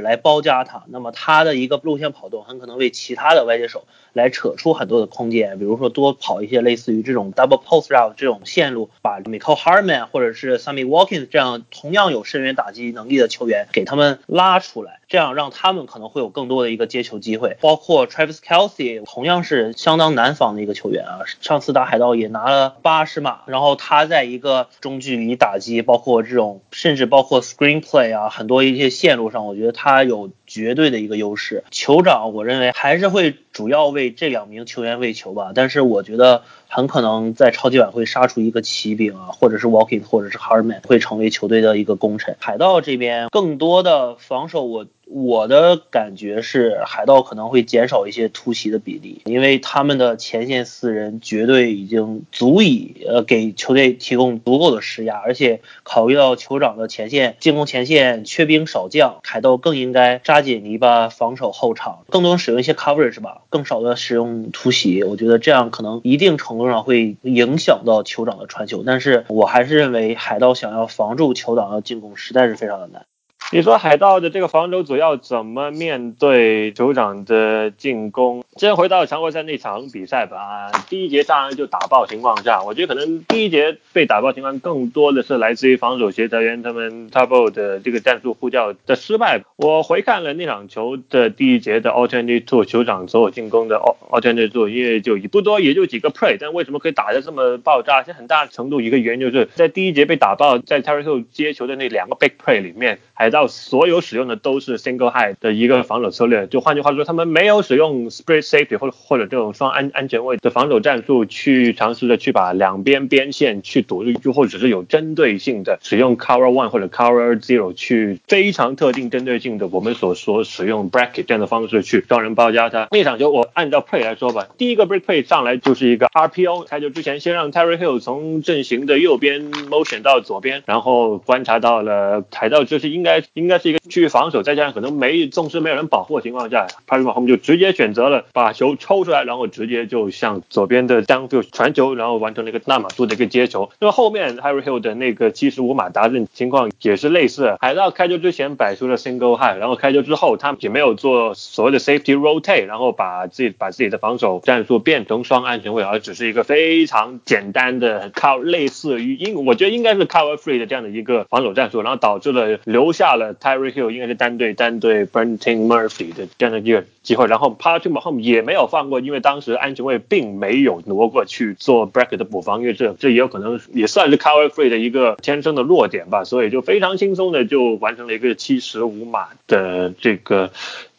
来包夹他。那么他的一个路线跑动很可能为其他的外接手。来扯出很多的空间，比如说多跑一些类似于这种 double post route 这种线路，把 Michael Harman 或者是 Sammy Watkins 这样同样有深远打击能力的球员给他们拉出来，这样让他们可能会有更多的一个接球机会。包括 Travis Kelsey 同样是相当难防的一个球员啊，上次打海盗也拿了八十码，然后他在一个中距离打击，包括这种甚至包括 screenplay 啊，很多一些线路上，我觉得他有。绝对的一个优势，酋长我认为还是会主要为这两名球员喂球吧，但是我觉得很可能在超级碗会杀出一个骑兵啊，或者是 Walking，或者是 Harman 会成为球队的一个功臣。海盗这边更多的防守我。我的感觉是，海盗可能会减少一些突袭的比例，因为他们的前线四人绝对已经足以呃给球队提供足够的施压，而且考虑到酋长的前线进攻前线缺兵少将，海盗更应该扎紧泥巴防守后场，更多使用一些 coverage 吧，更少的使用突袭。我觉得这样可能一定程度上会影响到酋长的传球，但是我还是认为海盗想要防住酋长的进攻实在是非常的难。你说海盗的这个防守组要怎么面对酋长的进攻？先回到常规赛那场比赛吧。第一节上来就打爆情况下，我觉得可能第一节被打爆情况更多的是来自于防守协调员他们 Tabo 的这个战术呼叫的失败。我回看了那场球的第一节的 Alternate Two 酋长所有进攻的 Alternate Two，因为就不多，也就几个 Play，但为什么可以打得这么爆炸？其实很大程度一个原因就是在第一节被打爆，在 Terry Hill 接球的那两个 Big Play 里面，海盗。到所有使用的都是 single high 的一个防守策略，就换句话说，他们没有使用 split safety 或或者这种双安安全位的防守战术去尝试着去把两边边线去堵住，就或者是有针对性的使用 cover one 或者 cover zero 去非常特定针对性的我们所说使用 bracket 这样的方式去双人包夹他。那场球我按照 play 来说吧，第一个 break play 上来就是一个 RPO，开球之前先让 Terry Hill 从阵型的右边 motion 到左边，然后观察到了踩到就是应该应该是一个区域防守，再加上可能没纵使没有人保护的情况下，Patrick Mahomes 就直接选择了把球抽出来，然后直接就向左边的 downfield 传球，然后完成了一个纳马杜的一个接球。那么后面 Harry Hill 的那个七十五码达阵情况也是类似，海盗开球之前摆出了 single high，然后开球之后他们也没有做所谓的 safety rotate，然后把自己把自己的防守战术变成双安全位，而只是一个非常简单的靠类似于应我觉得应该是 cover free 的这样的一个防守战术，然后导致了留下 Tyree Hill 应该是单对单对 Brenton Murphy 的这样的一个机会，然后 Patrick Mahomes 也没有放过，因为当时安全位并没有挪过去做 bracket 的补防，因为这这也有可能也算是 cover free 的一个天生的弱点吧，所以就非常轻松的就完成了一个七十五码的这个。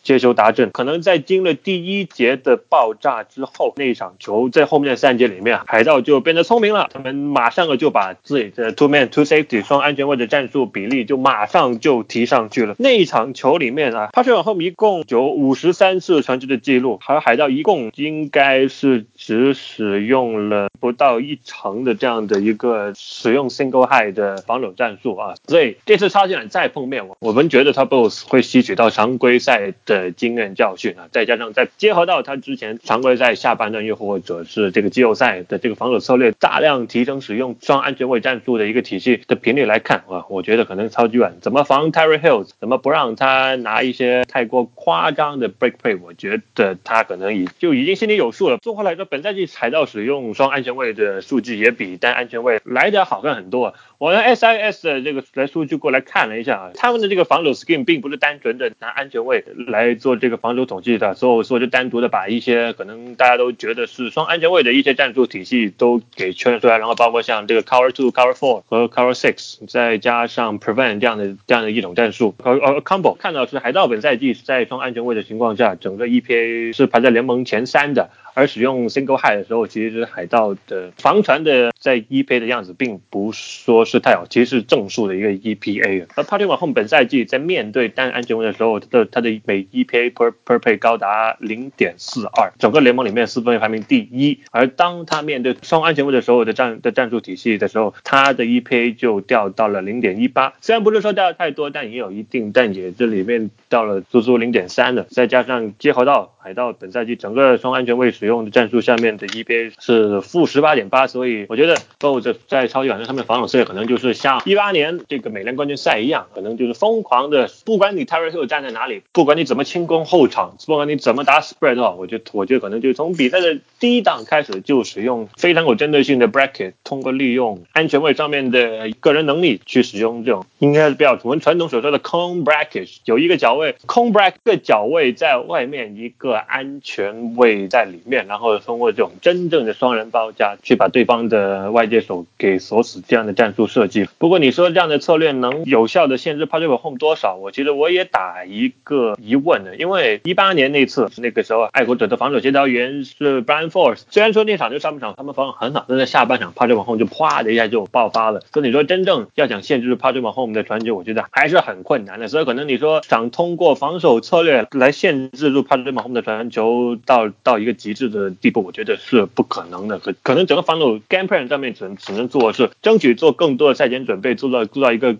接球达阵，可能在经了第一节的爆炸之后，那一场球在后面的三节里面，海盗就变得聪明了，他们马上就把自己的 two man two safety 双安全位的战术比例就马上就提上去了。那一场球里面啊，帕特往后一共有五十三次传球的记录，而海盗一共应该是只使用了不到一成的这样的一个使用 single high 的防守战术啊，所以这次超级碗再碰面，我我们觉得他 boss 会吸取到常规赛的。经验教训啊，再加上再结合到他之前常规赛下半段又或者是这个季后赛的这个防守策略，大量提升使用双安全位战术的一个体系的频率来看啊，我觉得可能超级碗怎么防 Terry Hills，怎么不让他拿一些太过夸张的 break play，我觉得他可能已就已经心里有数了。综合来说，本本赛季踩到使用双安全位的数据也比单安全位来得好看很多。我用 SIS 的这个来数据过来看了一下啊，他们的这个防守 scheme 并不是单纯的拿安全位来做这个防守统计的，所以说就单独的把一些可能大家都觉得是双安全位的一些战术体系都给圈出来，然后包括像这个 cover two、cover four 和 cover six，再加上 prevent 这样的这样的一种战术。呃呃，combo 看到是海盗本赛季在双安全位的情况下，整个 EPA 是排在联盟前三的。而使用 single high 的时候，其实海盗的防传的在 EPA 的样子，并不说是太好，其实是正数的一个 EPA。而 Patrick Mahomes 本赛季在面对单安全位的时候，他的他的每 EPA per per play 高达零点四二，整个联盟里面四分位排名第一。而当他面对双安全位的时候的战的战术体系的时候，他的 EPA 就掉到了零点一八。虽然不是说掉的太多，但也有一定，但也这里面到了足足零点三的。再加上结合到海盗本赛季整个双安全位使用的战术下面的 EPA 是负十八点八，所以我觉得 BOSS 在超级碗上面防守策略可能就是像一八年这个美联冠军赛一样，可能就是疯狂的，不管你 Terry Hill 站在哪里，不管你怎么轻攻后场，不管你怎么打 spread 的话，我觉得我觉得可能就从比赛的第一档开始就使用非常有针对性的 bracket，通过利用安全位上面的个人能力去使用这种应该是比较我们传统所说的空 bracket，有一个脚位空 bracket 个脚位在外面，一个安全位在里面，然后。通过这种真正的双人包夹去把对方的外接手给锁死，这样的战术设计。不过你说这样的策略能有效的限制 Patrick Home 多少？我其实我也打一个疑问的，因为一八年那次那个时候爱国者的防守协调员是 Brian Force，虽然说那场就上半场他们防守很好，但在下半场 Patrick Home 就啪的一下就爆发了。所以你说真正要想限制 Patrick Home 的传球，我觉得还是很困难的。所以可能你说想通过防守策略来限制住 Patrick Home 的传球到到一个极致的。地步我觉得是不可能的，可可能整个防守 game plan 上面只能只能做的是争取做更多的赛前准备，做到做到一个。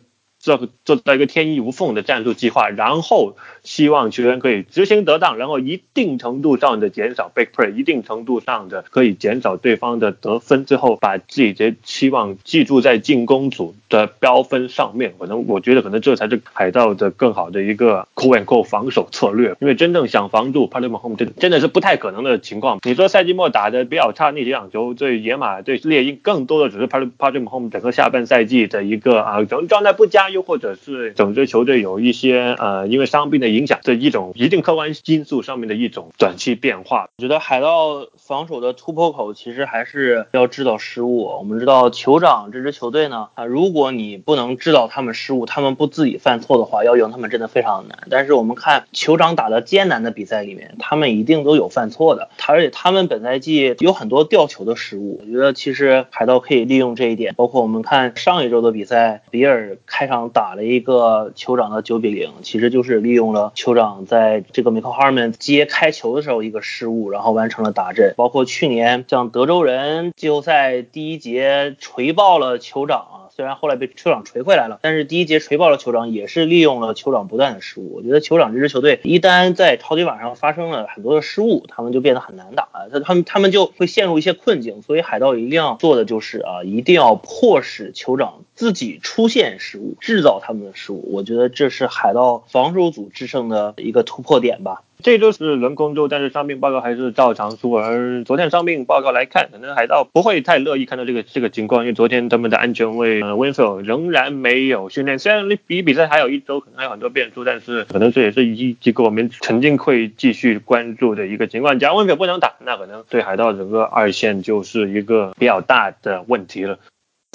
做做到一个天衣无缝的战术计划，然后希望球员可以执行得当，然后一定程度上的减少 big play，一定程度上的可以减少对方的得分，最后把自己的期望记住在进攻组的标分上面。可能我觉得可能这才是海盗的更好的一个 c o and c 防守策略，因为真正想防住 Patrick Home，真真的是不太可能的情况。你说赛季末打的比较差那几场球，对野马对猎鹰更多的只是 p a t r i c Mahomes 整个下半赛季的一个啊，整个状态不佳。又或者是整支球队有一些呃因为伤病的影响的一种一定客观因素上面的一种短期变化。我觉得海盗防守的突破口其实还是要制造失误。我们知道酋长这支球队呢，啊，如果你不能制造他们失误，他们不自己犯错的话，要赢他们真的非常难。但是我们看酋长打的艰难的比赛里面，他们一定都有犯错的，而且他们本赛季有很多吊球的失误。我觉得其实海盗可以利用这一点，包括我们看上一周的比赛，比尔开场打了一个酋长的九比零，其实就是利用了酋长在这个米克哈曼接开球的时候一个失误，然后完成了打阵。包括去年像德州人季后赛第一节锤爆了酋长。虽然后来被酋长锤回来了，但是第一节锤爆了酋长，也是利用了酋长不断的失误。我觉得酋长这支球队一旦在超级碗上发生了很多的失误，他们就变得很难打，他他们他们就会陷入一些困境。所以海盗一定要做的就是啊，一定要迫使酋长自己出现失误，制造他们的失误。我觉得这是海盗防守组制胜的一个突破点吧。这周是轮空周，但是伤病报告还是照常出。而昨天伤病报告来看，可能海盗不会太乐意看到这个这个情况，因为昨天他们的安全卫呃 Winslow 仍然没有训练。虽然离比比赛还有一周，可能还有很多变数，但是可能这也是一几个我们肯定会继续关注的一个情况。假如 Winslow 不能打，那可能对海盗整个二线就是一个比较大的问题了。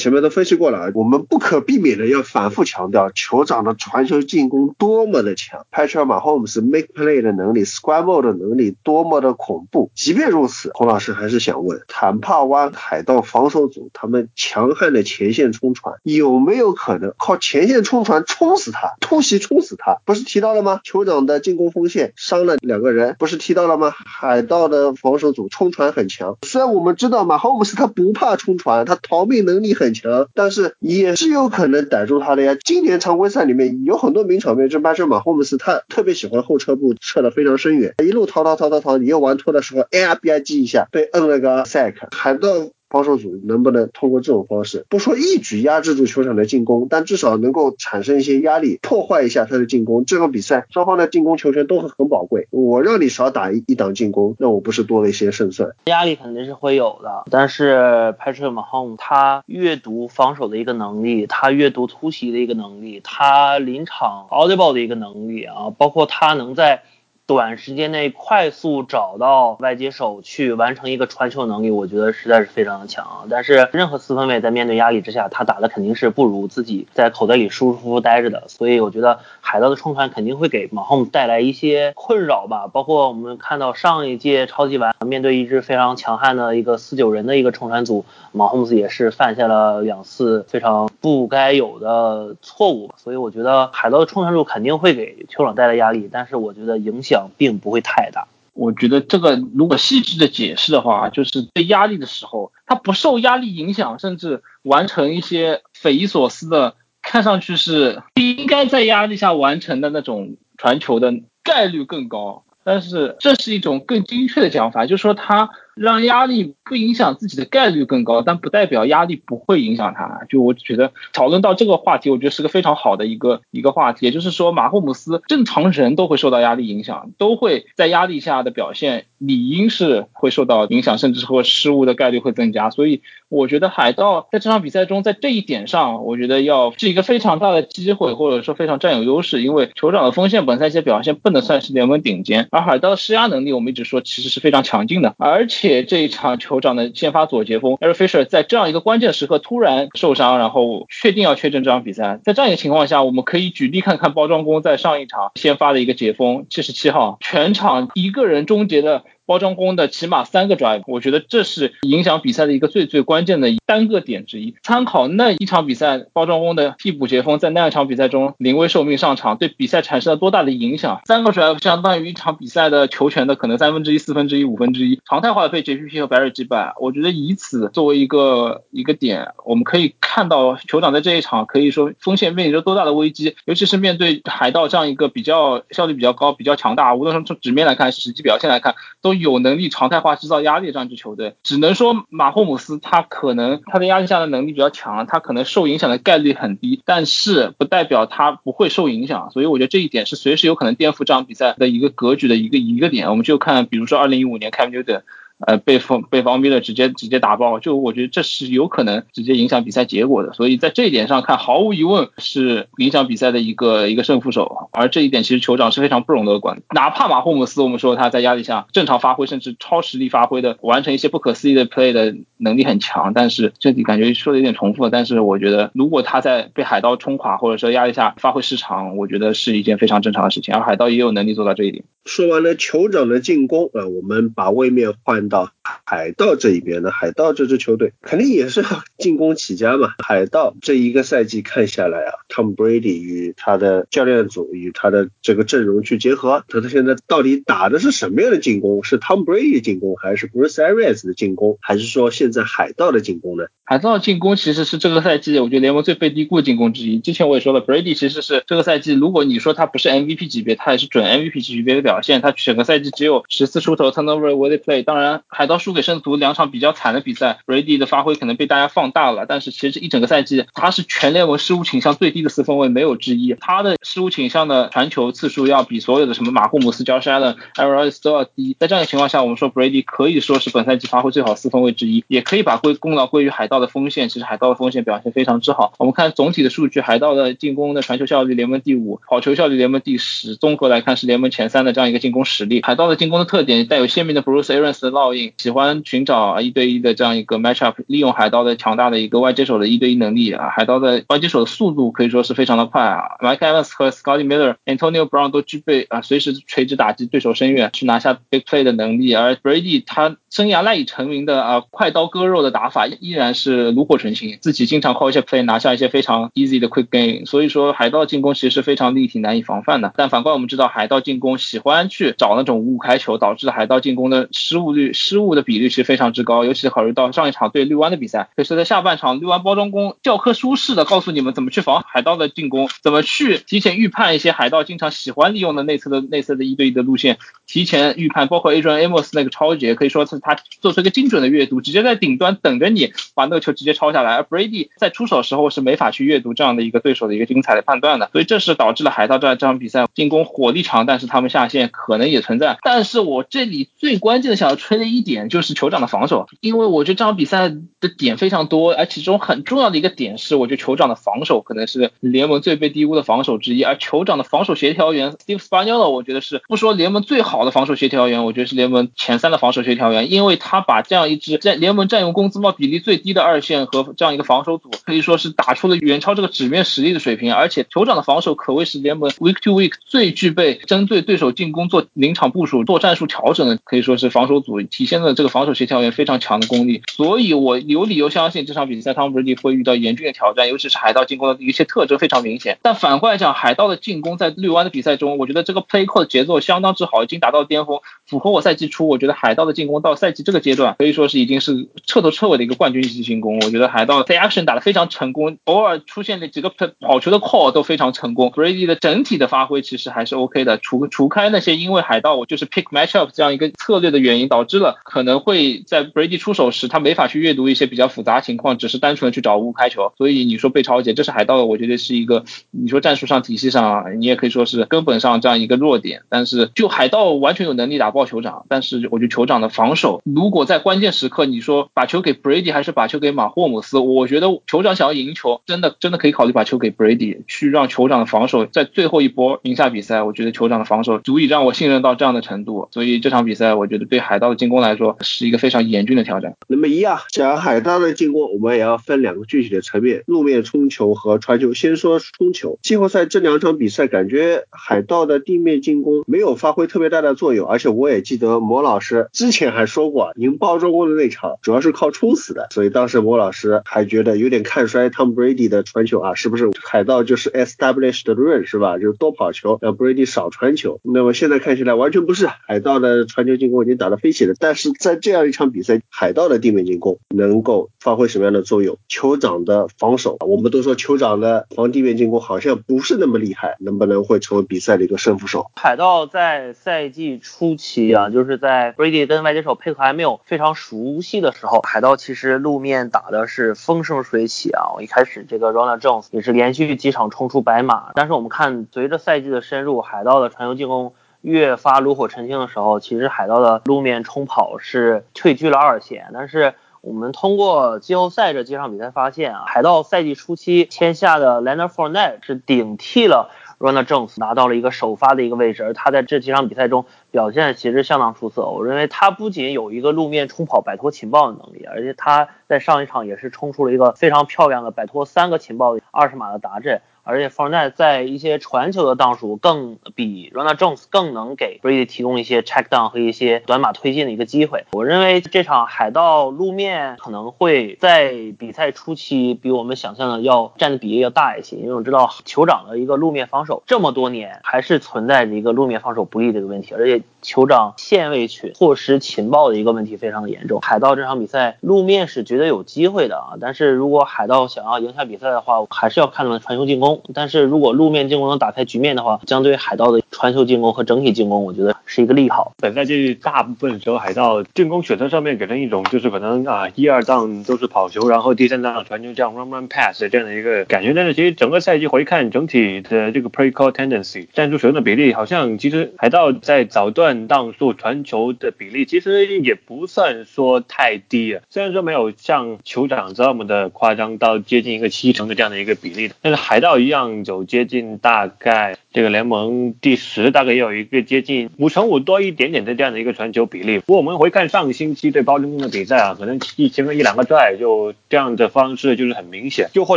前面都分析过了，我们不可避免的要反复强调，酋长的传球进攻多么的强，Patrick Mahomes make play 的能力，scramble 的能力多么的恐怖。即便如此，洪老师还是想问，坦帕湾海盗防守组他们强悍的前线冲传有没有可能靠前线冲传冲死他，突袭冲死他？不是提到了吗？酋长的进攻锋线伤了两个人，不是提到了吗？海盗的防守组冲传很强，虽然我们知道马 h o m e s 他不怕冲传，他逃命能力很。强，但是也是有可能逮住他的呀。今年常规赛里面有很多名场面，就巴什马霍姆斯，他特别喜欢后撤步撤得非常深远，一路逃逃逃逃逃，你又玩脱的时候，哎呀吧唧一下被摁了个 sack，海盗。防守组能不能通过这种方式，不说一举压制住球场的进攻，但至少能够产生一些压力，破坏一下他的进攻。这场比赛双方的进攻球权都很宝贵，我让你少打一一档进攻，那我不是多了一些胜算？压力肯定是会有的，但是 Patrick Mahomes 他阅读防守的一个能力，他阅读突袭的一个能力，他临场 audible 的一个能力啊，包括他能在。短时间内快速找到外接手去完成一个传球能力，我觉得实在是非常的强。但是任何四分卫在面对压力之下，他打的肯定是不如自己在口袋里舒舒服服待着的。所以我觉得海盗的冲传肯定会给马洪带来一些困扰吧。包括我们看到上一届超级碗面对一支非常强悍的一个四九人的一个冲传组，马洪也是犯下了两次非常不该有的错误。所以我觉得海盗的冲传组肯定会给球场带来压力，但是我觉得影响。并不会太大。我觉得这个如果细致的解释的话，就是在压力的时候，他不受压力影响，甚至完成一些匪夷所思的，看上去是不应该在压力下完成的那种传球的概率更高。但是这是一种更精确的讲法，就是说他。让压力不影响自己的概率更高，但不代表压力不会影响他。就我觉得讨论到这个话题，我觉得是个非常好的一个一个话题。也就是说，马霍姆斯正常人都会受到压力影响，都会在压力下的表现理应是会受到影响，甚至说失误的概率会增加。所以我觉得海盗在这场比赛中，在这一点上，我觉得要是一个非常大的机会，或者说非常占有优势。因为酋长的锋线本赛季表现不能算是联盟顶尖，而海盗的施压能力我们一直说其实是非常强劲的，而且。这一场酋长的先发左截锋 Eric Fisher 在这样一个关键时刻突然受伤，然后确定要缺阵这场比赛。在这样一个情况下，我们可以举例看看包装工在上一场先发的一个截锋七十七号，全场一个人终结的。包装工的起码三个 drive，我觉得这是影响比赛的一个最最关键的单个点之一。参考那一场比赛，包装工的替补截锋在那一场比赛中临危受命上场，对比赛产生了多大的影响？三个 drive 相当于一场比赛的球权的可能三分之一、四分之一、五分之一，常态化的被 JPP 和白尔击败。我觉得以此作为一个一个点，我们可以看到酋长在这一场可以说锋线面临着多大的危机，尤其是面对海盗这样一个比较效率比较高、比较强大，无论从纸面来看、实际表现来看都。有能力常态化制造压力这样一支球队，只能说马霍姆斯他可能他的压力下的能力比较强，他可能受影响的概率很低，但是不代表他不会受影响，所以我觉得这一点是随时有可能颠覆这场比赛的一个格局的一个一个点。我们就看，比如说二零一五年 Cam Newton。呃被防被防逼的直接直接打爆，就我觉得这是有可能直接影响比赛结果的。所以在这一点上看，毫无疑问是影响比赛的一个一个胜负手。而这一点其实酋长是非常不容乐观。哪怕马霍姆斯，我们说他在压力下正常发挥，甚至超实力发挥的完成一些不可思议的 play 的能力很强，但是这里感觉说的有点重复。但是我觉得，如果他在被海盗冲垮或者说压力下发挥失常，我觉得是一件非常正常的事情。而海盗也有能力做到这一点。说完了酋长的进攻啊，我们把位面换到海盗这一边呢。海盗这支球队肯定也是进攻起家嘛。海盗这一个赛季看下来啊，Tom Brady 与他的教练组与他的这个阵容去结合，他他现在到底打的是什么样的进攻？是 Tom Brady 进攻，还是 Bruce Arians 的进攻，还是说现在海盗的进攻呢？海盗进攻其实是这个赛季我觉得联盟最被低估的进攻之一。之前我也说了，Brady 其实是这个赛季，如果你说他不是 MVP 级别，他也是准 MVP 级别的表现。他整个赛季只有十次出头 turnover worthy play。当然，海盗输给圣徒两场比较惨的比赛，Brady 的发挥可能被大家放大了。但是其实一整个赛季，他是全联盟失误倾向最低的四分卫，没有之一。他的失误倾向的传球次数要比所有的什么马库姆斯、Josh Allen、a r o n r o s 都要低。在这样的情况下，我们说 Brady 可以说是本赛季发挥最好四分卫之一，也可以把归功劳归于海盗的锋线。其实海盗的锋线表现非常之好。我们看总体的数据，海盗的进攻的传球效率联盟第五，跑球效率联盟第十，综合来看是联盟前三的这样一个进攻实力。海盗的进攻的特点带有鲜明的 Bruce Arians 的烙印，喜欢寻找一对一的这样一个 matchup，利用海盗的强大的一个外接手的一对一能力啊。海盗的外接手的速度可以说是非常的快啊。Mike Evans 和 Scotty Miller、Antonio Brown 都具备啊随时垂直打击对手深远去拿下 big play 的能力，而 Brady 他生涯赖以成名的啊快刀割肉的打法依然是炉火纯青，自己经常靠一些 play 拿下一些非常 easy 的 quick game。所以说海盗进攻其实是非常立体难以防范的。但反观我们知道海盗进攻喜欢去找那种五五开球，导致海盗进攻的失误率失误的比率其实非常之高。尤其是考虑到上一场对绿湾的比赛，可是在下半场绿湾包装工教科书式的告诉你们怎么去防海盗的进攻，怎么去提前预判一些海盗经常喜欢利用的内侧的内侧的一对一的路线，提前预判，包括 Adrian Amos 那个超节，可以说是他做出一个精准的阅读，直接在顶端等着你把那个球直接抄下来。而 Brady 在出手时候是没法去阅读这样的一个对手的一个精彩的判断的，所以这是导致了海盗在这场比赛进攻火力强，但是他们下线可能也存在。但是我这里最关键的想要吹的一点就是酋长的防守，因为我觉得这场比赛的点非常多，而其中很重要的一个点是，我觉得酋长的防守可能是联盟最被低估的防守之一，而酋长的防守协调员 Steve Spagnuolo，我觉得是不说联盟最好的防守协调员，我觉得是联盟前三的防守协调员，因为他把这样一支在联盟占用工资帽比例最低的二线和这样一个防守组，可以说是打出了远超这个纸面实力的水平，而且酋长的防守可谓是联盟 week to week 最具备针对对手进攻做临场部署、做战术调整的，可以说是防守组体现了这个防守协调员非常强的功力，所以我有理由相信这场比赛 Tom Brady 会遇到严峻的挑战，尤其是海盗进攻的一些特征非常明显。但反过来讲，海盗的进攻在绿湾的比赛中，我觉得这个 play call 的节奏相当之好，已经达到巅峰，符合我赛季初我觉得海盗的进攻到赛季这个阶段，可以说是已经是彻头彻尾的一个冠军级进攻。我觉得海盗 play action 打得非常成功，偶尔出现的几个跑球的 call 都非常成功。Brady 的整体的发挥其实还是 OK 的，除除开那些因为海盗我就是 pick matchup 这样一个策略的原因，导致了可可能会在 Brady 出手时他没法去阅读一些比较复杂情况，只是单纯的去找无开球。所以你说被超解，这是海盗我觉得是一个你说战术上体系上你也可以说是根本上这样一个弱点。但是就海盗完全有能力打爆酋长，但是我觉得酋长的防守如果在关键时刻你说把球给 Brady 还是把球给马霍姆斯，我觉得酋长想要赢球，真的真的可以考虑把球给 Brady，去让酋长的防守在最后一波赢下比赛。我觉得酋长的防守足以让我信任到这样的程度，所以这场比赛我觉得对海盗的进攻来说是一个非常严峻的挑战。那么一样，讲海盗的进攻，我们也要分两个具体的层面：路面冲球和传球。先说冲球，季后赛这两场比赛，感觉海盗的地面进攻没有发挥特别大的作用，而且我也记得魔老师之前还说过，赢包装工的那场主要是靠冲死的，所以当时魔老师还觉得有点看衰 Tom Brady 的传球啊，是不是海盗就是 established run 是吧？就是多跑球，让 Brady 少传球。那么现在看起来完全不是，海盗的传球进攻已经打得飞起了。但是在这样一场比赛，海盗的地面进攻能够发挥什么样的作用？酋长的防守，我们都说酋长的防地面进攻好像不是那么厉害，能不能会成为比赛的一个胜负手？海盗在赛季初期啊，就是在 Brady 跟外接手配合还没有非常熟悉的时候，海盗其实路面打的是风生水起啊。我一开始这个 Ronald Jones 也是连续几场冲出白马，但是我们看随着赛季的深入，海盗的传球进攻越发炉火纯青的时候，其实海盗的路面冲跑是退居了二线。但是我们通过季后赛这几场比赛发现啊，海盗赛季初期签下的 l e n a r f o r n e t 是顶替了 Ronald Jones，拿到了一个首发的一个位置，而他在这几场比赛中表现其实相当出色。我认为他不仅有一个路面冲跑摆脱情报的能力，而且他在上一场也是冲出了一个非常漂亮的摆脱三个情报二十码的达阵。而且 f o r n e t 在一些传球的档数更比 Ronald Jones 更能给 Brady 提供一些 check down 和一些短码推进的一个机会。我认为这场海盗路面可能会在比赛初期比我们想象的要占的比例要大一些，因为我知道酋长的一个路面防守这么多年还是存在着一个路面防守不利的一个问题，而且酋长线位去错失情报的一个问题非常的严重。海盗这场比赛路面是绝对有机会的啊，但是如果海盗想要赢下比赛的话，还是要看他们传球进攻。但是如果路面进攻能打开局面的话，将对海盗的传球进攻和整体进攻，我觉得是一个利好。本赛季大部分时候，海盗进攻选择上面给人一种就是可能啊一二档都是跑球，然后第三档传球这样 run run pass 这样的一个感觉。但是其实整个赛季回看整体的这个 play call tendency 战术使用的比例，好像其实海盗在早段档数传球的比例其实也不算说太低啊。虽然说没有像酋长这么的夸张到接近一个七成的这样的一个比例，但是海盗一样走接近大概。这个联盟第十，大概也有一个接近五成五多一点点的这样的一个传球比例。不过我们回看上个星期对包君公的比赛啊，可能一前面一两个拽就这样的方式就是很明显。又或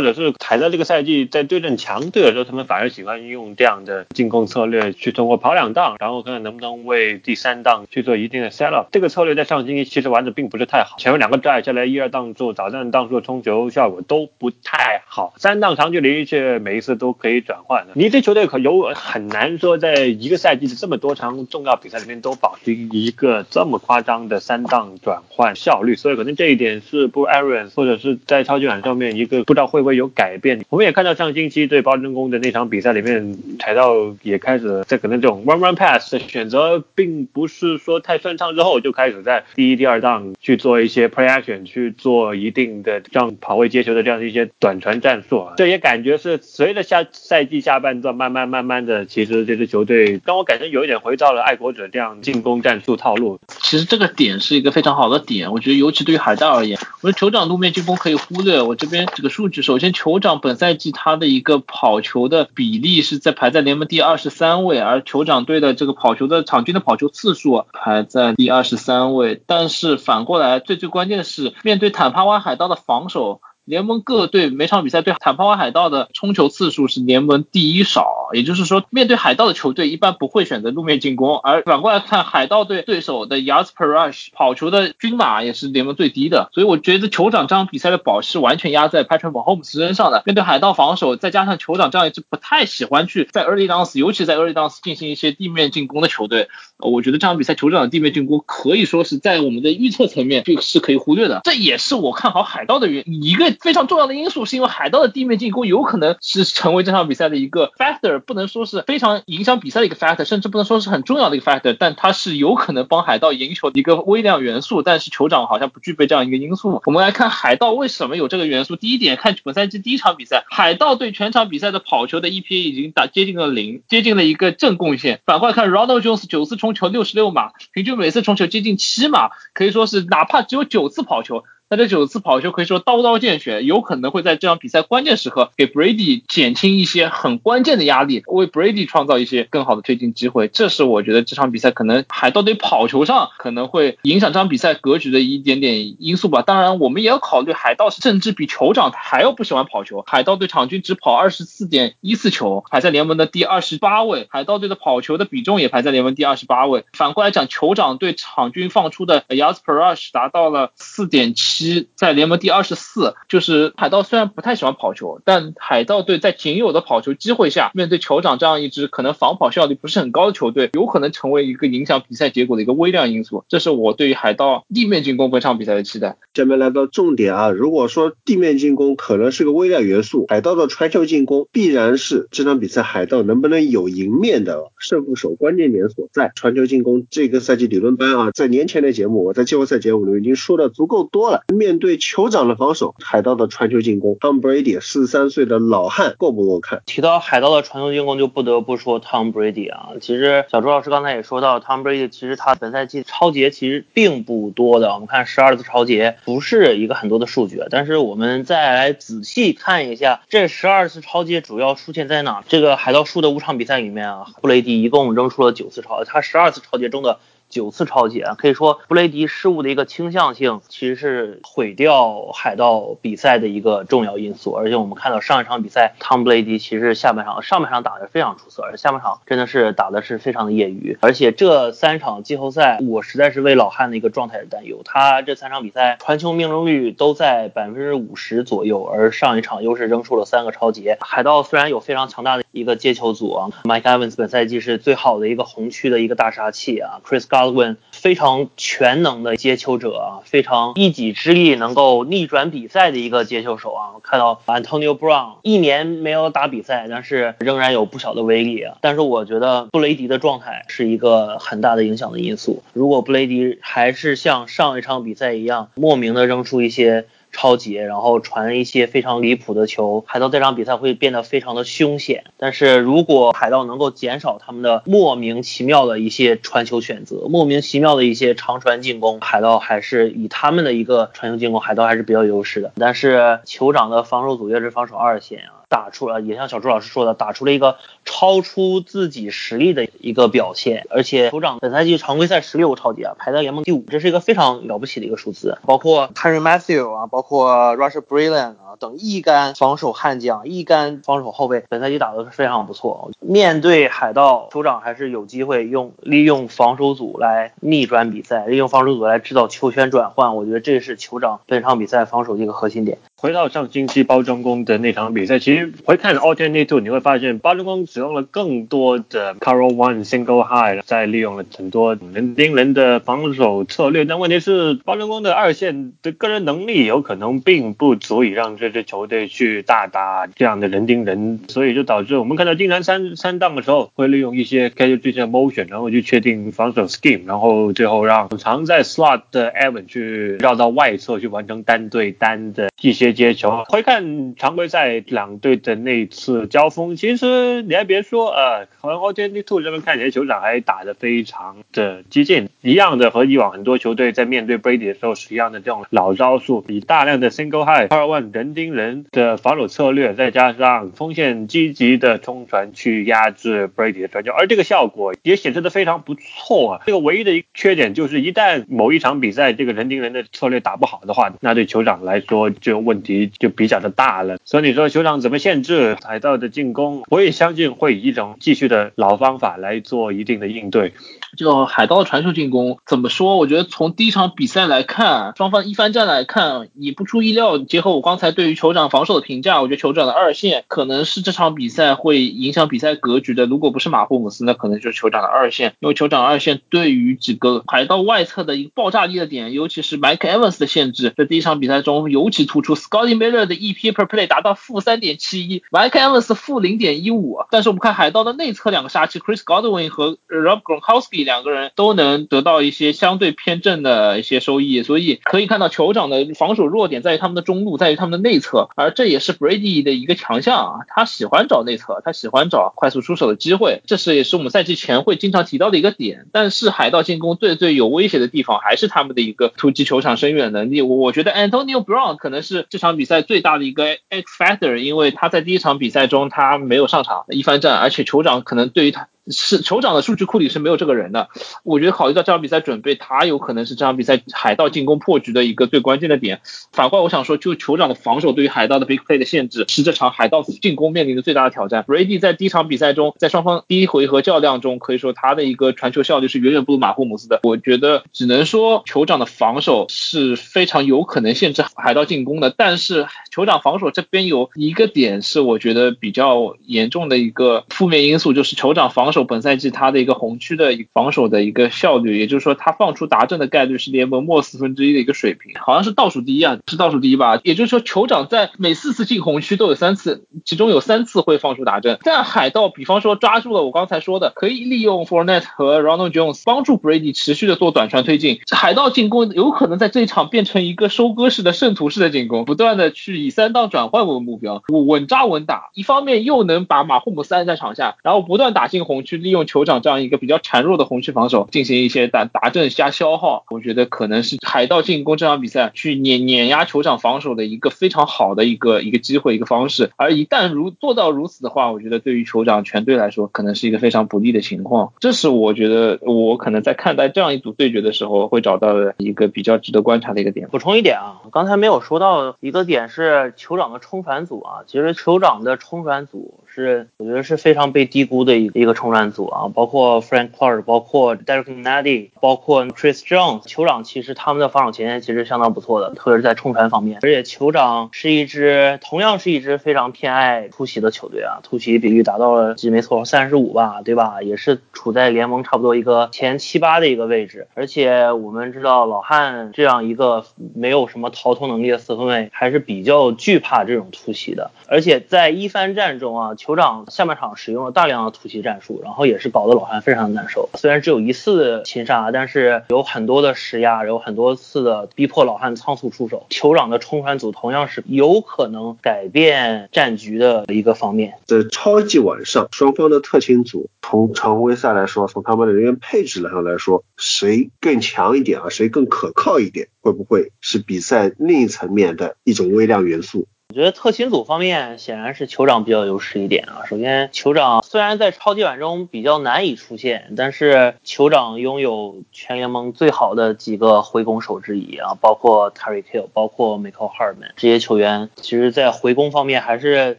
者是踩在这个赛季在对阵强队的时候，他们反而喜欢用这样的进攻策略，去通过跑两档，然后看看能不能为第三档去做一定的 set up。这个策略在上星期其实玩的并不是太好，前面两个拽下来一二档做早段档数的冲球效果都不太好，三档长距离却每一次都可以转换。你这球队可有？很难说，在一个赛季的这么多场重要比赛里面都保持一个这么夸张的三档转换效率，所以可能这一点是不 Aaron 或者是在超级碗上面一个不知道会不会有改变。我们也看到上星期对包真宫的那场比赛里面，柴道也开始在可能这种 run run pass 的选择并不是说太顺畅之后，就开始在第一、第二档去做一些 play action，去做一定的让跑位接球的这样的一些短传战术。这也感觉是随着下赛季下半段慢慢慢慢。的其实这支球队让我感觉有一点回到了爱国者这样进攻战术套路。其实这个点是一个非常好的点，我觉得尤其对于海盗而言，我觉得酋长路面进攻可以忽略。我这边这个数据，首先酋长本赛季他的一个跑球的比例是在排在联盟第二十三位，而酋长队的这个跑球的场均的跑球次数排在第二十三位。但是反过来，最最关键的是面对坦帕湾海盗的防守。联盟各队每场比赛对坦帕湾海盗的冲球次数是联盟第一少，也就是说，面对海盗的球队一般不会选择路面进攻，而反过来看海盗队对手的 yards per rush 跑球的均码也是联盟最低的，所以我觉得酋长这场比赛的保是完全压在 Patrick Mahomes 身上的。面对海盗防守，再加上酋长这样一支不太喜欢去在 early downs，尤其在 early downs 进行一些地面进攻的球队，我觉得这场比赛酋长的地面进攻可以说是在我们的预测层面就是可以忽略的，这也是我看好海盗的原因一个。非常重要的因素是因为海盗的地面进攻有可能是成为这场比赛的一个 factor，不能说是非常影响比赛的一个 factor，甚至不能说是很重要的一个 factor，但它是有可能帮海盗赢球的一个微量元素。但是酋长好像不具备这样一个因素。我们来看海盗为什么有这个元素。第一点，看本赛季第一场比赛，海盗队全场比赛的跑球的 EPA 已经打接近了零，接近了一个正贡献。反过来看 Ronald Jones 九次冲球六十六码，平均每次冲球接近七码，可以说是哪怕只有九次跑球。那这九次跑球可以说刀刀见血，有可能会在这场比赛关键时刻给 Brady 减轻一些很关键的压力，为 Brady 创造一些更好的推进机会。这是我觉得这场比赛可能海盗队跑球上可能会影响这场比赛格局的一点点因素吧。当然，我们也要考虑海盗甚至比酋长还要不喜欢跑球。海盗队场均只跑二十四点一次球，排在联盟的第二十八位。海盗队的跑球的比重也排在联盟第二十八位。反过来讲，酋长队场均放出的 yards per rush 达到了四点七。七在联盟第二十四，就是海盗虽然不太喜欢跑球，但海盗队在仅有的跑球机会下，面对酋长这样一支可能防跑效率不是很高的球队，有可能成为一个影响比赛结果的一个微量因素。这是我对于海盗地面进攻本场比赛的期待。下面来到重点啊，如果说地面进攻可能是个微量元素，海盗的传球进攻必然是这场比赛海盗能不能有赢面的胜负手关键点所在。传球进攻这个赛季理论班啊，在年前的节目，我在季后赛节目里已经说的足够多了。面对酋长的防守，海盗的传球进攻，Tom Brady 四十三岁的老汉够不够看？提到海盗的传球进攻，就不得不说 Tom Brady 啊。其实小朱老师刚才也说到，Tom Brady 其实他本赛季超节其实并不多的，我们看十二次超节不是一个很多的数据，但是我们再来仔细看一下这十二次超节主要出现在哪？这个海盗输的五场比赛里面啊，布雷迪一共扔出了九次超，他十二次超节中的。九次超节啊，可以说布雷迪失误的一个倾向性，其实是毁掉海盗比赛的一个重要因素。而且我们看到上一场比赛，汤布雷迪其实下半场、上半场打得非常出色，而下半场真的是打的是非常的业余。而且这三场季后赛，我实在是为老汉的一个状态而担忧。他这三场比赛传球命中率都在百分之五十左右，而上一场又是扔出了三个超节。海盗虽然有非常强大的一个接球组啊，Mike Evans 本赛季是最好的一个红区的一个大杀器啊，Chris。Godwin 非常全能的接球者啊，非常一己之力能够逆转比赛的一个接球手啊。看到 Antonio Brown 一年没有打比赛，但是仍然有不小的威力啊。但是我觉得布雷迪的状态是一个很大的影响的因素。如果布雷迪还是像上一场比赛一样，莫名的扔出一些。超级，然后传一些非常离谱的球，海盗这场比赛会变得非常的凶险。但是如果海盗能够减少他们的莫名其妙的一些传球选择，莫名其妙的一些长传进攻，海盗还是以他们的一个传球进攻，海盗还是比较优势的。但是酋长的防守组也是防守二线啊。打出了，也像小朱老师说的，打出了一个超出自己实力的一个表现。而且酋长本赛季常规赛十六个超级啊，排在联盟第五，这是一个非常了不起的一个数字。包括 Henry Matthew 啊，包括 Rush Brilliant 啊等一干防守悍将、一干防守后卫，本赛季打的是非常不错。面对海盗，酋长还是有机会用利用防守组来逆转比赛，利用防守组来制造球权转换。我觉得这是酋长本场比赛防守的一个核心点。回到上星期包装工的那场比赛，其实回看 alternate two，你会发现包装工使用了更多的 carry one single high，在利用了很多人盯人的防守策略。但问题是，包装工的二线的个人能力有可能并不足以让这支球队去大打这样的人盯人，所以就导致我们看到经常三三档的时候会利用一些 casual 的 motion，然后去确定防守 scheme，然后最后让常在 slot 的 Evan 去绕到外侧去完成单对单的一些。接球，回看常规赛两队的那次交锋，其实你还别说，呃，和 o t n Two 这边看起来球场还打得非常的激进，一样的和以往很多球队在面对 Brady 的时候是一样的这种老招数，以大量的 Single high、二万人盯人的防守策略，再加上锋线积极的冲传去压制 Brady 的传球，而这个效果也显示的非常不错啊。这个唯一的一个缺点就是，一旦某一场比赛这个人盯人的策略打不好的话，那对酋长来说就有问。问题就比较的大了，所以你说酋长怎么限制海盗的进攻？我也相信会以一种继续的老方法来做一定的应对。就海盗的传球进攻怎么说？我觉得从第一场比赛来看，双方一番战来看，你不出意料，结合我刚才对于酋长防守的评价，我觉得酋长的二线可能是这场比赛会影响比赛格局的。如果不是马霍姆斯，那可能就是酋长的二线，因为酋长二线对于几个海盗外侧的一个爆炸力的点，尤其是 Mike Evans 的限制，在第一场比赛中尤其突出。Scotty Miller 的 EP per play 达到负三点七一，Mike Evans 负零点一五。但是我们看海盗的内侧两个杀器 Chris Godwin 和 Rob Gronkowski 两个人都能得到一些相对偏正的一些收益，所以可以看到酋长的防守弱点在于他们的中路，在于他们的内侧，而这也是 Brady 的一个强项啊，他喜欢找内侧，他喜欢找快速出手的机会，这是也是我们赛季前会经常提到的一个点。但是海盗进攻最最有威胁的地方还是他们的一个突击球场深远能力。我觉得 Antonio Brown 可能是。这场比赛最大的一个 X factor，因为他在第一场比赛中他没有上场一番战，而且酋长可能对于他。是酋长的数据库里是没有这个人的，我觉得考虑到这场比赛准备，他有可能是这场比赛海盗进攻破局的一个最关键的点。反过来，我想说，就酋长的防守对于海盗的 big play 的限制，是这场海盗进攻面临的最大的挑战。Brady 在第一场比赛中，在双方第一回合较量中，可以说他的一个传球效率是远远不如马霍姆斯的。我觉得只能说酋长的防守是非常有可能限制海盗进攻的，但是酋长防守这边有一个点是我觉得比较严重的一个负面因素，就是酋长防守。守本赛季他的一个红区的防守的一个效率，也就是说他放出达阵的概率是联盟末四分之一的一个水平，好像是倒数第一啊，是倒数第一吧？也就是说酋长在每四次进红区都有三次，其中有三次会放出达阵。但海盗比方说抓住了我刚才说的，可以利用 f o r n e t 和 Ronald Jones 帮助 Brady 持续的做短传推进，海盗进攻有可能在这一场变成一个收割式的圣徒式的进攻，不断的去以三档转换为目标，稳扎稳打，一方面又能把马霍姆斯按在场下，然后不断打进红去，利用酋长这样一个比较孱弱的红区防守进行一些打打阵加消耗，我觉得可能是海盗进攻这场比赛去碾碾压酋长防守的一个非常好的一个一个机会一个方式，而一旦如做到如此的话，我觉得对于酋长全队来说可能是一个非常不利的情况，这是我觉得我可能在看待这样一组对决的时候会找到的一个比较值得观察的一个点。补充一点啊，刚才没有说到一个点是酋长的冲传组啊，其实酋长的冲传组是我觉得是非常被低估的一一个冲传组啊，包括 Frank Clark，包括 Derek Nnadi，包括 Chris Jones，酋长其实他们的防守前线其实相当不错的，特别是在冲传方面，而且酋长是一支同样是一支非常偏爱突袭的球队啊，突袭比率达到了记没错三十五吧，对吧？也是处在联盟差不多一个前七八的一个位置，而且我们知道老汉这样一个没有什么逃脱能力的四分卫，还是比较惧怕这种突袭的，而且在一番战中啊，酋长下半场使用了大量的突袭战术，然后也是搞得老汉非常的难受。虽然只有一次擒杀，但是有很多的施压，有很多次的逼迫老汉仓促出手。酋长的冲传组同样是有可能改变战局的一个方面。在超级晚上，双方的特勤组从常规赛来说，从他们的人员配置上来说，谁更强一点啊？谁更可靠一点？会不会是比赛另一层面的一种微量元素？我觉得特勤组方面显然是酋长比较优势一点啊。首先，酋长虽然在超级碗中比较难以出现，但是酋长拥有全联盟最好的几个回攻手之一啊，包括 Terry Kill，包括 Michael Hardman 这些球员，其实在回攻方面还是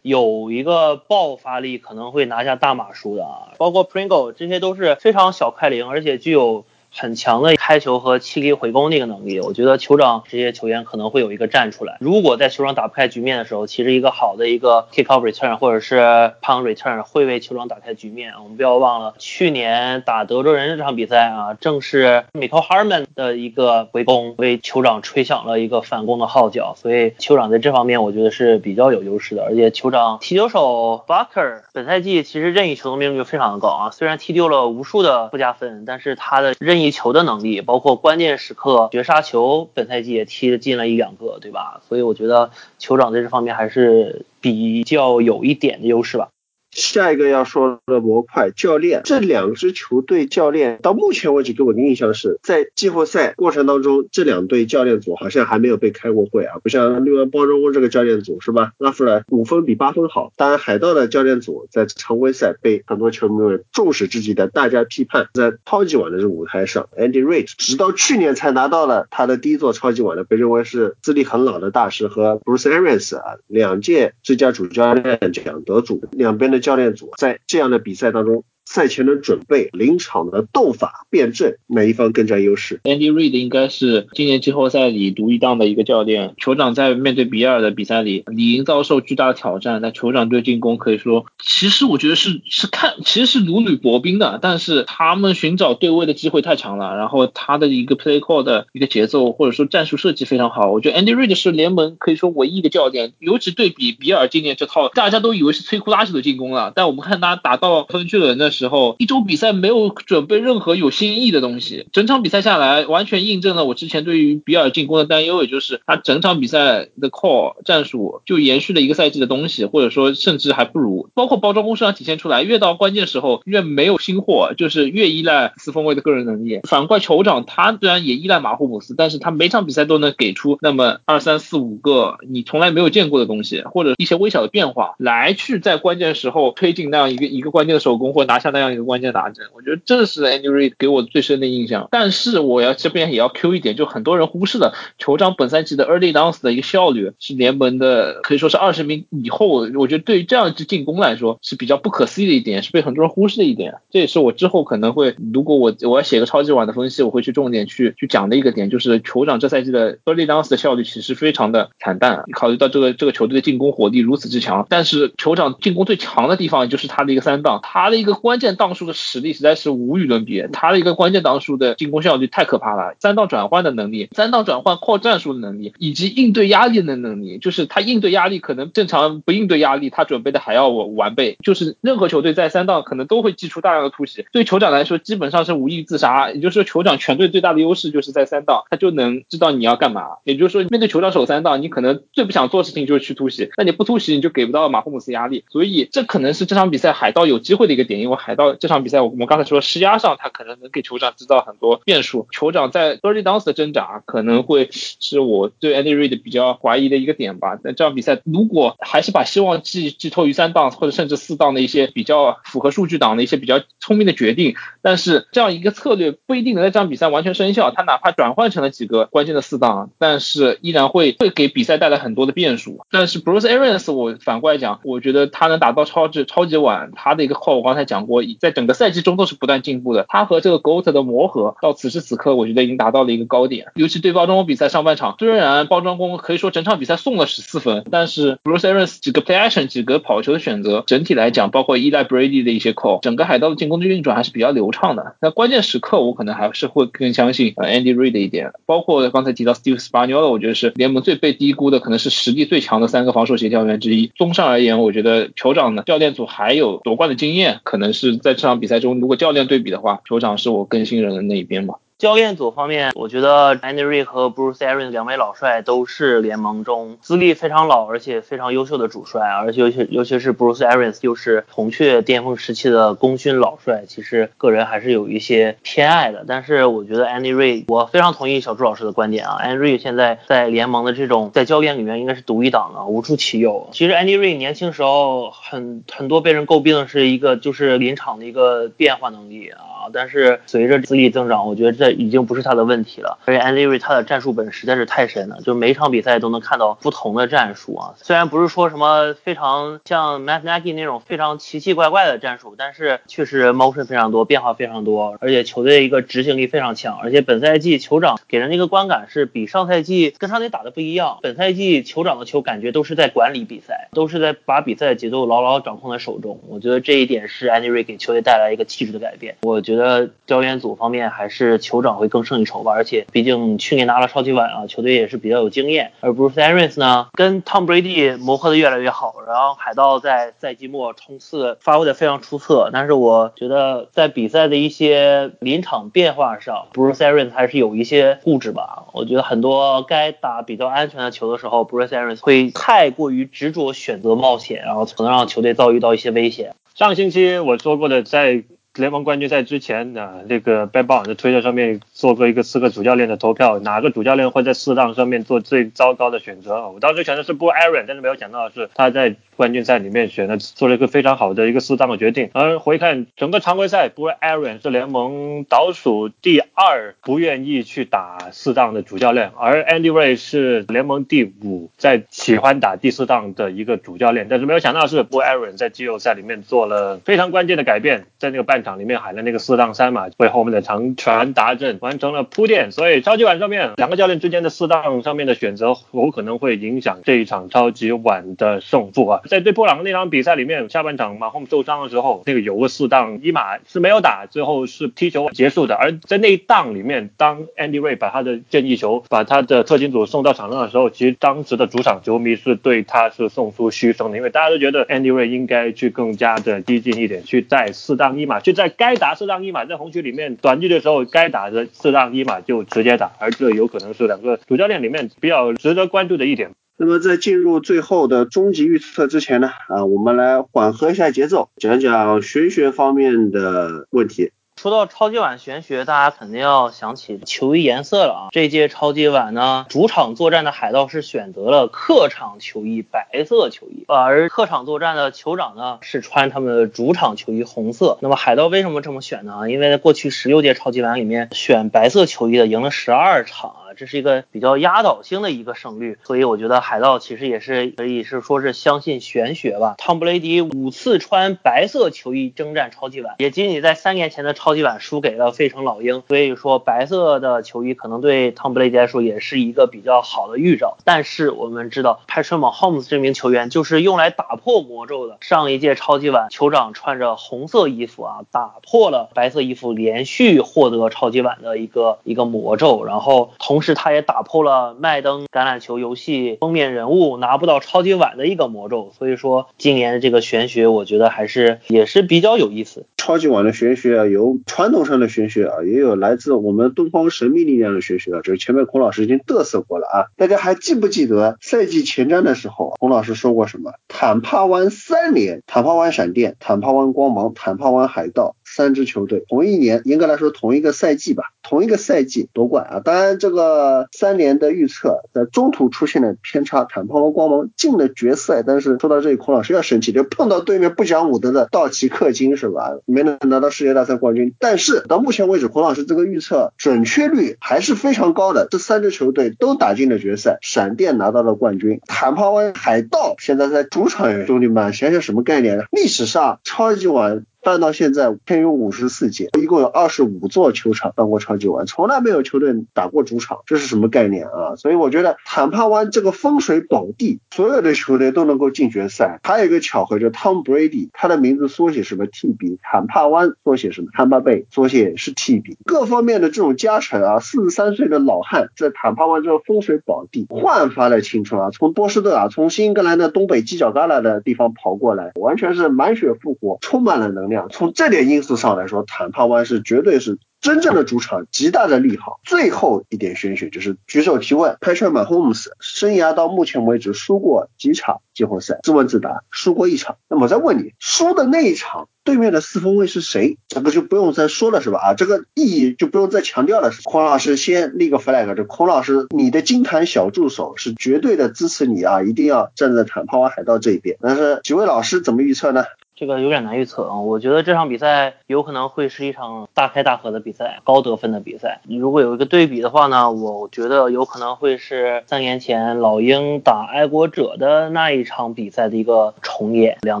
有一个爆发力，可能会拿下大码数的啊。包括 Pringle，这些都是非常小快灵，而且具有。很强的开球和气力回攻的一个能力，我觉得酋长这些球员可能会有一个站出来。如果在酋长打不开局面的时候，其实一个好的一个 kick off return 或者是 punt return 会为酋长打开局面。我们不要忘了，去年打德州人这场比赛啊，正是 Michael Harmon 的一个回攻为酋长吹响了一个反攻的号角。所以酋长在这方面我觉得是比较有优势的。而且酋长踢球手 Bucker 本赛季其实任意球的命中率非常的高啊，虽然踢丢了无数的附加分，但是他的任意球的能力，包括关键时刻绝杀球，本赛季也踢了进了一两个，对吧？所以我觉得酋长在这方面还是比较有一点的优势吧。下一个要说的模块教练，这两支球队教练到目前为止给我的印象是在季后赛过程当中，这两队教练组好像还没有被开过会啊，不像另外包装工这个教练组是吧？拉出来五分比八分好。当然，海盗的教练组在常规赛被很多球迷们众矢之的的大家批判，在超级碗的这个舞台上，Andy Reid 直到去年才拿到了他的第一座超级碗的，被认为是资历很老的大师和 Bruce Arians 啊两届最佳主教练奖得主，两边的。教练组在这样的比赛当中。赛前的准备、临场的斗法、辩证，哪一方更占优势？Andy Reid 应该是今年季后赛里独一档的一个教练。酋长在面对比尔的比赛里，理应遭受巨大的挑战。那酋长队进攻可以说，其实我觉得是是看，其实是如履薄冰的。但是他们寻找对位的机会太强了，然后他的一个 play call 的一个节奏或者说战术设计非常好。我觉得 Andy Reid 是联盟可以说唯一的教练，尤其对比比尔今年这套，大家都以为是摧枯拉朽的进攻了，但我们看他打到分区轮的时候，一周比赛没有准备任何有新意的东西，整场比赛下来完全印证了我之前对于比尔进攻的担忧，也就是他整场比赛的 call 战术就延续了一个赛季的东西，或者说甚至还不如。包括包装公式上体现出来，越到关键时候越没有新货，就是越依赖四分卫的个人能力。反观酋长，他虽然也依赖马霍姆斯，但是他每场比赛都能给出那么二三四五个你从来没有见过的东西，或者一些微小的变化，来去在关键时候推进那样一个一个关键的手工，或拿下那样一个。关键打针，我觉得这是 Andy Reid 给我最深的印象。但是我要这边也要 Q 一点，就很多人忽视了酋长本赛季的 Early Downs 的一个效率是联盟的可以说是二十名以后。我觉得对于这样一支进攻来说是比较不可思议的一点，是被很多人忽视的一点。这也是我之后可能会，如果我我要写个超级碗的分析，我会去重点去去讲的一个点，就是酋长这赛季的 Early Downs 的效率其实非常的惨淡。考虑到这个这个球队的进攻火力如此之强，但是酋长进攻最强的地方就是他的一个三档，他的一个关。关键档数的实力实在是无与伦比，他的一个关键档数的进攻效率太可怕了，三档转换的能力，三档转换扩战术的能力，以及应对压力的能力，就是他应对压力可能正常不应对压力，他准备的还要完备，就是任何球队在三档可能都会祭出大量的突袭，对酋长来说基本上是无意自杀，也就是说酋长全队最大的优势就是在三档，他就能知道你要干嘛，也就是说面对酋长守三档，你可能最不想做事情就是去突袭，那你不突袭你就给不到马霍姆斯压力，所以这可能是这场比赛海盗有机会的一个点，因为海盗这场比赛我们刚才说施压上他可能能给酋长制造很多变数，酋长在 early downs 的挣扎可能会是我对 Andy Reid 比较怀疑的一个点吧。那这场比赛如果还是把希望寄寄托于三档或者甚至四档的一些比较符合数据档的一些比较聪明的决定，但是这样一个策略不一定能在这场比赛完全生效。他哪怕转换成了几个关键的四档，但是依然会会给比赛带来很多的变数。但是 Bruce Arians 我反过来讲，我觉得他能达到超级超级碗，他的一个话我刚才讲我，在整个赛季中都是不断进步的。他和这个 Goat 的磨合到此时此刻，我觉得已经达到了一个高点。尤其对包装工比赛上半场，虽然包装工可以说整场比赛送了十四分，但是 Bruce Arians 几个 play action 几个跑球的选择，整体来讲，包括依赖 Brady 的一些 call，整个海盗的进攻的运转还是比较流畅的。那关键时刻，我可能还是会更相信 Andy Reid 一点。包括刚才提到 Steve Spagnuolo，我觉得是联盟最被低估的，可能是实力最强的三个防守协调员之一。综上而言，我觉得酋长的教练组还有夺冠的经验，可能是在这场比赛中，如果教练对比的话，球场是我更信任的那一边嘛。教练组方面，我觉得 Andy r i c 和 Bruce Arians 两位老帅都是联盟中资历非常老而且非常优秀的主帅，而且尤其尤其是 Bruce Arians 又是铜雀巅峰时期的功勋老帅，其实个人还是有一些偏爱的。但是我觉得 Andy r i c 我非常同意小朱老师的观点啊，Andy r i c 现在在联盟的这种在教练里面应该是独一档啊，无出其右。其实 Andy r i c 年轻时候很很多被人诟病的是一个就是临场的一个变化能力啊，但是随着资历增长，我觉得这已经不是他的问题了，而且 Andy r e 他的战术本实在是太深了，就每场比赛都能看到不同的战术啊。虽然不是说什么非常像 Matt Nagy 那种非常奇奇怪怪的战术，但是确实 motion 非常多，变化非常多，而且球队一个执行力非常强。而且本赛季酋长给人的一个观感是比上赛季跟上赛季打的不一样。本赛季酋长的球感觉都是在管理比赛，都是在把比赛的节奏牢牢掌控在手中。我觉得这一点是 Andy r e 给球队带来一个气质的改变。我觉得得教练组方面还是酋长会更。胜一筹吧，而且毕竟去年拿了超级碗啊，球队也是比较有经验。而 Bruce Arians 呢，跟 Tom Brady 磨合的越来越好，然后海盗在赛季末冲刺发挥的非常出色。但是我觉得在比赛的一些临场变化上，Bruce Arians 还是有一些固执吧。我觉得很多该打比较安全的球的时候，Bruce Arians 会太过于执着选择冒险，然后可能让球队遭遇到一些危险。上个星期我说过的，在联盟冠军赛之前啊，那个 Ben b o 的推特上面做过一个四个主教练的投票，哪个主教练会在四档上面做最糟糕的选择？我当时选的是 b Aaron，但是没有想到的是他在冠军赛里面选了做了一个非常好的一个四档的决定。而回看整个常规赛 b Aaron 是联盟倒数第二不愿意去打四档的主教练，而 Andy Ray 是联盟第五在喜欢打第四档的一个主教练。但是没有想到的是 b Aaron 在季后赛里面做了非常关键的改变，在那个半场。里面喊了那个四档三嘛，为后面的长传达阵完成了铺垫，所以超级碗上面两个教练之间的四档上面的选择，有可能会影响这一场超级碗的胜负啊。在对波朗那场比赛里面，下半场马洪受伤的时候，那个有个四档一码是没有打，最后是踢球结束的。而在那一档里面，当 Andy Ray 把他的建议球把他的特勤组送到场上的时候，其实当时的主场球迷是对他是送出嘘声的，因为大家都觉得 Andy Ray 应该去更加的激进一点，去带四档一码去。在该打四档一码，在红区里面短距的时候，该打的四杠一嘛就直接打，而这有可能是两个主教练里面比较值得关注的一点。那么在进入最后的终极预测之前呢，啊，我们来缓和一下节奏，讲讲玄学方面的问题。说到超级碗玄学，大家肯定要想起球衣颜色了啊！这届超级碗呢，主场作战的海盗是选择了客场球衣白色球衣，而客场作战的酋长呢是穿他们的主场球衣红色。那么海盗为什么这么选呢？因为在过去十六届超级碗里面，选白色球衣的赢了十二场。这是一个比较压倒性的一个胜率，所以我觉得海盗其实也是可以是说是相信玄学吧。汤布雷迪五次穿白色球衣征战超级碗，也仅仅在三年前的超级碗输给了费城老鹰，所以说白色的球衣可能对汤布雷迪来说也是一个比较好的预兆。但是我们知道 p a t r i c Mahomes 这名球员就是用来打破魔咒的。上一届超级碗，酋长穿着红色衣服啊，打破了白色衣服连续获得超级碗的一个一个魔咒，然后同时是他也打破了麦登橄榄球游戏封面人物拿不到超级碗的一个魔咒。所以说，今年的这个玄学，我觉得还是也是比较有意思。超级碗的玄学啊，有传统上的玄学啊，也有来自我们东方神秘力量的玄学啊。这前面孔老师已经嘚瑟过了啊，大家还记不记得赛季前瞻的时候，孔老师说过什么？坦帕湾三连，坦帕湾闪电、坦帕湾光芒、坦帕湾海盗。三支球队同一年，严格来说同一个赛季吧，同一个赛季夺冠啊。当然，这个三年的预测在中途出现了偏差，坦帕湾光芒进了决赛，但是说到这里，孔老师要生气，就碰到对面不讲武德的道奇克金是吧？没能拿到世界大赛冠军。但是到目前为止，孔老师这个预测准确率还是非常高的，这三支球队都打进了决赛，闪电拿到了冠军，坦帕湾海盗现在在主场，兄弟们想想什么概念？历史上超级碗。办到现在，偏有五十四届，一共有二十五座球场办过超级碗，从来没有球队打过主场，这是什么概念啊？所以我觉得坦帕湾这个风水宝地，所有的球队都能够进决赛。还有一个巧合，就 Tom Brady，他的名字缩写什么 TB，坦帕湾缩写什么 Tampa Bay，缩写是 TB，各方面的这种加成啊，四十三岁的老汉在坦帕湾这个风水宝地焕发了青春啊，从波士顿啊，从新英格兰的东北犄角旮旯的地方跑过来，完全是满血复活，充满了能量。从这点因素上来说，坦帕湾是绝对是真正的主场，极大的利好。最后一点玄学就是举手提问，Patrick Mahomes 生涯到目前为止输过几场季后赛？自问自答，输过一场。那么我再问你，输的那一场对面的四分卫是谁？这个就不用再说了，是吧？啊，这个意义就不用再强调了。孔老师先立个 flag，这孔老师你的金坛小助手是绝对的支持你啊，一定要站在坦帕湾海盗这一边。但是几位老师怎么预测呢？这个有点难预测啊，我觉得这场比赛有可能会是一场大开大合的比赛，高得分的比赛。如果有一个对比的话呢，我觉得有可能会是三年前老鹰打爱国者的那一场比赛的一个重演，两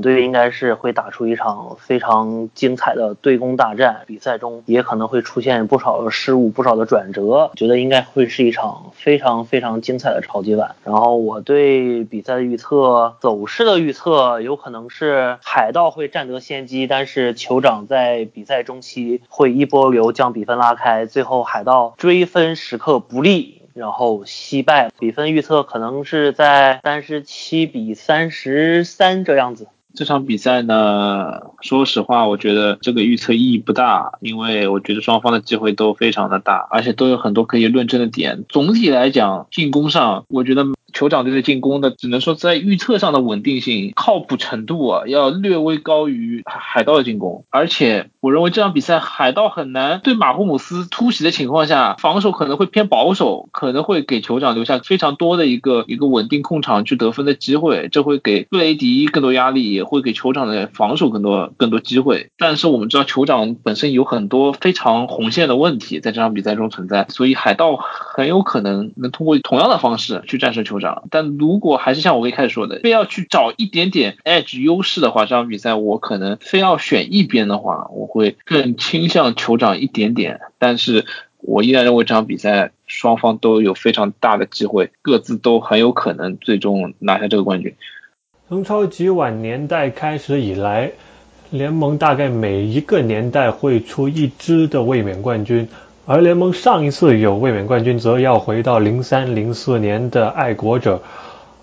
队应该是会打出一场非常精彩的对攻大战。比赛中也可能会出现不少的失误，不少的转折，觉得应该会是一场非常非常精彩的超级碗。然后我对比赛的预测走势的预测，有可能是海盗。会占得先机，但是酋长在比赛中期会一波流将比分拉开，最后海盗追分时刻不利，然后惜败。比分预测可能是在三十七比三十三这样子。这场比赛呢，说实话，我觉得这个预测意义不大，因为我觉得双方的机会都非常的大，而且都有很多可以论证的点。总体来讲，进攻上，我觉得。酋长队的进攻的，只能说在预测上的稳定性、靠谱程度啊，要略微高于海盗的进攻。而且，我认为这场比赛海盗很难对马库姆斯突袭的情况下，防守可能会偏保守，可能会给酋长留下非常多的一个一个稳定控场去得分的机会。这会给布雷迪更多压力，也会给酋长的防守更多更多机会。但是我们知道酋长本身有很多非常红线的问题在这场比赛中存在，所以海盗很有可能能通过同样的方式去战胜酋长。但如果还是像我一开始说的，非要去找一点点 edge 优势的话，这场比赛我可能非要选一边的话，我会更倾向酋长一点点。但是我依然认为这场比赛双方都有非常大的机会，各自都很有可能最终拿下这个冠军。从超级碗年代开始以来，联盟大概每一个年代会出一支的卫冕冠军。而联盟上一次有卫冕冠军，则要回到零三零四年的爱国者。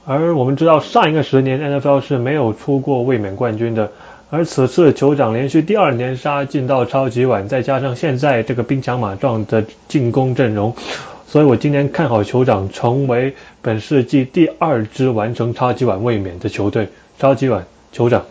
而我们知道，上一个十年 NFL 是没有出过卫冕冠军的。而此次酋长连续第二年杀进到超级碗，再加上现在这个兵强马壮的进攻阵容，所以我今年看好酋长成为本世纪第二支完成超级碗卫冕的球队。超级碗酋长。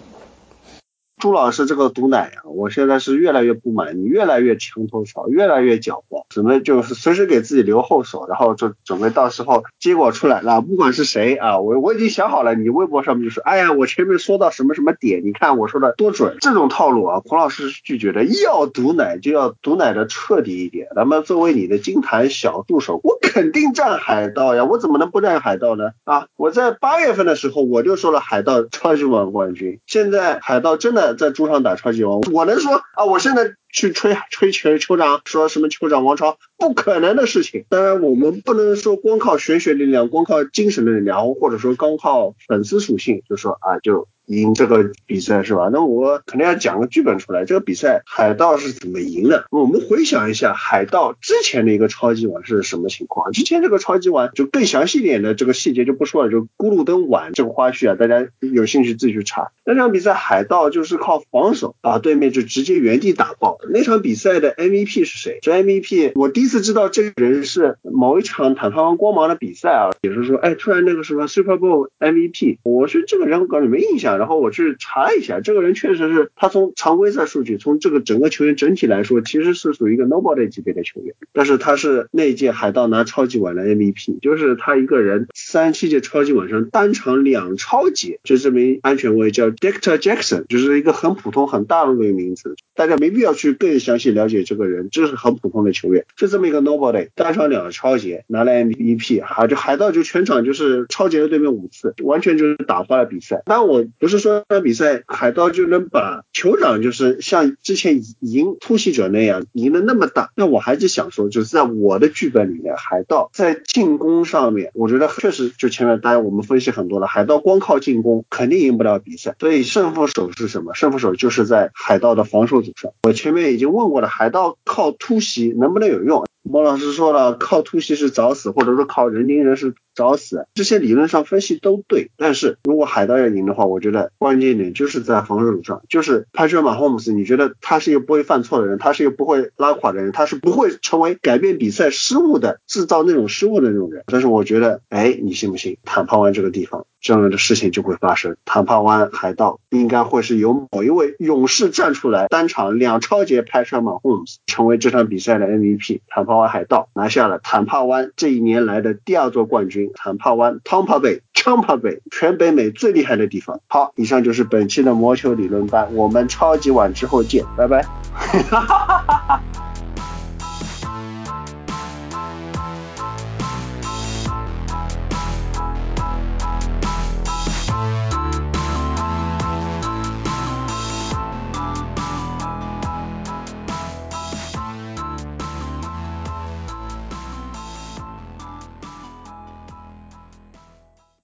朱老师这个毒奶呀，我现在是越来越不满，你越来越墙头草，越来越狡猾，准备就是随时给自己留后手，然后就准备到时候结果出来了，不管是谁啊，我我已经想好了，你微博上面就说，哎呀，我前面说到什么什么点，你看我说的多准，这种套路啊，孔老师是拒绝的，要毒奶就要毒奶的彻底一点。咱们作为你的金坛小助手，我肯定站海盗呀，我怎么能不站海盗呢？啊，我在八月份的时候我就说了海盗超级碗冠军，现在海盗真的在桌上打超级王，我能说啊，我现在去吹吹球酋长，说什么酋长王朝，不可能的事情。当然我们不能说光靠玄学力量，光靠精神的力量，或者说光靠粉丝属性，就说啊就。赢这个比赛是吧？那我肯定要讲个剧本出来。这个比赛海盗是怎么赢的？我们回想一下海盗之前的一个超级碗是什么情况？之前这个超级碗就更详细点的这个细节就不说了，就咕噜灯碗这个花絮啊，大家有兴趣自己去查。那场比赛海盗就是靠防守把对面就直接原地打爆。那场比赛的 MVP 是谁？这 MVP 我第一次知道这个人是某一场坦帕湾光芒的比赛啊，也是说，哎，突然那个什么 Super Bowl MVP，我是这个人我感觉没印象。然后我去查一下，这个人确实是他从常规赛数据，从这个整个球员整体来说，其实是属于一个 nobody 级别的球员。但是他是那届海盗拿超级碗的 MVP，就是他一个人三七届超级碗上单场两超级，就这名安全卫叫 Dexter Jackson，就是一个很普通很大的一个名字，大家没必要去更详细了解这个人，这是很普通的球员，就这么一个 nobody 单场两个超级拿了 MVP，哈，就海盗就全场就是超级了对面五次，完全就是打花了比赛。但我。不是说那比赛海盗就能把酋长就是像之前赢突袭者那样赢的那么大，那我还是想说，就是在我的剧本里面，海盗在进攻上面，我觉得确实就前面大家我们分析很多了，海盗光靠进攻肯定赢不了比赛，所以胜负手是什么？胜负手就是在海盗的防守组上。我前面已经问过了，海盗靠突袭能不能有用？莫老师说了，靠突袭是找死，或者说靠人盯人是找死，这些理论上分析都对。但是如果海盗要赢的话，我觉得关键点就是在防守上，就是帕特马霍姆斯，你觉得他是一个不会犯错的人，他是一个不会拉垮的人，他是不会成为改变比赛失误的，制造那种失误的那种人。但是我觉得，哎，你信不信？坦帕湾这个地方。这样的事情就会发生。坦帕湾海盗应该会是由某一位勇士站出来，单场两超节拍穿马 homes，成为这场比赛的 MVP。坦帕湾海盗拿下了坦帕湾这一年来的第二座冠军。坦帕湾 Tampa Bay，Tampa Bay，全北美最厉害的地方。好，以上就是本期的魔球理论班，我们超级碗之后见，拜拜。哈哈哈哈哈